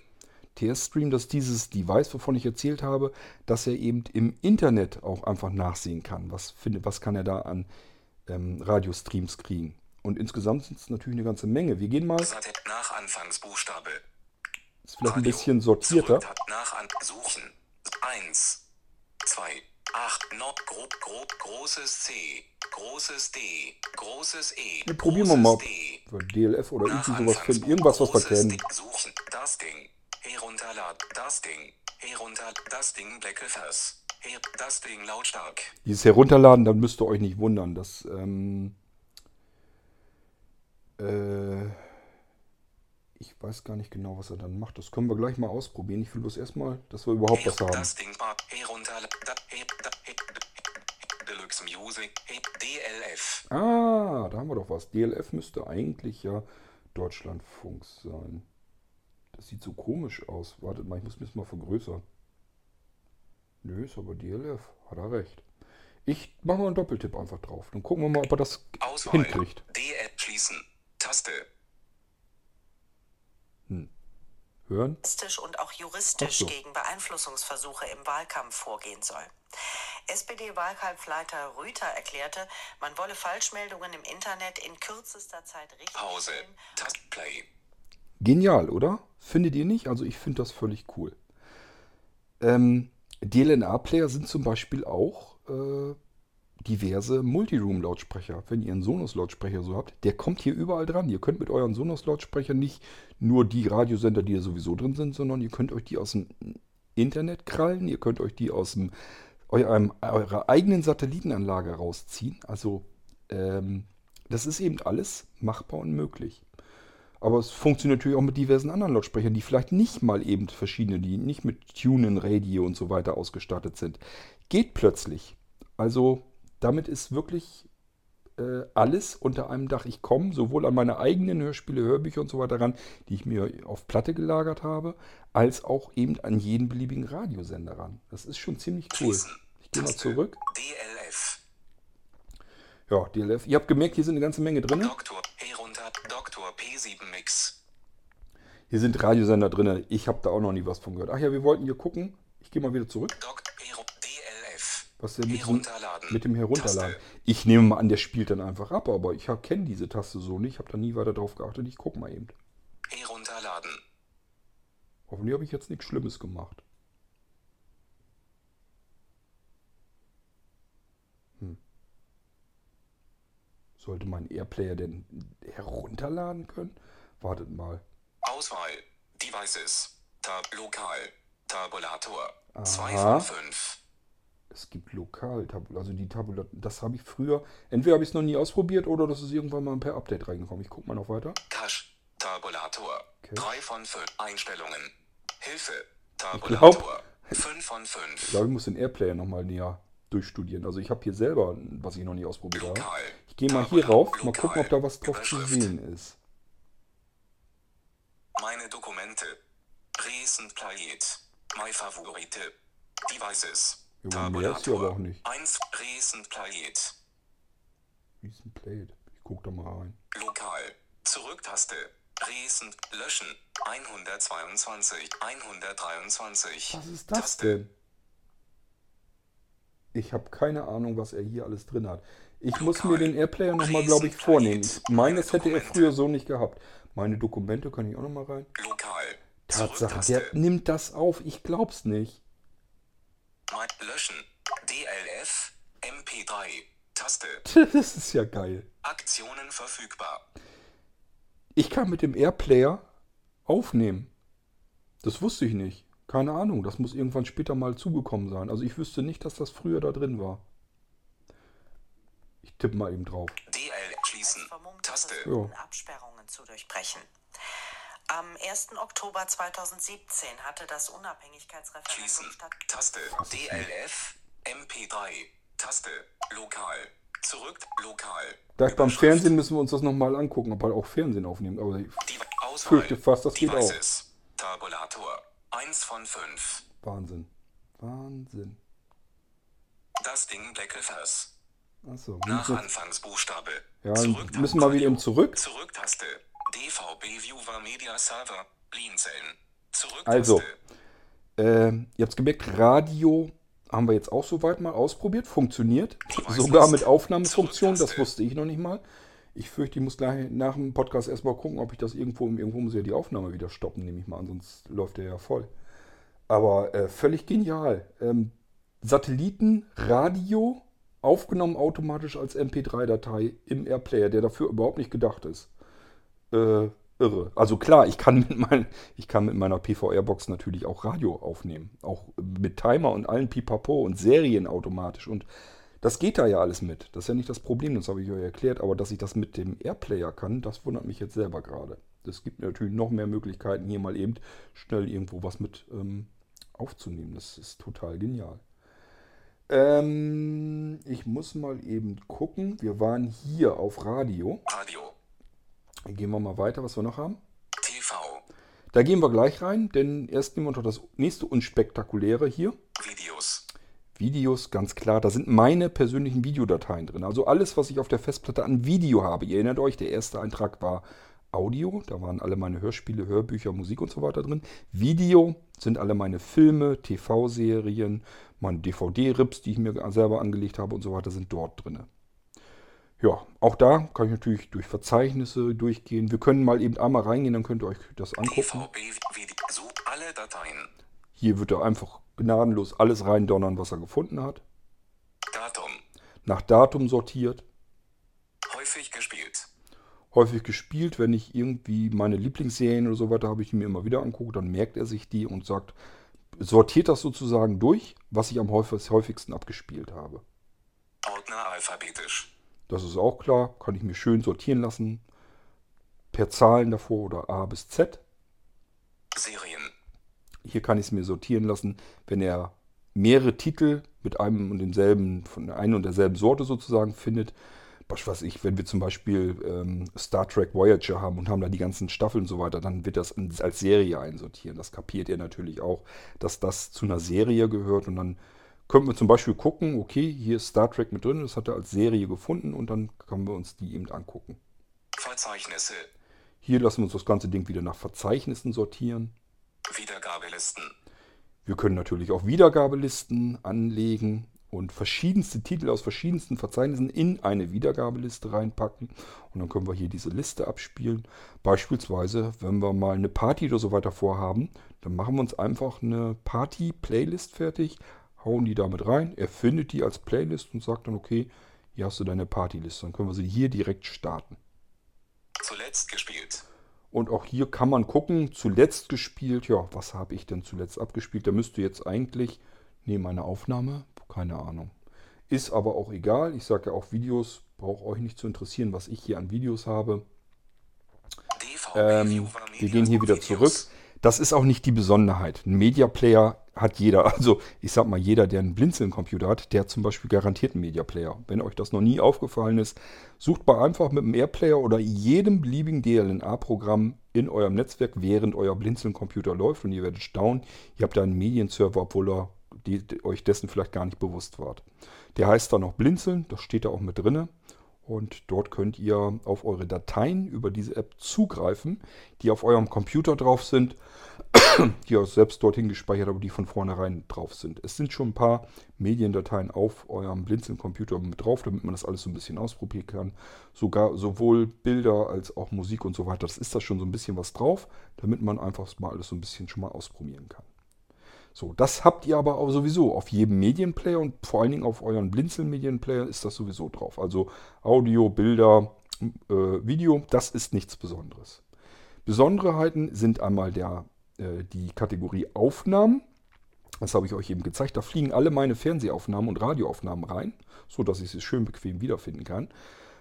TS-Stream, das ist dieses Device, wovon ich erzählt habe, dass er eben im Internet auch einfach nachsehen kann. Was, findet, was kann er da an ähm, Radiostreams kriegen? Und insgesamt sind es natürlich eine ganze Menge. Wir gehen mal. Nach Anfangsbuchstabe. ist vielleicht ein Radio. bisschen sortierter. Zurück- Nach an Suchen. 1. 2. 8. No, grob, grob, großes C. Großes D. Großes E. Ja, probieren wir mal, D. ob wir DLF oder Nach irgendwie sowas finden. Irgendwas, was wir kennen. Suchen. Das Ding. Herunterladen. Das Ding. Herunter. Das Ding Blackefers. Her das Ding lautstark. Dieses Herunterladen, dann müsst ihr euch nicht wundern. Das, ähm, äh, ich weiß gar nicht genau, was er dann macht. Das können wir gleich mal ausprobieren. Ich will bloß erstmal, dass wir überhaupt was haben. Das Ding war he, da, he, Deluxe Music. DLF. Ah, da haben wir doch was. DLF müsste eigentlich ja Deutschlandfunk sein. Das sieht so komisch aus. Wartet mal, ich muss mich mal vergrößern. Nö, ist aber DLF. Hat er recht. Ich mache mal einen Doppeltipp einfach drauf. Dann gucken wir mal, ob er das Auswahl. hinkriegt. DL schließen. Taste. Hören? juristisch und auch juristisch so. gegen Beeinflussungsversuche im Wahlkampf vorgehen soll. SPD-Wahlkampfleiter Rüther erklärte, man wolle Falschmeldungen im Internet in kürzester Zeit Pause. richtigstellen. Taste Play. Genial, oder? Findet ihr nicht? Also ich finde das völlig cool. Ähm, DLNA-Player sind zum Beispiel auch äh, diverse Multiroom-Lautsprecher. Wenn ihr einen Sonos-Lautsprecher so habt, der kommt hier überall dran. Ihr könnt mit euren Sonos-Lautsprechern nicht nur die Radiosender, die da sowieso drin sind, sondern ihr könnt euch die aus dem Internet krallen, ihr könnt euch die aus dem, eurem, eurer eigenen Satellitenanlage rausziehen. Also ähm, das ist eben alles machbar und möglich. Aber es funktioniert natürlich auch mit diversen anderen Lautsprechern, die vielleicht nicht mal eben verschiedene, die nicht mit Tunen, Radio und so weiter ausgestattet sind. Geht plötzlich. Also damit ist wirklich äh, alles unter einem Dach. Ich komme sowohl an meine eigenen Hörspiele, Hörbücher und so weiter ran, die ich mir auf Platte gelagert habe, als auch eben an jeden beliebigen Radiosender ran. Das ist schon ziemlich cool. Ich gehe mal zurück. DLF. Ja, DLF. Ihr habt gemerkt, hier sind eine ganze Menge drin. Doktor. Herunter. Doktor P7 Mix. Hier sind Radiosender drin. Ich habe da auch noch nie was von gehört. Ach ja, wir wollten hier gucken. Ich gehe mal wieder zurück. Doc. Was der mit, Herunterladen. mit dem Herunterladen. Taste. Ich nehme mal an, der spielt dann einfach ab, aber ich kenne diese Taste so nicht. Ich habe da nie weiter drauf geachtet. Ich gucke mal eben. Herunterladen. Hoffentlich habe ich jetzt nichts Schlimmes gemacht. Hm. Sollte mein Airplayer denn herunterladen können? Wartet mal. Auswahl. Devices. Tab. Lokal. Tabulator. 2 Aha. von 5. Es gibt lokal, also die Tabula, das habe ich früher, entweder habe ich es noch nie ausprobiert oder das ist irgendwann mal per Update reingekommen. Ich gucke mal noch weiter. Cache. Tabulator. Okay. 3 von 5. Einstellungen. Hilfe. Tabulator. 5 von 5. Ich glaube, ich muss den Airplayer nochmal näher durchstudieren. Also ich habe hier selber, was ich noch nie ausprobiert habe. Ich gehe mal hier rauf, mal gucken, ob da was drauf zu sehen ist. Meine Dokumente. Recent Playet. My Favorite. Devices. Ja, mehr ist hier aber auch nicht. 1. Recent Playet. Recent Played. Ich gucke da mal rein. Lokal. Zurücktaste. Recent. Löschen. 122. 123. Was ist das Taste. denn? Ich habe keine Ahnung, was er hier alles drin hat. Ich muss mir den Airplayer nochmal, glaube ich, vornehmen. Ich meine, das hätte er früher so nicht gehabt. Meine Dokumente kann ich auch nochmal rein. Lokal. Tatsache, der nimmt das auf. Ich glaub's nicht. Löschen. DLF. MP3. Taste. Das ist ja geil. Aktionen verfügbar. Ich kann mit dem Airplayer aufnehmen. Das wusste ich nicht. Keine Ahnung, das muss irgendwann später mal zugekommen sein. Also ich wüsste nicht, dass das früher da drin war. Ich tippe mal eben drauf. DL schließen. Taste. versuchten Absperrungen zu durchbrechen. Am 1. Oktober 2017 hatte das Unabhängigkeitsreferendum Schließen. statt. Taste. DLF. MP3. Taste. Lokal. Zurück. Lokal. Gleich beim. Fernsehen müssen wir uns das nochmal angucken, ob er auch Fernsehen aufnimmt. Aber ich Die Auswahl. fürchte fast, das geht auch. Tabulator. 1 von 5. Wahnsinn. Wahnsinn. Das Ding Blackefers. Achso. Nach Anfangsbuchstabe. Ja, Zurück- müssen wir wieder eben zurück. Zurücktaste. DVB Viewer Media Server. Blinzeln. Zurücktaste. Also. Ähm, ihr habt gemerkt, Radio haben wir jetzt auch soweit mal ausprobiert. Funktioniert. Sogar mit Aufnahmefunktion. Das wusste ich noch nicht mal. Ich fürchte, ich muss gleich nach dem Podcast erstmal gucken, ob ich das irgendwo, irgendwo muss ja die Aufnahme wieder stoppen, nehme ich mal an, sonst läuft der ja voll. Aber äh, völlig genial. Ähm, Satelliten, Radio, aufgenommen automatisch als MP3-Datei im Airplayer, der dafür überhaupt nicht gedacht ist. Äh, irre. Also klar, ich kann mit, mein, ich kann mit meiner PVR-Box natürlich auch Radio aufnehmen. Auch mit Timer und allen Pipapo und Serien automatisch. Und das geht da ja alles mit. Das ist ja nicht das Problem, das habe ich euch erklärt. Aber dass ich das mit dem Airplayer kann, das wundert mich jetzt selber gerade. Es gibt natürlich noch mehr Möglichkeiten, hier mal eben schnell irgendwo was mit ähm, aufzunehmen. Das ist total genial. Ähm, ich muss mal eben gucken. Wir waren hier auf Radio. Radio. Gehen wir mal weiter, was wir noch haben. TV. Da gehen wir gleich rein, denn erst nehmen wir noch das nächste Unspektakuläre hier. Videos. Videos, ganz klar. Da sind meine persönlichen Videodateien drin. Also alles, was ich auf der Festplatte an Video habe. Ihr erinnert euch, der erste Eintrag war Audio. Da waren alle meine Hörspiele, Hörbücher, Musik und so weiter drin. Video sind alle meine Filme, TV-Serien, meine DVD-Rips, die ich mir selber angelegt habe und so weiter, sind dort drin. Ja, auch da kann ich natürlich durch Verzeichnisse durchgehen. Wir können mal eben einmal reingehen, dann könnt ihr euch das angucken. Dateien. Hier wird er einfach gnadenlos alles reindonnern, was er gefunden hat. Datum. Nach Datum sortiert. Häufig gespielt. Häufig gespielt, wenn ich irgendwie meine Lieblingsserien oder so weiter habe, ich mir immer wieder angucke, dann merkt er sich die und sagt, sortiert das sozusagen durch, was ich am häufig- häufigsten abgespielt habe. Ordner alphabetisch. Das ist auch klar, kann ich mir schön sortieren lassen. Per Zahlen davor oder A bis Z. Serien. Hier kann ich es mir sortieren lassen, wenn er mehrere Titel mit einem und demselben, von der einen und derselben Sorte sozusagen findet. Was weiß ich, wenn wir zum Beispiel ähm, Star Trek Voyager haben und haben da die ganzen Staffeln und so weiter, dann wird das als Serie einsortieren. Das kapiert ihr natürlich auch, dass das zu einer Serie gehört und dann können wir zum Beispiel gucken, okay, hier ist Star Trek mit drin, das hat er als Serie gefunden und dann können wir uns die eben angucken. Verzeichnisse. Hier lassen wir uns das ganze Ding wieder nach Verzeichnissen sortieren. Wiedergabelisten. Wir können natürlich auch Wiedergabelisten anlegen und verschiedenste Titel aus verschiedensten Verzeichnissen in eine Wiedergabeliste reinpacken. Und dann können wir hier diese Liste abspielen. Beispielsweise, wenn wir mal eine Party oder so weiter vorhaben, dann machen wir uns einfach eine Party-Playlist fertig, hauen die damit rein. Er findet die als Playlist und sagt dann, okay, hier hast du deine Partyliste. Dann können wir sie hier direkt starten. Zuletzt gespielt. Und auch hier kann man gucken, zuletzt gespielt, ja, was habe ich denn zuletzt abgespielt? Da müsste jetzt eigentlich, nee, meine Aufnahme, keine Ahnung. Ist aber auch egal, ich sage ja auch Videos, braucht euch nicht zu interessieren, was ich hier an Videos habe. Ähm, wir gehen hier wieder zurück. Das ist auch nicht die Besonderheit. Ein Media Player hat jeder. Also ich sag mal, jeder, der einen Blinzeln-Computer hat, der hat zum Beispiel garantiert einen Media Player. Wenn euch das noch nie aufgefallen ist, sucht mal einfach mit einem Airplayer oder jedem beliebigen DLNA-Programm in eurem Netzwerk, während euer Blinzeln-Computer läuft und ihr werdet staunen, ihr habt da einen Medienserver, obwohl ihr die, die, euch dessen vielleicht gar nicht bewusst wart. Der heißt dann noch Blinzeln, das steht da auch mit drinne. Und dort könnt ihr auf eure Dateien über diese App zugreifen, die auf eurem Computer drauf sind, die ihr selbst dorthin gespeichert, aber die von vornherein drauf sind. Es sind schon ein paar Mediendateien auf eurem Blinzeln-Computer mit drauf, damit man das alles so ein bisschen ausprobieren kann. Sogar sowohl Bilder als auch Musik und so weiter. Das ist da schon so ein bisschen was drauf, damit man einfach mal alles so ein bisschen schon mal ausprobieren kann. So, das habt ihr aber auch sowieso auf jedem Medienplayer und vor allen Dingen auf euren Blinzeln-Medienplayer ist das sowieso drauf. Also Audio, Bilder, äh, Video, das ist nichts Besonderes. Besonderheiten sind einmal der, äh, die Kategorie Aufnahmen. Das habe ich euch eben gezeigt. Da fliegen alle meine Fernsehaufnahmen und Radioaufnahmen rein, sodass ich sie schön bequem wiederfinden kann.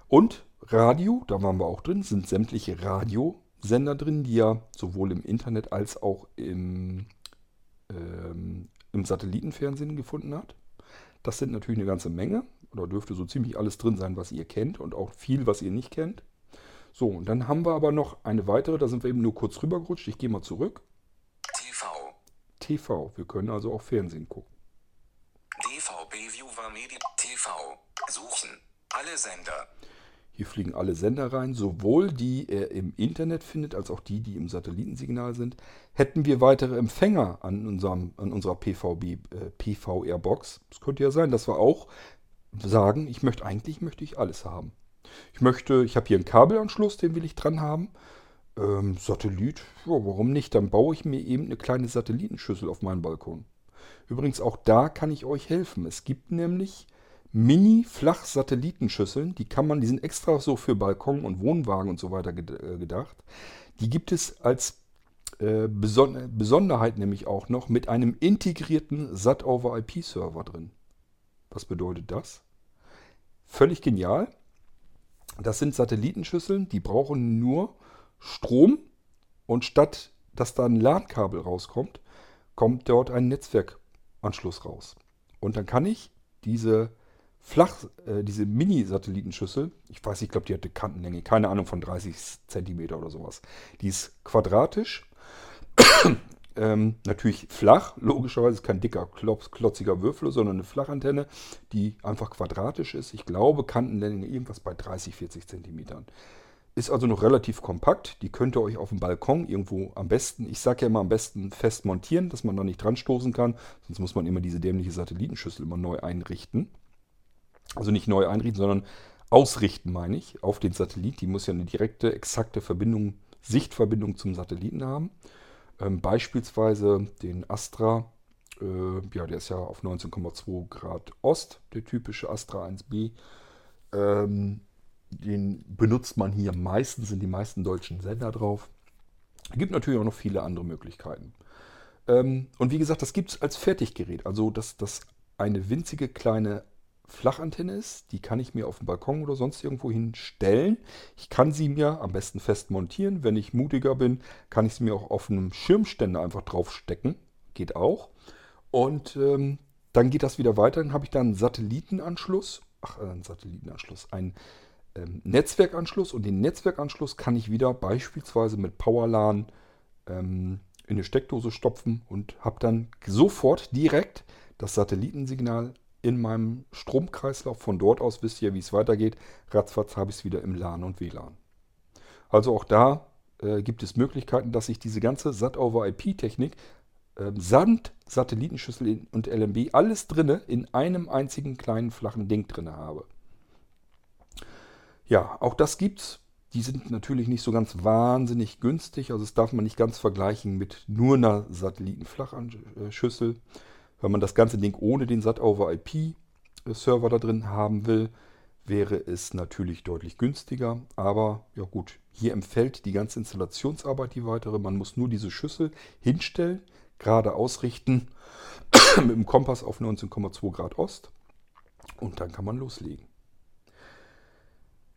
Und Radio, da waren wir auch drin, sind sämtliche Radiosender drin, die ihr sowohl im Internet als auch im, ähm, im Satellitenfernsehen gefunden habt. Das sind natürlich eine ganze Menge. Oder dürfte so ziemlich alles drin sein, was ihr kennt und auch viel, was ihr nicht kennt. So, und dann haben wir aber noch eine weitere, da sind wir eben nur kurz rübergerutscht. Ich gehe mal zurück. TV. TV. Wir können also auch Fernsehen gucken. DVB Viewer Media. TV. Suchen. Alle Sender. Hier fliegen alle Sender rein, sowohl die er im Internet findet, als auch die, die im Satellitensignal sind. Hätten wir weitere Empfänger an, unserem, an unserer PVB, äh, PVR-Box, es könnte ja sein, dass wir auch sagen, ich möchte eigentlich möchte ich alles haben. Ich möchte, ich habe hier einen Kabelanschluss, den will ich dran haben. Ähm, Satellit, ja, warum nicht? Dann baue ich mir eben eine kleine Satellitenschüssel auf meinen Balkon. Übrigens, auch da kann ich euch helfen. Es gibt nämlich Mini-Flach-Satellitenschüsseln, die kann man, die sind extra so für Balkon und Wohnwagen und so weiter äh, gedacht. Die gibt es als äh, Beson Besonderheit nämlich auch noch mit einem integrierten SAT-over-IP-Server drin. Was bedeutet das? Völlig genial. Das sind Satellitenschüsseln, die brauchen nur Strom und statt dass da ein LAN-Kabel rauskommt, kommt dort ein Netzwerkanschluss raus. Und dann kann ich diese flach, äh, diese Mini-Satellitenschüssel, ich weiß, ich glaube, die hatte Kantenlänge, keine Ahnung, von 30 cm oder sowas. Die ist quadratisch, ähm, natürlich flach, logischerweise kein dicker, klotziger Würfel, sondern eine Flachantenne, die einfach quadratisch ist. Ich glaube, Kantenlänge irgendwas bei 30, 40 cm. Ist also noch relativ kompakt. Die könnt ihr euch auf dem Balkon irgendwo am besten, ich sage ja immer am besten fest montieren, dass man da nicht dran stoßen kann. Sonst muss man immer diese dämliche Satellitenschüssel immer neu einrichten. Also nicht neu einrichten, sondern ausrichten, meine ich, auf den Satellit. Die muss ja eine direkte, exakte Verbindung, Sichtverbindung zum Satelliten haben. Ähm, beispielsweise den Astra, äh, ja, der ist ja auf 19,2 Grad Ost, der typische Astra 1b. Ähm, den benutzt man hier meistens, sind die meisten deutschen Sender drauf. Es gibt natürlich auch noch viele andere Möglichkeiten. Ähm, und wie gesagt, das gibt es als Fertiggerät. Also, dass das eine winzige kleine Flachantenne ist. Die kann ich mir auf dem Balkon oder sonst irgendwo hinstellen. Ich kann sie mir am besten fest montieren. Wenn ich mutiger bin, kann ich sie mir auch auf einem Schirmständer einfach draufstecken. Geht auch. Und ähm, dann geht das wieder weiter. Dann habe ich da einen Satellitenanschluss. Ach, äh, einen Satellitenanschluss. Einen ähm, Netzwerkanschluss. Und den Netzwerkanschluss kann ich wieder beispielsweise mit Powerlan ähm, in eine Steckdose stopfen und habe dann sofort direkt das Satellitensignal in meinem Stromkreislauf. Von dort aus wisst ihr, wie es weitergeht. Ratzfatz habe ich es wieder im LAN und WLAN. Also auch da äh, gibt es Möglichkeiten, dass ich diese ganze SAT-over-IP-Technik äh, samt Satellitenschüssel und LMB alles drinne in einem einzigen kleinen flachen Ding drinne habe. Ja, auch das gibt's. Die sind natürlich nicht so ganz wahnsinnig günstig. Also das darf man nicht ganz vergleichen mit nur einer Satellitenflachschüssel. Wenn man das ganze Ding ohne den SAT-over-IP-Server da drin haben will, wäre es natürlich deutlich günstiger. Aber ja gut, hier empfällt die ganze Installationsarbeit die weitere. Man muss nur diese Schüssel hinstellen, gerade ausrichten mit dem Kompass auf 19,2 Grad Ost und dann kann man loslegen.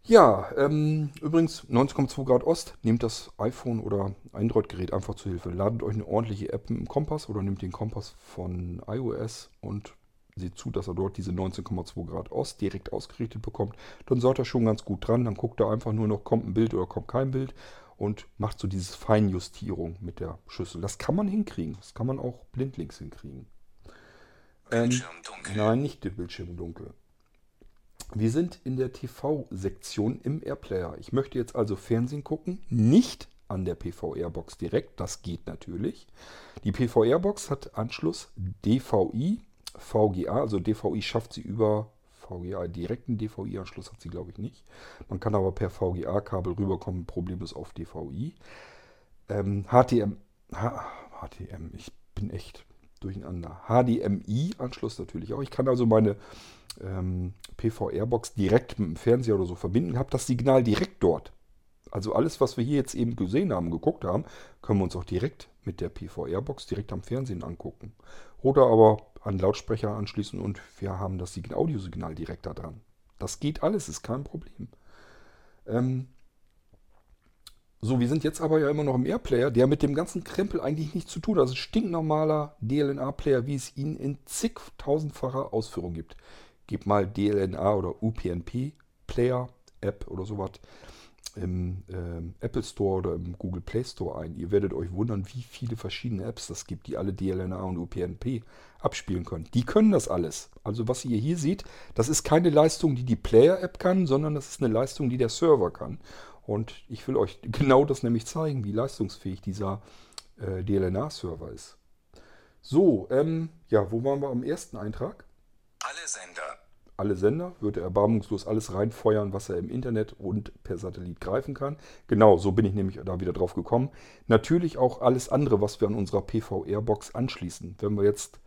Ja, ähm, übrigens 19,2 Grad Ost, nehmt das iPhone oder Android-Gerät einfach zur Hilfe. Ladet euch eine ordentliche App im Kompass oder nehmt den Kompass von iOS und seht zu, dass er dort diese 19,2 Grad Ost direkt ausgerichtet bekommt. Dann seid ihr schon ganz gut dran. Dann guckt er einfach nur noch, kommt ein Bild oder kommt kein Bild und macht so diese Feinjustierung mit der Schüssel. Das kann man hinkriegen. Das kann man auch blindlings hinkriegen. Ähm, nein, nicht der Bildschirm dunkel. Wir sind in der TV-Sektion im Airplayer. Ich möchte jetzt also Fernsehen gucken, nicht an der PVR-Box direkt, das geht natürlich. Die PVR-Box hat Anschluss DVI, VGA, also DVI schafft sie über VGA, direkten DVI-Anschluss hat sie glaube ich nicht. Man kann aber per VGA-Kabel rüberkommen, Problem ist auf DVI. Ähm, HTM, H HTM, ich bin echt durcheinander. HDMI-Anschluss natürlich auch. Ich kann also meine ähm, PV-Airbox direkt mit dem Fernseher oder so verbinden, habe das Signal direkt dort. Also alles, was wir hier jetzt eben gesehen haben, geguckt haben, können wir uns auch direkt mit der PV-Airbox direkt am Fernsehen angucken. Oder aber an Lautsprecher anschließen und wir haben das Audiosignal direkt da dran. Das geht alles, ist kein Problem. Ähm, so, wir sind jetzt aber ja immer noch im Airplayer, der mit dem ganzen Krempel eigentlich nichts zu tun hat. Das ist ein stinknormaler DLNA-Player, wie es ihn in zigtausendfacher Ausführung gibt. Gebt mal DLNA oder UPnP-Player, App oder sowas im äh, Apple Store oder im Google Play Store ein. Ihr werdet euch wundern, wie viele verschiedene Apps das gibt, die alle DLNA und UPnP abspielen können. Die können das alles. Also was ihr hier seht, das ist keine Leistung, die die Player-App kann, sondern das ist eine Leistung, die der Server kann. Und ich will euch genau das nämlich zeigen, wie leistungsfähig dieser äh, DLNA-Server ist. So, ähm, ja, wo waren wir am ersten Eintrag? Alle Sender. Alle Sender würde erbarmungslos alles reinfeuern, was er im Internet und per Satellit greifen kann. Genau, so bin ich nämlich da wieder drauf gekommen. Natürlich auch alles andere, was wir an unserer PV-Airbox anschließen. Wenn wir jetzt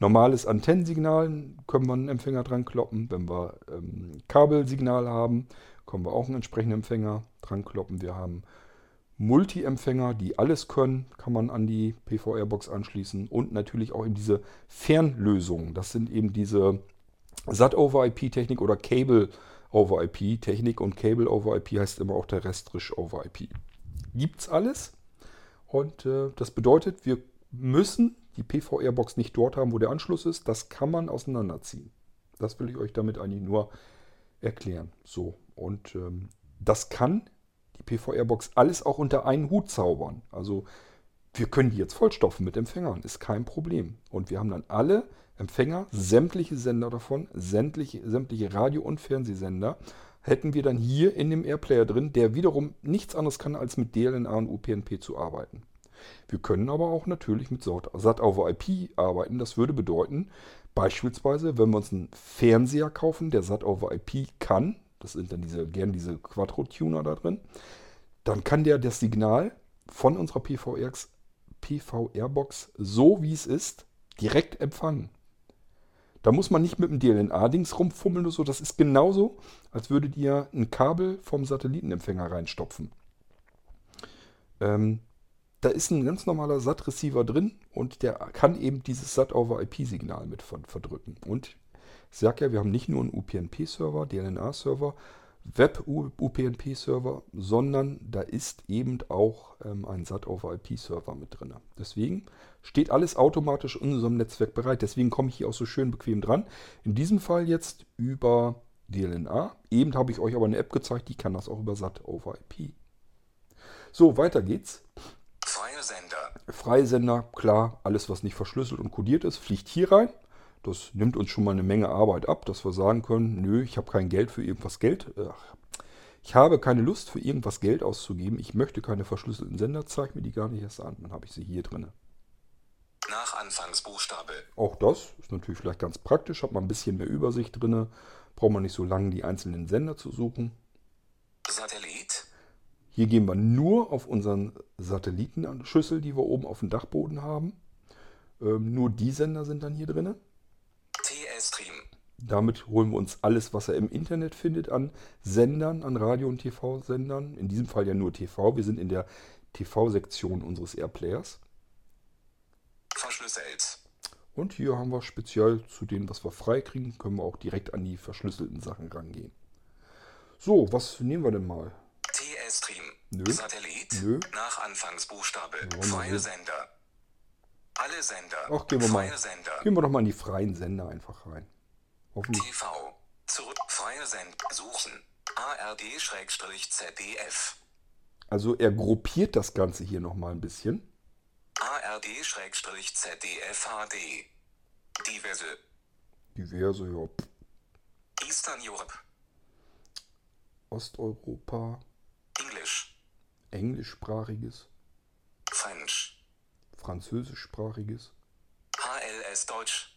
normales Antennensignal, können wir einen Empfänger dran kloppen. Wenn wir ähm, Kabelsignal haben, können wir auch einen entsprechenden Empfänger dran kloppen. Wir haben Multi-Empfänger, die alles können, kann man an die PV-Airbox anschließen. Und natürlich auch in diese Fernlösungen. Das sind eben diese SAT-over-IP-Technik oder Cable-over-IP-Technik. Und Cable-over-IP heißt immer auch terrestrisch over IP. Gibt es alles. Und äh, das bedeutet, wir müssen die PV-Airbox nicht dort haben, wo der Anschluss ist. Das kann man auseinanderziehen. Das will ich euch damit eigentlich nur erklären. So, und ähm, das kann die PV-Airbox alles auch unter einen Hut zaubern. Also wir können die jetzt vollstopfen mit Empfängern, ist kein Problem. Und wir haben dann alle Empfänger, sämtliche Sender davon, sämtliche, sämtliche Radio- und Fernsehsender, hätten wir dann hier in dem Airplayer drin, der wiederum nichts anderes kann, als mit DLNA und UPnP zu arbeiten. Wir können aber auch natürlich mit SAT over IP arbeiten. Das würde bedeuten, beispielsweise, wenn wir uns einen Fernseher kaufen, der SAT over IP kann, das sind dann diese, gern diese Quattro-Tuner da drin, dann kann der das Signal von unserer PV-Airbox so wie es ist direkt empfangen. Da muss man nicht mit dem DLNA-Dings rumfummeln oder so. Das ist genauso, als würdet ihr ein Kabel vom Satellitenempfänger reinstopfen. Ähm, da ist ein ganz normaler SAT-Receiver drin und der kann eben dieses SAT-over-IP-Signal mit verdrücken. Und ich sage ja, wir haben nicht nur einen UPnP-Server, DLNA-Server, Web-UPnP-Server, sondern da ist eben auch ähm, ein SAT-over-IP-Server mit drin. Deswegen steht alles automatisch in unserem Netzwerk bereit. Deswegen komme ich hier auch so schön bequem dran. In diesem Fall jetzt über DLNA. Eben habe ich euch aber eine App gezeigt, die kann das auch über SAT-over-IP. So, weiter geht's. Freie Sender. Freie Sender, klar, alles was nicht verschlüsselt und kodiert ist, fliegt hier rein. Das nimmt uns schon mal eine Menge Arbeit ab, dass wir sagen können, nö, ich habe kein Geld für irgendwas Geld. Ach, ich habe keine Lust für irgendwas Geld auszugeben. Ich möchte keine verschlüsselten Sender, zeige mir die gar nicht erst an. Dann habe ich sie hier drin. Nach Anfangsbuchstabe. Auch das ist natürlich vielleicht ganz praktisch, hat man ein bisschen mehr Übersicht drin. Braucht man nicht so lange die einzelnen Sender zu suchen. Satellit. Hier gehen wir nur auf unseren Satellitenschüssel, die wir oben auf dem Dachboden haben. Ähm, nur die Sender sind dann hier drin. TS-Stream. Damit holen wir uns alles, was er im Internet findet, an Sendern, an Radio- und TV-Sendern. In diesem Fall ja nur TV. Wir sind in der TV-Sektion unseres Airplayers. Verschlüsselt. Und hier haben wir speziell zu dem, was wir freikriegen, können wir auch direkt an die verschlüsselten Sachen rangehen. So, was nehmen wir denn mal? TS-Stream. Nö. Satellit. Nö. Nach Anfangsbuchstabe. mal Freie. Sender. Alle Sender. Ach, gehen wir mal. Freie Sender. Gehen wir doch mal in die freien Sender einfach rein. Hoffentlich. TV. Zurück. Freie Sender. Suchen. ARD-ZDF. Also er gruppiert das Ganze hier nochmal ein bisschen. ARD-ZDF HD. Diverse. Diverse, ja, Eastern Europe. Osteuropa, English. englischsprachiges, French. französischsprachiges, HLS Deutsch.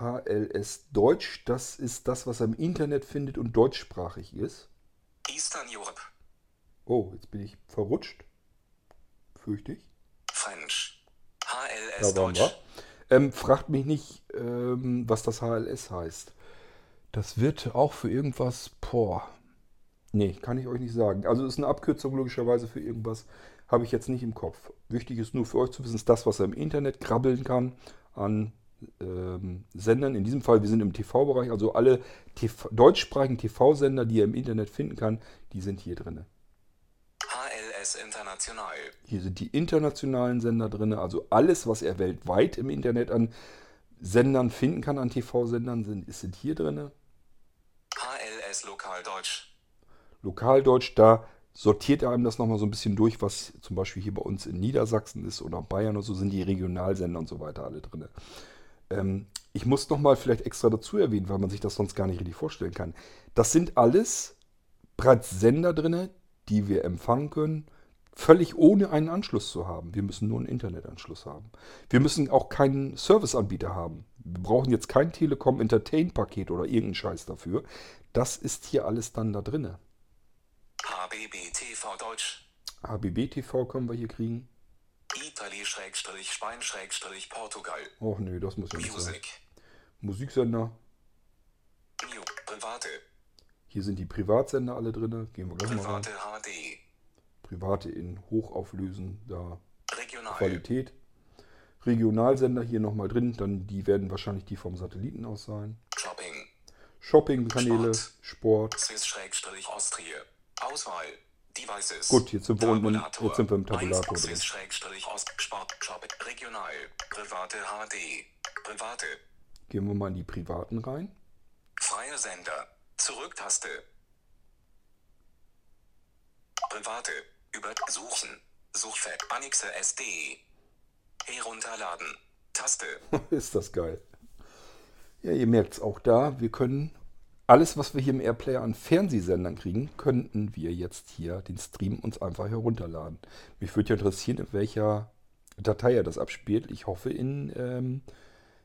HLS Deutsch, das ist das, was er im Internet findet und deutschsprachig ist. Eastern Europe. Oh, jetzt bin ich verrutscht. Fürchte ich. French. HLS Da waren Deutsch. wir. Ähm, fragt mich nicht, ähm, was das HLS heißt. Das wird auch für irgendwas. Boah. Nee, kann ich euch nicht sagen. Also ist eine Abkürzung logischerweise für irgendwas. Habe ich jetzt nicht im Kopf. Wichtig ist nur für euch zu wissen, ist das, was er im Internet krabbeln kann an ähm, Sendern. In diesem Fall, wir sind im TV-Bereich, also alle TV, deutschsprachigen TV-Sender, die ihr im Internet finden kann, die sind hier drin. HLS International. Hier sind die internationalen Sender drin, also alles, was er weltweit im Internet an Sendern finden kann, an TV-Sendern, sind, sind hier drin. HLS Lokaldeutsch. Lokaldeutsch, da sortiert er einem das nochmal so ein bisschen durch, was zum Beispiel hier bei uns in Niedersachsen ist oder Bayern und so sind die Regionalsender und so weiter alle drin. Ähm, ich muss nochmal vielleicht extra dazu erwähnen, weil man sich das sonst gar nicht richtig vorstellen kann. Das sind alles bereits Sender drin, die wir empfangen können, völlig ohne einen Anschluss zu haben. Wir müssen nur einen Internetanschluss haben. Wir müssen auch keinen Serviceanbieter haben. Wir brauchen jetzt kein Telekom Entertain Paket oder irgendeinen Scheiß dafür. Das ist hier alles dann da drinne. HBB TV Deutsch. HBB TV können wir hier kriegen. Italy-Spain-Portugal. Och nö, das muss ja nicht sein. Music. Musiksender. New. Private. Hier sind die Privatsender alle drin. Gehen wir gleich mal rein. Private HD. Private in hochauflösender Regional. Qualität. Regionalsender hier nochmal drin. Dann die werden wahrscheinlich die vom Satelliten aus sein. Shopping. Shopping-Kanäle, Sport. Swiss-Austria. Auswahl. Devices. Gut, jetzt sind wir unten- jetzt sind wir im Tabulator drin. Sport. Shopping. Regional. Private HD. Private. Gehen wir mal in die Privaten rein. Freie Sender. Zurücktaste. Private. Über Suchen. Suchfeld. Annexe SD. Herunterladen. Taste. ist das geil. Ja, ihr merkt es auch da. Wir können alles, was wir hier im Airplayer an Fernsehsendern kriegen, könnten wir jetzt hier den Stream uns einfach herunterladen. Mich würde ja interessieren, in welcher Datei er das abspielt. Ich hoffe in ähm,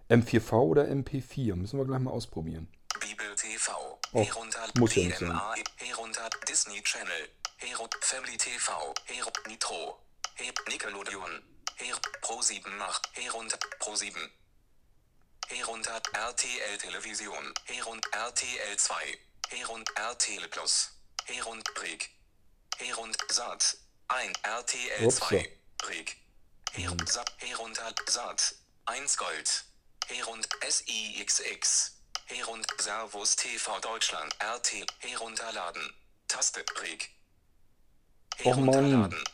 M4V oder MP4. Müssen wir gleich mal ausprobieren. Bibel TV. Oh, Herunter. muss ja nicht sein. Herunter. Disney Channel. Hero. Family TV. Hero. Nitro. Her Nickelodeon. Her Pro 7 Nacht. Herunter. Pro 7. Herunter. RTL Television. Herunter. RTL 2. Herunter. RTL Plus. Herunter. Brick. Herunter. Sat. 1. RTL Upsa. 2. Brick. Herunter. Sat. Herunter. Sat. 1 Gold. Herund SIXX. Herund Servus TV Deutschland. RT. Herunterladen. Taste. Reg. Och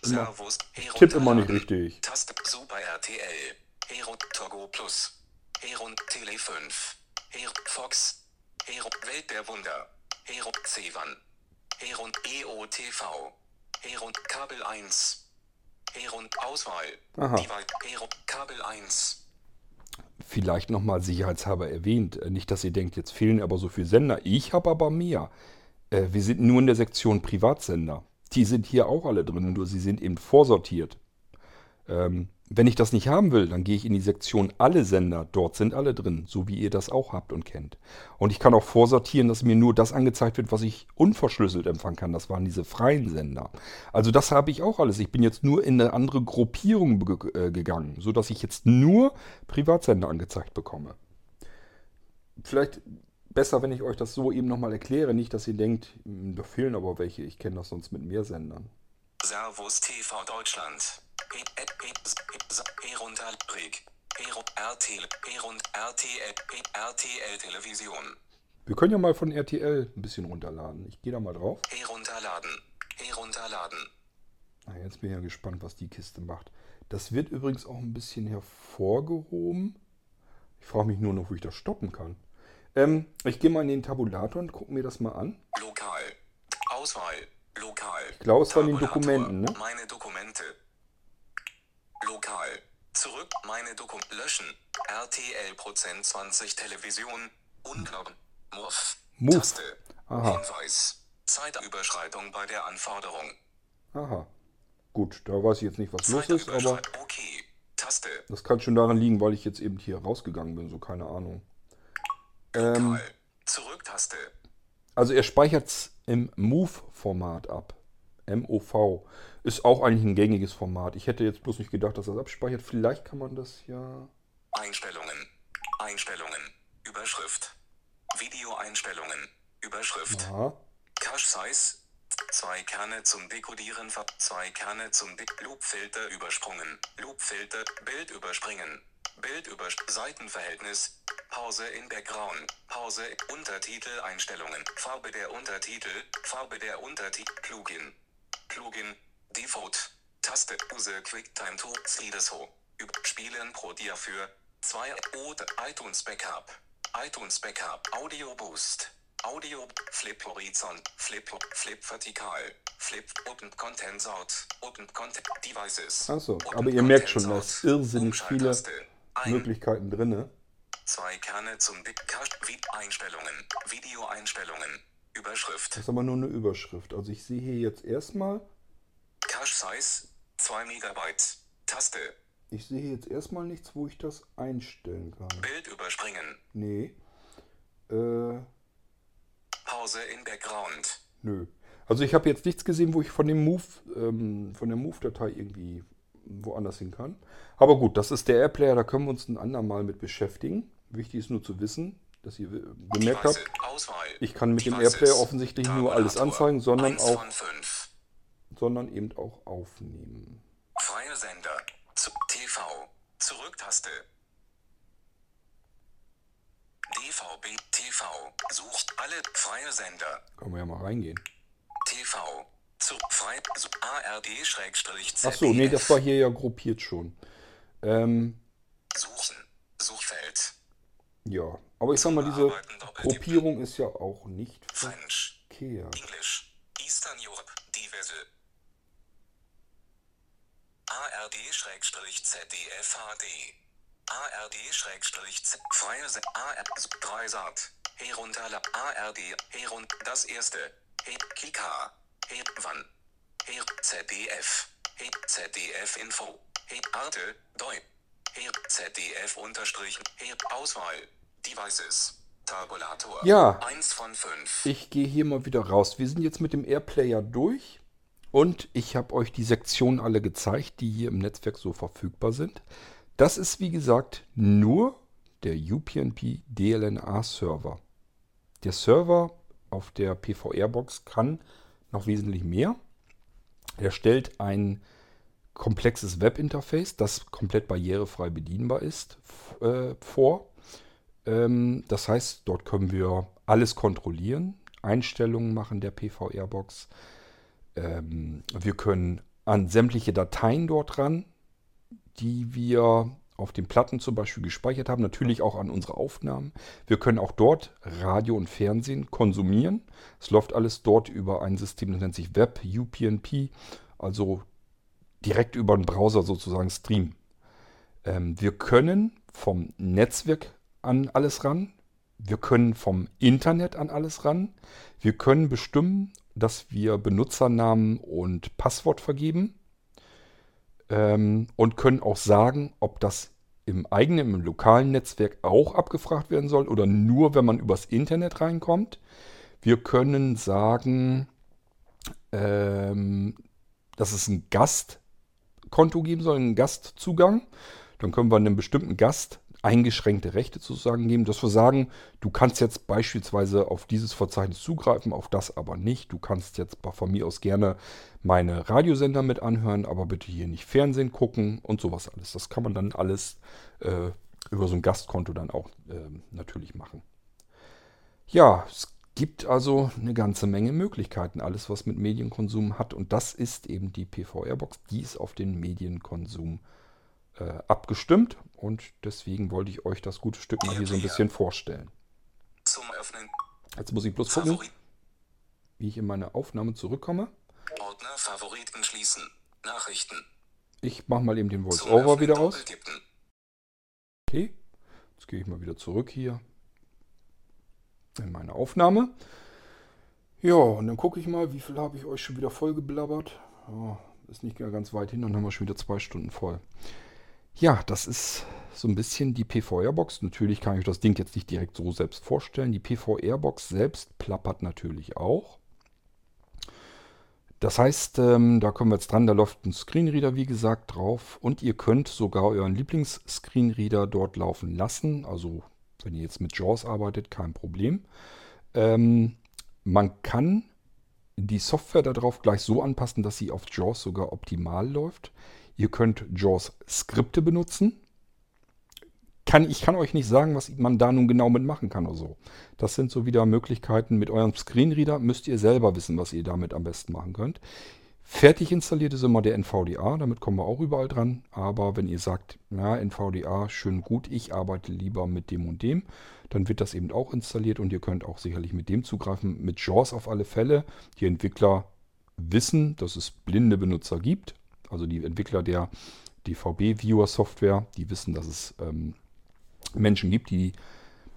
Servus. tipp immer nicht richtig. Taste. Super RTL. Herund Togo Plus. Herund Tele 5. Her Fox. Herund Welt der Wunder. Herund Sevan. Herund EOTV. Herund Kabel 1. Herund Auswahl. Aha. Herund Kabel 1. Vielleicht nochmal sicherheitshalber erwähnt. Äh, Nicht, dass ihr denkt, jetzt fehlen aber so viele Sender. Ich habe aber mehr. Äh, Wir sind nur in der Sektion Privatsender. Die sind hier auch alle drin, nur sie sind eben vorsortiert. Ähm, wenn ich das nicht haben will, dann gehe ich in die Sektion alle Sender. Dort sind alle drin, so wie ihr das auch habt und kennt. Und ich kann auch vorsortieren, dass mir nur das angezeigt wird, was ich unverschlüsselt empfangen kann. Das waren diese freien Sender. Also das habe ich auch alles. Ich bin jetzt nur in eine andere Gruppierung äh, gegangen, sodass ich jetzt nur Privatsender angezeigt bekomme. Vielleicht besser, wenn ich euch das so eben nochmal erkläre. Nicht, dass ihr denkt, "Hm, da fehlen aber welche. Ich kenne das sonst mit mehr Sendern. Servus TV Deutschland. He- he- he- he- Herunter Reg. RTL. Television. Wir können ja mal von RTL ein bisschen runterladen. Ich gehe da mal drauf. Herunterladen. Herunterladen. Na, jetzt bin ich ja gespannt, was die Kiste macht. Das wird übrigens auch ein bisschen hervorgehoben. Ich frage mich nur noch, wo ich das stoppen kann. Ähm, ich gehe mal in den Tabulator und gucke mir das mal an. Lokal. Auswahl. Lokal. Ich glaube, es waren die. Dokumenten, ne? Meine Dokumente. Lokal. Zurück. Meine Dokumente. Löschen. RTL Prozent 20 Television. Unknochen. Muff. Muff. Taste. Aha. Hinweis. Zeitüberschreitung bei der Anforderung. Aha. Gut, da weiß ich jetzt nicht, was los ist, aber. Okay. Taste. das kann schon daran liegen, weil ich jetzt eben hier rausgegangen bin, so keine Ahnung. Ähm. Zurücktaste. also er speichert es im Move-Format ab. MOV. Ist auch eigentlich ein gängiges Format. Ich hätte jetzt bloß nicht gedacht, dass das abspeichert. Vielleicht kann man das ja. Einstellungen. Einstellungen. Überschrift. Videoeinstellungen. Überschrift. Aha. Cache Size. Zwei Kerne zum Dekodieren. Zwei Kerne zum De Loopfilter übersprungen. Loopfilter. Bild überspringen. Bild über Seitenverhältnis. Pause in Background. Pause. Untertitel Einstellungen. Farbe der Untertitel. Farbe der Untertitel. Plugin. Plugin. Default. Taste. Use QuickTime to Slideso. Spielen pro Dia für 2 oder iTunes Backup. iTunes Backup. Audio Boost. Audio Flip Horizont. Flip Flip Vertikal. Flip Open Content Out. Open Content Devices. Achso, aber ihr merkt schon, Content da ist Out. irrsinnig viele. Ein. Möglichkeiten drin. Zwei Kerne zum. Vid Einstellungen. Videoeinstellungen. Überschrift. Das ist aber nur eine Überschrift. Also ich sehe hier jetzt erstmal, Cache Size 2 Megabyte. Taste. ich sehe jetzt erstmal nichts, wo ich das einstellen kann. Bild überspringen. Nee. Äh, Pause in Background. nö. Also ich habe jetzt nichts gesehen, wo ich von dem Move, ähm, von der Move-Datei irgendwie woanders hin kann. Aber gut, das ist der Airplayer, da können wir uns ein andermal mit beschäftigen. Wichtig ist nur zu wissen, dass ihr gemerkt habt, ich kann mit dem. Airplayer offensichtlich nicht nur alles anzeigen, sondern auch, sondern eben auch aufnehmen. Freie Sender. Zu TV. Zurücktaste. DVB TV. Sucht alle freie Sender. Können wir ja mal reingehen. TV. Zu frei. Su- ARD Schrägstrich Ach so, nee, das ZDF. war hier ja gruppiert schon. Ähm, Suchen. Suchfeld. ja, aber ich sag mal, diese. Gruppierung ist ja auch nicht French. verkehrt. English. Eastern Europe. Diverse. ARD-ZDF HD. ARD-Z. Freie Se AR. Dreisat. Herunterla. ARD. Herun. Das erste. Kika. He Wann. He ZDF. He ZDF Info. He Arte. Deu. He ZDF unterstrichen. He Auswahl. Devices. Tabulator. Ja. 1 von 5. Ich gehe hier mal wieder raus. Wir sind jetzt mit dem Airplayer durch und ich habe euch die Sektionen alle gezeigt, die hier im Netzwerk so verfügbar sind. Das ist wie gesagt nur der UPnP DLNA Server. Der Server auf der PVR-Box kann noch wesentlich mehr. Er stellt ein komplexes Webinterface, das komplett barrierefrei bedienbar ist, äh, vor. Ähm, das heißt, dort können wir alles kontrollieren, Einstellungen machen der PVR-Box. Ähm, wir können an sämtliche Dateien dort ran, die wir auf den Platten zum Beispiel gespeichert haben, natürlich auch an unsere Aufnahmen. Wir können auch dort Radio und Fernsehen konsumieren. Es läuft alles dort über ein System, das nennt sich Web UPnP, also direkt über den Browser sozusagen streamen. Ähm, wir können vom Netzwerk an alles ran. Wir können vom Internet an alles ran. Wir können bestimmen, dass wir Benutzernamen und Passwort vergeben. Ähm, und können auch sagen, ob das im eigenen, im lokalen Netzwerk auch abgefragt werden soll oder nur, wenn man übers Internet reinkommt. Wir können sagen, ähm, dass es ein Gastkonto geben soll, einen Gastzugang. Dann können wir einem bestimmten Gast eingeschränkte Rechte sozusagen geben, dass wir sagen, du kannst jetzt beispielsweise auf dieses Verzeichnis zugreifen, auf das aber nicht. Du kannst jetzt von mir aus gerne meine Radiosender mit anhören, aber bitte hier nicht Fernsehen gucken und sowas alles. Das kann man dann alles äh, über so ein Gastkonto dann auch ähm, natürlich machen. Ja, es gibt also eine ganze Menge Möglichkeiten, alles was mit Medienkonsum hat. Und das ist eben die PVR-Box, die ist auf den Medienkonsum äh, abgestimmt. Und deswegen wollte ich euch das gute Stück mal hier so ein bisschen vorstellen. Zum Öffnen. Jetzt muss ich bloß gucken, Favorit. wie ich in meine Aufnahme zurückkomme. Ordner Favoriten schließen. Nachrichten. Ich mache mal eben den Voice-Over wieder aus. Okay, jetzt gehe ich mal wieder zurück hier in meine Aufnahme. Ja, und dann gucke ich mal, wie viel habe ich euch schon wieder voll geblabbert. Ja, ist nicht ganz weit hin, dann haben wir schon wieder zwei Stunden voll. Ja, das ist so ein bisschen die PVR-Box. Natürlich kann ich euch das Ding jetzt nicht direkt so selbst vorstellen. Die PVR-Box selbst plappert natürlich auch. Das heißt, ähm, da kommen wir jetzt dran, da läuft ein Screenreader, wie gesagt, drauf. Und ihr könnt sogar euren Lieblings-Screenreader dort laufen lassen. Also wenn ihr jetzt mit JAWS arbeitet, kein Problem. Ähm, man kann die Software darauf gleich so anpassen, dass sie auf JAWS sogar optimal läuft. Ihr könnt JAWS-Skripte benutzen. Kann, ich kann euch nicht sagen, was man da nun genau mitmachen kann oder so. Das sind so wieder Möglichkeiten. Mit eurem Screenreader müsst ihr selber wissen, was ihr damit am besten machen könnt. Fertig installiert ist immer der NVDA, damit kommen wir auch überall dran. Aber wenn ihr sagt, ja, NVDA, schön gut, ich arbeite lieber mit dem und dem, dann wird das eben auch installiert und ihr könnt auch sicherlich mit dem zugreifen. Mit JAWS auf alle Fälle. Die Entwickler wissen, dass es blinde Benutzer gibt. Also die Entwickler der DVB-Viewer-Software, die wissen, dass es ähm, Menschen gibt, die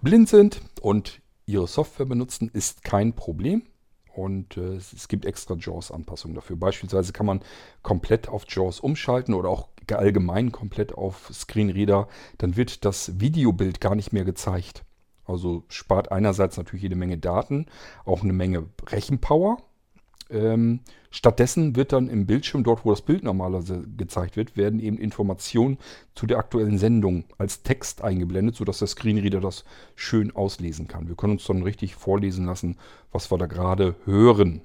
blind sind und ihre Software benutzen, ist kein Problem. Und äh, es gibt extra JAWS-Anpassungen dafür. Beispielsweise kann man komplett auf JAWS umschalten oder auch allgemein komplett auf Screenreader. Dann wird das Videobild gar nicht mehr gezeigt. Also spart einerseits natürlich jede Menge Daten, auch eine Menge Rechenpower. Ähm, stattdessen wird dann im Bildschirm, dort wo das Bild normalerweise gezeigt wird, werden eben Informationen zu der aktuellen Sendung als Text eingeblendet, sodass der Screenreader das schön auslesen kann. Wir können uns dann richtig vorlesen lassen, was wir da gerade hören.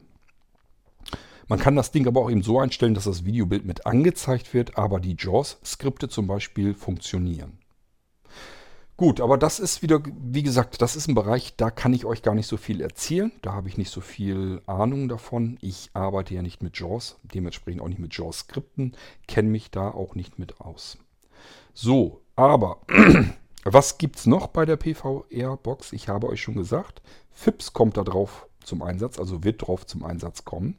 Man kann das Ding aber auch eben so einstellen, dass das Videobild mit angezeigt wird, aber die JAWS-Skripte zum Beispiel funktionieren. Gut, aber das ist wieder, wie gesagt, das ist ein Bereich, da kann ich euch gar nicht so viel erzählen. Da habe ich nicht so viel Ahnung davon. Ich arbeite ja nicht mit JAWS, dementsprechend auch nicht mit JAWS-Skripten, kenne mich da auch nicht mit aus. So, aber was gibt es noch bei der PVR-Box? Ich habe euch schon gesagt, FIPS kommt da drauf zum Einsatz, also wird drauf zum Einsatz kommen.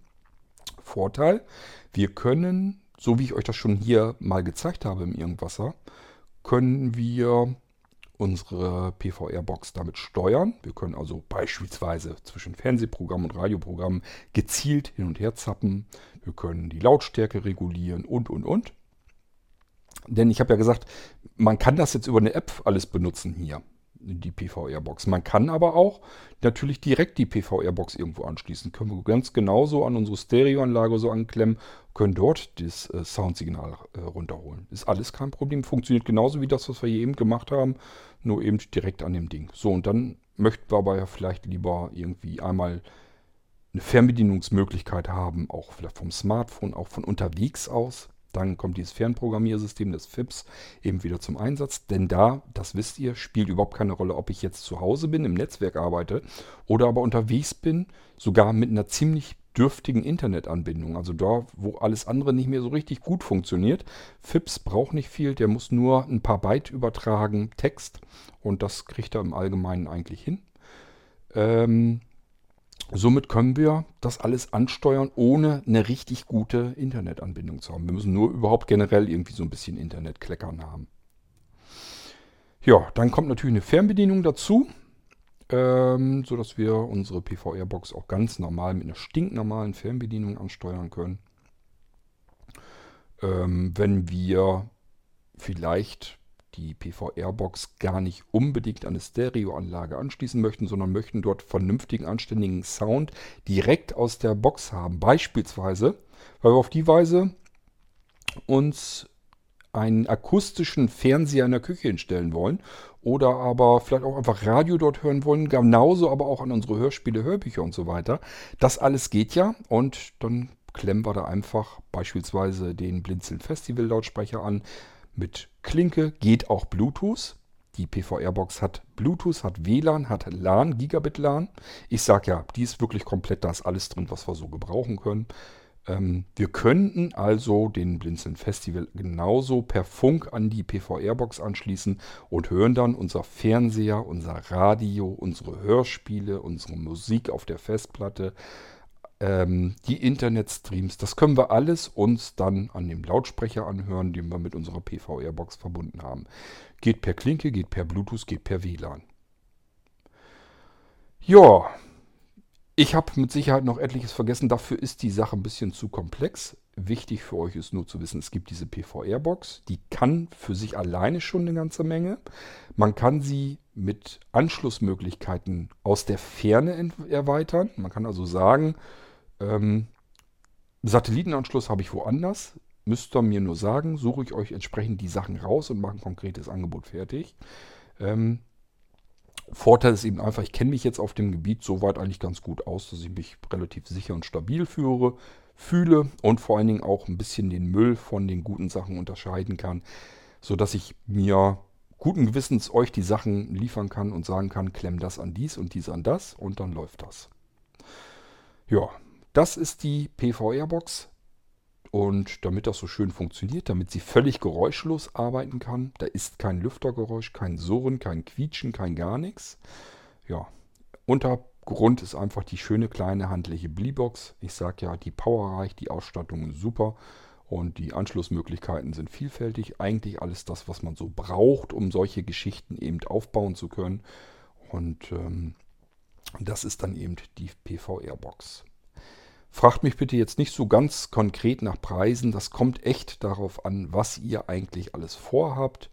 Vorteil, wir können, so wie ich euch das schon hier mal gezeigt habe im Irgendwasser, können wir unsere PVR-Box damit steuern. Wir können also beispielsweise zwischen Fernsehprogramm und Radioprogramm gezielt hin und her zappen. Wir können die Lautstärke regulieren und, und, und. Denn ich habe ja gesagt, man kann das jetzt über eine App alles benutzen hier die PVR-Box. Man kann aber auch natürlich direkt die PVR-Box irgendwo anschließen. Können wir ganz genauso an unsere Stereoanlage so anklemmen, können dort das äh, Soundsignal äh, runterholen. Ist alles kein Problem. Funktioniert genauso wie das, was wir hier eben gemacht haben, nur eben direkt an dem Ding. So, und dann möchten wir aber ja vielleicht lieber irgendwie einmal eine Fernbedienungsmöglichkeit haben, auch vielleicht vom Smartphone, auch von unterwegs aus. Dann kommt dieses Fernprogrammiersystem des FIPS eben wieder zum Einsatz. Denn da, das wisst ihr, spielt überhaupt keine Rolle, ob ich jetzt zu Hause bin, im Netzwerk arbeite oder aber unterwegs bin, sogar mit einer ziemlich dürftigen Internetanbindung. Also da, wo alles andere nicht mehr so richtig gut funktioniert. FIPS braucht nicht viel, der muss nur ein paar Byte übertragen, Text. Und das kriegt er im Allgemeinen eigentlich hin. Ähm, Somit können wir das alles ansteuern, ohne eine richtig gute Internetanbindung zu haben. Wir müssen nur überhaupt generell irgendwie so ein bisschen Internetkleckern haben. Ja, dann kommt natürlich eine Fernbedienung dazu, ähm, sodass wir unsere PVR-Box auch ganz normal mit einer stinknormalen Fernbedienung ansteuern können. Ähm, wenn wir vielleicht die PVR-Box gar nicht unbedingt an eine Stereoanlage anschließen möchten, sondern möchten dort vernünftigen, anständigen Sound direkt aus der Box haben. Beispielsweise, weil wir auf die Weise uns einen akustischen Fernseher in der Küche hinstellen wollen oder aber vielleicht auch einfach Radio dort hören wollen, genauso aber auch an unsere Hörspiele, Hörbücher und so weiter. Das alles geht ja und dann klemmen wir da einfach beispielsweise den Blinzeln Festival Lautsprecher an, mit Klinke, geht auch Bluetooth. Die PVR-Box hat Bluetooth, hat WLAN, hat LAN, Gigabit LAN. Ich sage ja, die ist wirklich komplett, da ist alles drin, was wir so gebrauchen können. Ähm, wir könnten also den Blinzeln Festival genauso per Funk an die PVR-Box anschließen und hören dann unser Fernseher, unser Radio, unsere Hörspiele, unsere Musik auf der Festplatte, ähm, die Internetstreams, das können wir alles uns dann an dem Lautsprecher anhören, den wir mit unserer PVR-Box verbunden haben. Geht per Klinke, geht per Bluetooth, geht per WLAN. Ja, ich habe mit Sicherheit noch etliches vergessen. Dafür ist die Sache ein bisschen zu komplex. Wichtig für euch ist nur zu wissen, es gibt diese PVR-Box. Die kann für sich alleine schon eine ganze Menge. Man kann sie mit Anschlussmöglichkeiten aus der Ferne erweitern. Man kann also sagen, ähm, Satellitenanschluss habe ich woanders. Müsst ihr mir nur sagen, suche ich euch entsprechend die Sachen raus und mache ein konkretes Angebot fertig. Ähm, Vorteil ist eben einfach, ich kenne mich jetzt auf dem Gebiet soweit eigentlich ganz gut aus, dass ich mich relativ sicher und stabil führe, fühle und vor allen Dingen auch ein bisschen den Müll von den guten Sachen unterscheiden kann, sodass ich mir guten Gewissens euch die Sachen liefern kann und sagen kann, klemm das an dies und dies an das und dann läuft das. Ja, das ist die PVR-Box. Und damit das so schön funktioniert, damit sie völlig geräuschlos arbeiten kann, da ist kein Lüftergeräusch, kein Surren, kein Quietschen, kein gar nichts. Ja, Untergrund ist einfach die schöne kleine handliche Bleebox. Ich sage ja, die Power reicht, die Ausstattung ist super und die Anschlussmöglichkeiten sind vielfältig. Eigentlich alles das, was man so braucht, um solche Geschichten eben aufbauen zu können. Und ähm, das ist dann eben die PVR-Box. Fragt mich bitte jetzt nicht so ganz konkret nach Preisen. Das kommt echt darauf an, was ihr eigentlich alles vorhabt.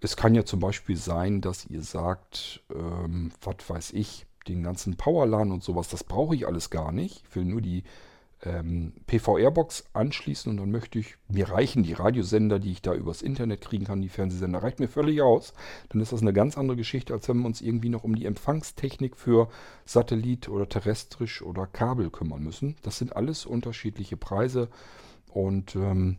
Es kann ja zum Beispiel sein, dass ihr sagt, ähm, was weiß ich, den ganzen Powerlan und sowas, das brauche ich alles gar nicht. Ich will nur die ähm, PVR-Box anschließen und dann möchte ich, mir reichen die Radiosender, die ich da übers Internet kriegen kann, die Fernsehsender, reicht mir völlig aus. Dann ist das eine ganz andere Geschichte, als wenn wir uns irgendwie noch um die Empfangstechnik für Satellit oder terrestrisch oder Kabel kümmern müssen. Das sind alles unterschiedliche Preise und ähm,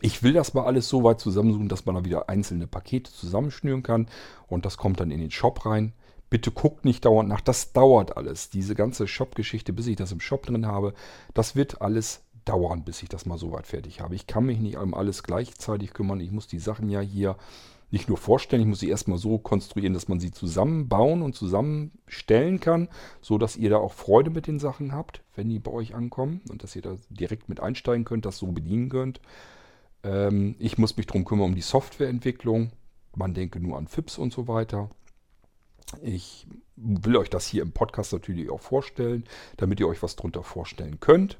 ich will das mal alles so weit zusammensuchen, dass man da wieder einzelne Pakete zusammenschnüren kann und das kommt dann in den Shop rein. Bitte guckt nicht dauernd nach. Das dauert alles. Diese ganze Shop-Geschichte, bis ich das im Shop drin habe, das wird alles dauern, bis ich das mal so weit fertig habe. Ich kann mich nicht um alles gleichzeitig kümmern. Ich muss die Sachen ja hier nicht nur vorstellen, ich muss sie erstmal so konstruieren, dass man sie zusammenbauen und zusammenstellen kann, so dass ihr da auch Freude mit den Sachen habt, wenn die bei euch ankommen und dass ihr da direkt mit einsteigen könnt, das so bedienen könnt. Ähm, ich muss mich darum kümmern um die Softwareentwicklung. Man denke nur an FIPS und so weiter. Ich will euch das hier im Podcast natürlich auch vorstellen, damit ihr euch was drunter vorstellen könnt.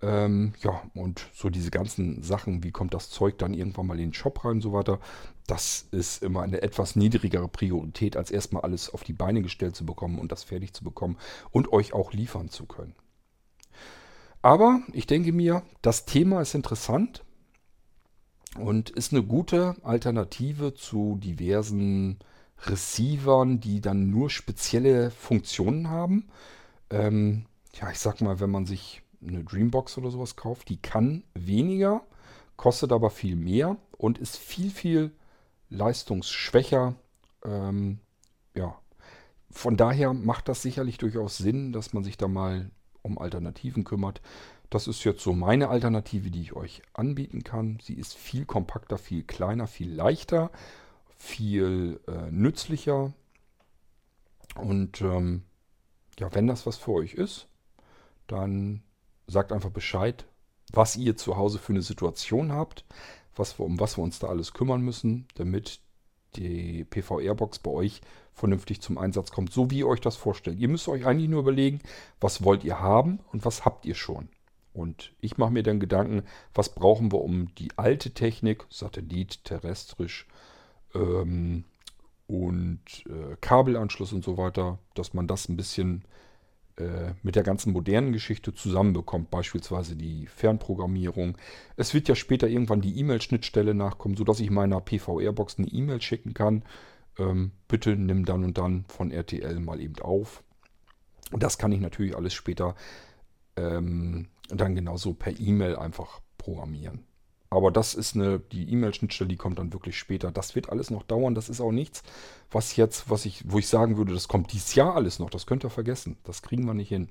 Ähm, ja, und so diese ganzen Sachen, wie kommt das Zeug dann irgendwann mal in den Shop rein und so weiter, das ist immer eine etwas niedrigere Priorität, als erstmal alles auf die Beine gestellt zu bekommen und das fertig zu bekommen und euch auch liefern zu können. Aber ich denke mir, das Thema ist interessant und ist eine gute Alternative zu diversen Receivern, die dann nur spezielle Funktionen haben. Ähm, ja, ich sag mal, wenn man sich eine Dreambox oder sowas kauft, die kann weniger, kostet aber viel mehr und ist viel, viel leistungsschwächer. Ähm, ja, von daher macht das sicherlich durchaus Sinn, dass man sich da mal um Alternativen kümmert. Das ist jetzt so meine Alternative, die ich euch anbieten kann. Sie ist viel kompakter, viel kleiner, viel leichter viel äh, nützlicher. Und ähm, ja, wenn das was für euch ist, dann sagt einfach Bescheid, was ihr zu Hause für eine Situation habt, was wir, um was wir uns da alles kümmern müssen, damit die PVR-Box bei euch vernünftig zum Einsatz kommt, so wie ihr euch das vorstellt. Ihr müsst euch eigentlich nur überlegen, was wollt ihr haben und was habt ihr schon. Und ich mache mir dann Gedanken, was brauchen wir, um die alte Technik, Satellit, terrestrisch, ähm, und äh, Kabelanschluss und so weiter, dass man das ein bisschen äh, mit der ganzen modernen Geschichte zusammenbekommt, beispielsweise die Fernprogrammierung. Es wird ja später irgendwann die E-Mail-Schnittstelle nachkommen, sodass ich meiner PVR-Box eine E-Mail schicken kann. Ähm, bitte nimm dann und dann von RTL mal eben auf. Und das kann ich natürlich alles später ähm, dann genauso per E-Mail einfach programmieren. Aber das ist eine, die E-Mail-Schnittstelle, die kommt dann wirklich später. Das wird alles noch dauern. Das ist auch nichts, was jetzt, was ich, wo ich sagen würde, das kommt dieses Jahr alles noch. Das könnt ihr vergessen. Das kriegen wir nicht hin.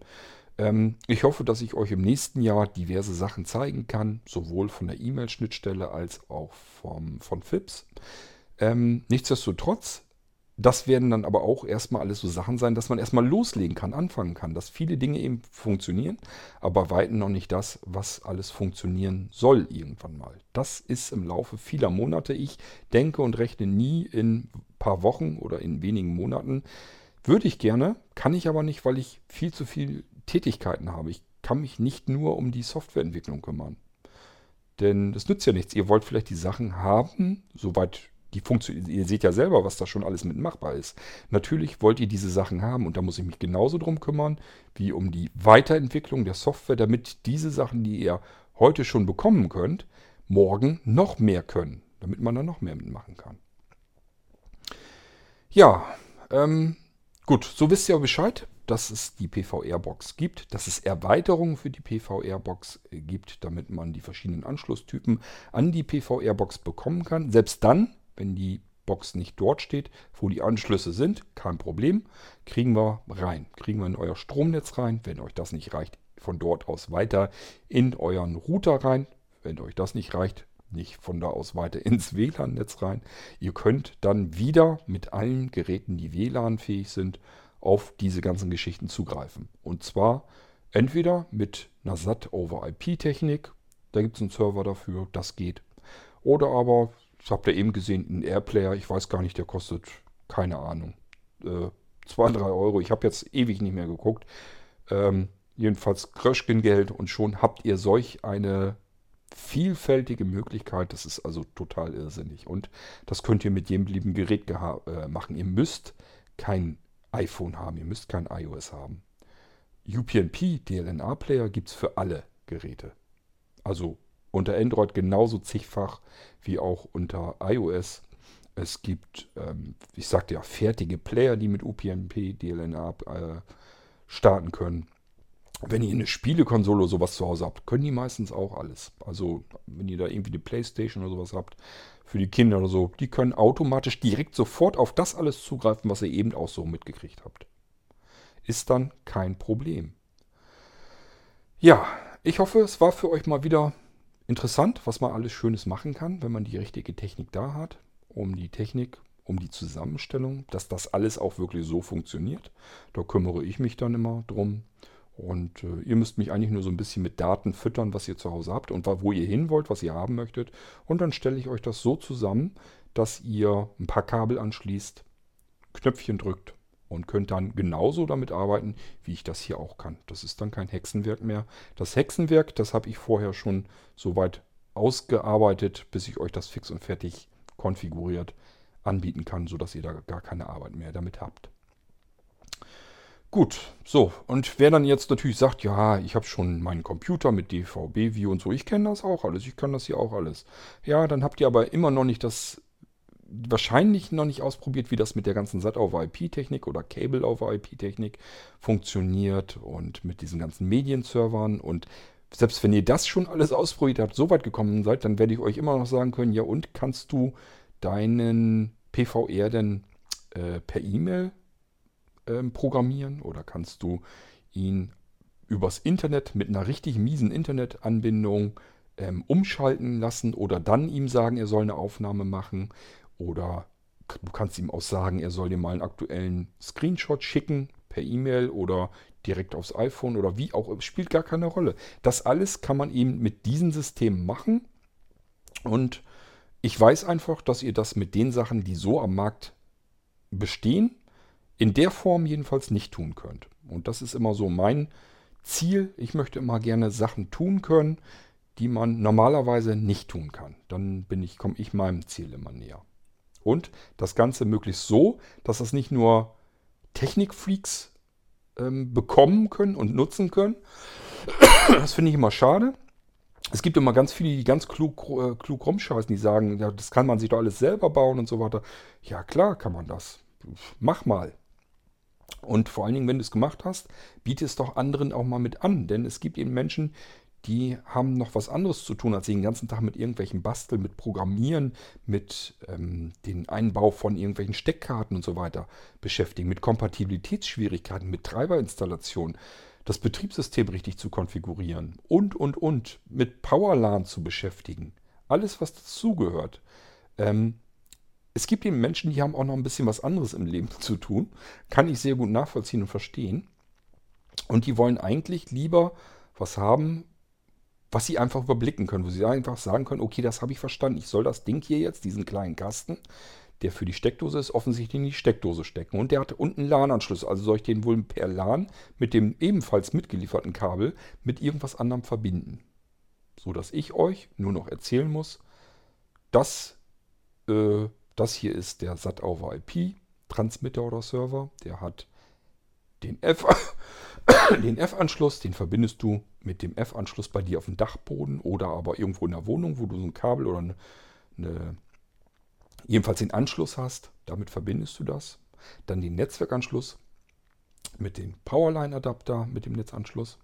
Ähm, ich hoffe, dass ich euch im nächsten Jahr diverse Sachen zeigen kann, sowohl von der E-Mail-Schnittstelle als auch vom, von FIPS. Ähm, nichtsdestotrotz das werden dann aber auch erstmal alles so Sachen sein, dass man erstmal loslegen kann, anfangen kann, dass viele Dinge eben funktionieren, aber weitem noch nicht das, was alles funktionieren soll irgendwann mal. Das ist im Laufe vieler Monate. Ich denke und rechne nie in ein paar Wochen oder in wenigen Monaten. Würde ich gerne, kann ich aber nicht, weil ich viel zu viele Tätigkeiten habe. Ich kann mich nicht nur um die Softwareentwicklung kümmern. Denn es nützt ja nichts. Ihr wollt vielleicht die Sachen haben, soweit die ihr seht ja selber, was da schon alles mit machbar ist. Natürlich wollt ihr diese Sachen haben und da muss ich mich genauso drum kümmern, wie um die Weiterentwicklung der Software, damit diese Sachen, die ihr heute schon bekommen könnt, morgen noch mehr können, damit man da noch mehr mitmachen kann. Ja, ähm, gut, so wisst ihr ja Bescheid, dass es die PVR-Box gibt, dass es Erweiterungen für die PVR-Box gibt, damit man die verschiedenen Anschlusstypen an die PVR-Box bekommen kann. Selbst dann, wenn die Box nicht dort steht, wo die Anschlüsse sind, kein Problem, kriegen wir rein. Kriegen wir in euer Stromnetz rein. Wenn euch das nicht reicht, von dort aus weiter in euren Router rein. Wenn euch das nicht reicht, nicht von da aus weiter ins WLAN-Netz rein. Ihr könnt dann wieder mit allen Geräten, die WLAN-fähig sind, auf diese ganzen Geschichten zugreifen. Und zwar entweder mit einer SAT-over-IP-Technik, da gibt es einen Server dafür, das geht. Oder aber, das habt ihr eben gesehen, ein Airplayer, ich weiß gar nicht, der kostet, keine Ahnung, äh, 2, 3 Euro. Ich habe jetzt ewig nicht mehr geguckt. Ähm, jedenfalls Kröschkin-Geld und schon habt ihr solch eine vielfältige Möglichkeit. Das ist also total irrsinnig. Und das könnt ihr mit jedem beliebigen Gerät äh, machen. Ihr müsst kein iPhone haben, ihr müsst kein iOS haben. UPnP, DLNA-Player, gibt es für alle Geräte. Also unter Android genauso zigfach wie auch unter iOS. Es gibt, ähm, ich sagte ja, fertige Player, die mit UPnP, DLNA äh, starten können wenn ihr eine Spielekonsole oder sowas zu Hause habt, können die meistens auch alles. Also wenn ihr da irgendwie eine Playstation oder sowas habt, für die Kinder oder so, die können automatisch direkt sofort auf das alles zugreifen, was ihr eben auch so mitgekriegt habt. Ist dann kein Problem. Ja, ich hoffe, es war für euch mal wieder interessant, was man alles Schönes machen kann, wenn man die richtige Technik da hat, um die Technik, um die Zusammenstellung, dass das alles auch wirklich so funktioniert. Da kümmere ich mich dann immer drum. Und äh, ihr müsst mich eigentlich nur so ein bisschen mit Daten füttern, was ihr zu Hause habt und wo ihr hin wollt, was ihr haben möchtet. Und dann stelle ich euch das so zusammen, dass ihr ein paar Kabel anschließt, Knöpfchen drückt und könnt dann genauso damit arbeiten, wie ich das hier auch kann. Das ist dann kein Hexenwerk mehr. Das Hexenwerk, das habe ich vorher schon so weit ausgearbeitet, bis ich euch das fix und fertig konfiguriert anbieten kann, sodass ihr da gar keine Arbeit mehr damit habt. Gut, so. Und wer dann jetzt natürlich sagt, ja, ich habe schon meinen Computer mit DVB-View und so, ich kenne das auch alles, ich kann das hier auch alles. Ja, dann habt ihr aber immer noch nicht das, wahrscheinlich noch nicht ausprobiert, wie das mit der ganzen SAT-over-IP-Technik oder Cable-over-IP-Technik funktioniert und mit diesen ganzen Medienservern. Und selbst wenn ihr das schon alles ausprobiert habt, so weit gekommen seid, dann werde ich euch immer noch sagen können, ja und kannst du deinen PVR denn äh, per E-Mail ähm, programmieren? Oder kannst du ihn übers Internet mit einer richtig miesen Internetanbindung ähm, umschalten lassen oder dann ihm sagen, er soll eine Aufnahme machen oder du kannst ihm auch sagen, er soll dir mal einen aktuellen Screenshot schicken per E-Mail oder direkt aufs iPhone oder wie auch, spielt gar keine Rolle. Das alles kann man eben mit diesem System machen und ich weiß einfach, dass ihr das mit den Sachen, die so am Markt bestehen, in der Form jedenfalls nicht tun könnt. Und das ist immer so mein Ziel. Ich möchte immer gerne Sachen tun können, die man normalerweise nicht tun kann. Dann bin ich, komme ich meinem Ziel immer näher. Und das Ganze möglichst so, dass das nicht nur Technikfreaks ähm, bekommen können und nutzen können. Das finde ich immer schade. Es gibt immer ganz viele, die ganz klug, äh, klug rumscheißen, die sagen, ja, das kann man sich doch alles selber bauen und so weiter. Ja, klar kann man das. Mach mal. Und vor allen Dingen, wenn du es gemacht hast, biete es doch anderen auch mal mit an. Denn es gibt eben Menschen, die haben noch was anderes zu tun, als den ganzen Tag mit irgendwelchen Basteln, mit Programmieren, mit ähm, den Einbau von irgendwelchen Steckkarten und so weiter beschäftigen, mit Kompatibilitätsschwierigkeiten, mit Treiberinstallation, das Betriebssystem richtig zu konfigurieren und, und, und, mit PowerLAN zu beschäftigen. Alles, was dazugehört. Ähm, es gibt eben Menschen, die haben auch noch ein bisschen was anderes im Leben zu tun. Kann ich sehr gut nachvollziehen und verstehen. Und die wollen eigentlich lieber was haben, was sie einfach überblicken können, wo sie einfach sagen können, okay, das habe ich verstanden. Ich soll das Ding hier jetzt, diesen kleinen Kasten, der für die Steckdose ist, offensichtlich in die Steckdose stecken. Und der hat unten LAN-Anschluss. Also soll ich den wohl per LAN mit dem ebenfalls mitgelieferten Kabel mit irgendwas anderem verbinden. So dass ich euch nur noch erzählen muss, das äh, Das hier ist der SAT over IP Transmitter oder Server. Der hat den F den F-Anschluss, den verbindest du mit dem F-Anschluss bei dir auf dem Dachboden oder aber irgendwo in der Wohnung, wo du so ein Kabel oder eine, eine jedenfalls den Anschluss hast. Damit verbindest du das. Dann den Netzwerkanschluss mit dem Powerline-Adapter, mit dem Netzanschluss.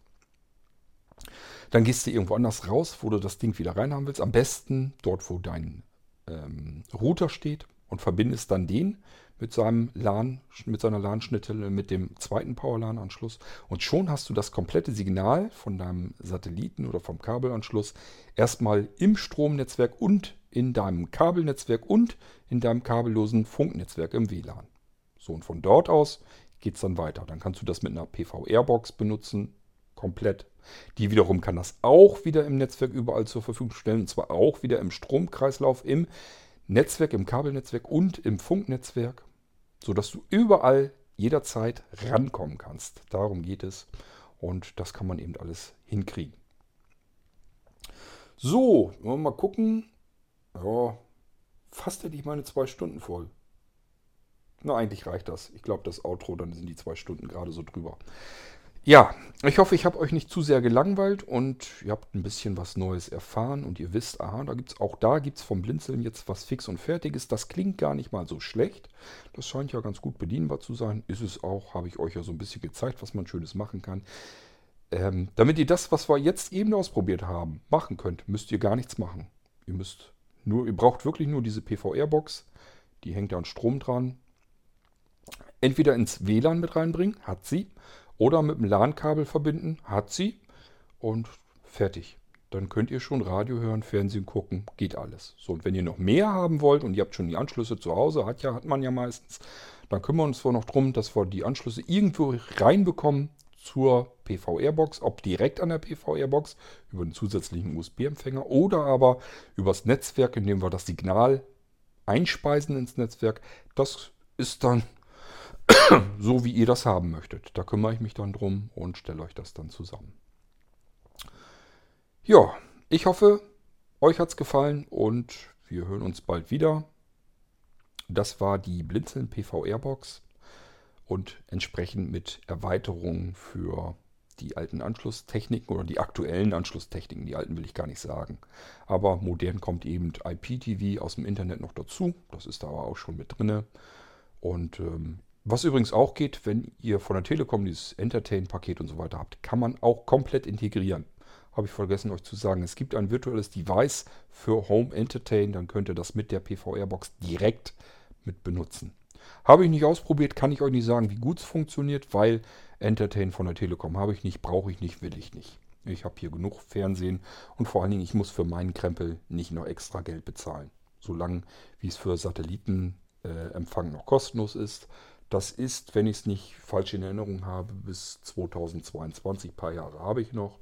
Dann gehst du irgendwo anders raus, wo du das Ding wieder reinhaben willst. Am besten dort, wo dein ähm, Router steht und verbindest dann den mit, seinem LAN, mit seiner LAN-Schnittstelle mit dem zweiten Power-LAN-Anschluss. Und schon hast du das komplette Signal von deinem Satelliten oder vom Kabelanschluss erstmal im Stromnetzwerk und in deinem Kabelnetzwerk und in deinem kabellosen Funknetzwerk im WLAN. So, und von dort aus geht es dann weiter. Dann kannst du das mit einer PV-Airbox benutzen, komplett. Die wiederum kann das auch wieder im Netzwerk überall zur Verfügung stellen, und zwar auch wieder im Stromkreislauf, im Netzwerk, im Kabelnetzwerk und im Funknetzwerk, sodass du überall jederzeit rankommen kannst. Darum geht es und das kann man eben alles hinkriegen. So, wollen wir mal gucken. Ja, fast hätte ich meine zwei Stunden voll. Na, eigentlich reicht das. Ich glaube, das Outro, dann sind die zwei Stunden gerade so drüber. Ja, ich hoffe, ich habe euch nicht zu sehr gelangweilt und ihr habt ein bisschen was Neues erfahren und ihr wisst, aha, da gibt's auch da gibt es vom Blinzeln jetzt was fix und fertiges. Das klingt gar nicht mal so schlecht. Das scheint ja ganz gut bedienbar zu sein. Ist es auch, habe ich euch ja so ein bisschen gezeigt, was man Schönes machen kann. Ähm, damit ihr das, was wir jetzt eben ausprobiert haben, machen könnt, müsst ihr gar nichts machen. Ihr müsst nur, ihr braucht wirklich nur diese PVR-Box. Die hängt an Strom dran entweder ins WLAN mit reinbringen, hat sie, oder mit dem LAN-Kabel verbinden, hat sie und fertig. Dann könnt ihr schon Radio hören, Fernsehen gucken, geht alles. So, und wenn ihr noch mehr haben wollt und ihr habt schon die Anschlüsse zu Hause, hat, ja, hat man ja meistens, dann kümmern wir uns noch darum, dass wir die Anschlüsse irgendwo reinbekommen zur PV-Airbox, ob direkt an der PV-Airbox über einen zusätzlichen USB-Empfänger oder aber übers Netzwerk, indem wir das Signal einspeisen ins Netzwerk. Das ist dann so, wie ihr das haben möchtet. Da kümmere ich mich dann drum und stelle euch das dann zusammen. Ja, ich hoffe, euch hat es gefallen und wir hören uns bald wieder. Das war die Blinzeln PV Airbox und entsprechend mit Erweiterungen für die alten Anschlusstechniken oder die aktuellen Anschlusstechniken. Die alten will ich gar nicht sagen. Aber modern kommt eben IPTV aus dem Internet noch dazu. Das ist da aber auch schon mit drin. Und ähm, was übrigens auch geht, wenn ihr von der Telekom dieses Entertain-Paket und so weiter habt, kann man auch komplett integrieren. Habe ich vergessen euch zu sagen. Es gibt ein virtuelles Device für Home Entertain, dann könnt ihr das mit der PVR-Box direkt mit benutzen. Habe ich nicht ausprobiert, kann ich euch nicht sagen, wie gut es funktioniert, weil Entertain von der Telekom habe ich nicht, brauche ich nicht, will ich nicht. Ich habe hier genug Fernsehen und vor allen Dingen, ich muss für meinen Krempel nicht noch extra Geld bezahlen. Solange wie es für Satellitenempfang äh, noch kostenlos ist, das ist, wenn ich es nicht falsch in Erinnerung habe, bis 2022, ein paar Jahre habe ich noch.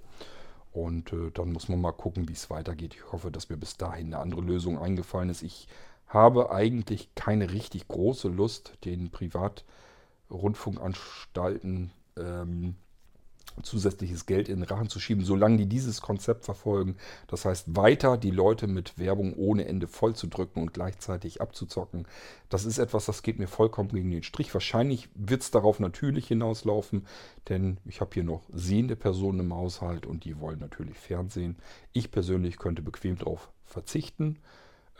Und äh, dann muss man mal gucken, wie es weitergeht. Ich hoffe, dass mir bis dahin eine andere Lösung eingefallen ist. Ich habe eigentlich keine richtig große Lust, den Privatrundfunkanstalten ähm, zusätzliches Geld in den Rachen zu schieben, solange die dieses Konzept verfolgen. Das heißt, weiter die Leute mit Werbung ohne Ende voll zu drücken und gleichzeitig abzuzocken. Das ist etwas, das geht mir vollkommen gegen den Strich. Wahrscheinlich wird es darauf natürlich hinauslaufen, denn ich habe hier noch sehende Personen im Haushalt und die wollen natürlich Fernsehen. Ich persönlich könnte bequem darauf verzichten.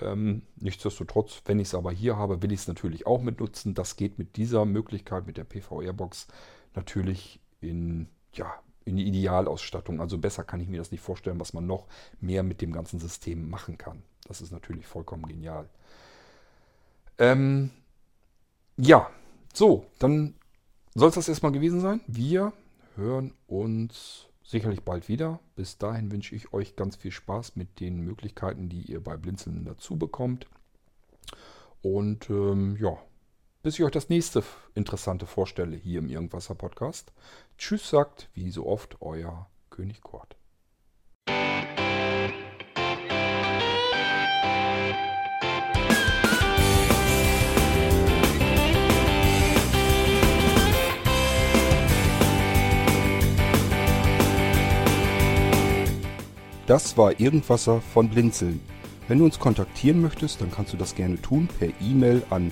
Ähm, nichtsdestotrotz, wenn ich es aber hier habe, will ich es natürlich auch mitnutzen. Das geht mit dieser Möglichkeit, mit der PVR-Box natürlich in ja, in die Idealausstattung. Also besser kann ich mir das nicht vorstellen, was man noch mehr mit dem ganzen System machen kann. Das ist natürlich vollkommen genial. Ähm, ja, so, dann soll es das erstmal gewesen sein. Wir hören uns sicherlich bald wieder. Bis dahin wünsche ich euch ganz viel Spaß mit den Möglichkeiten, die ihr bei Blinzeln dazu bekommt. Und ähm, ja, bis ich euch das nächste Interessante vorstelle hier im Irgendwasser Podcast. Tschüss sagt, wie so oft, euer König Kurt. Das war Irgendwasser von Blinzeln. Wenn du uns kontaktieren möchtest, dann kannst du das gerne tun per E-Mail an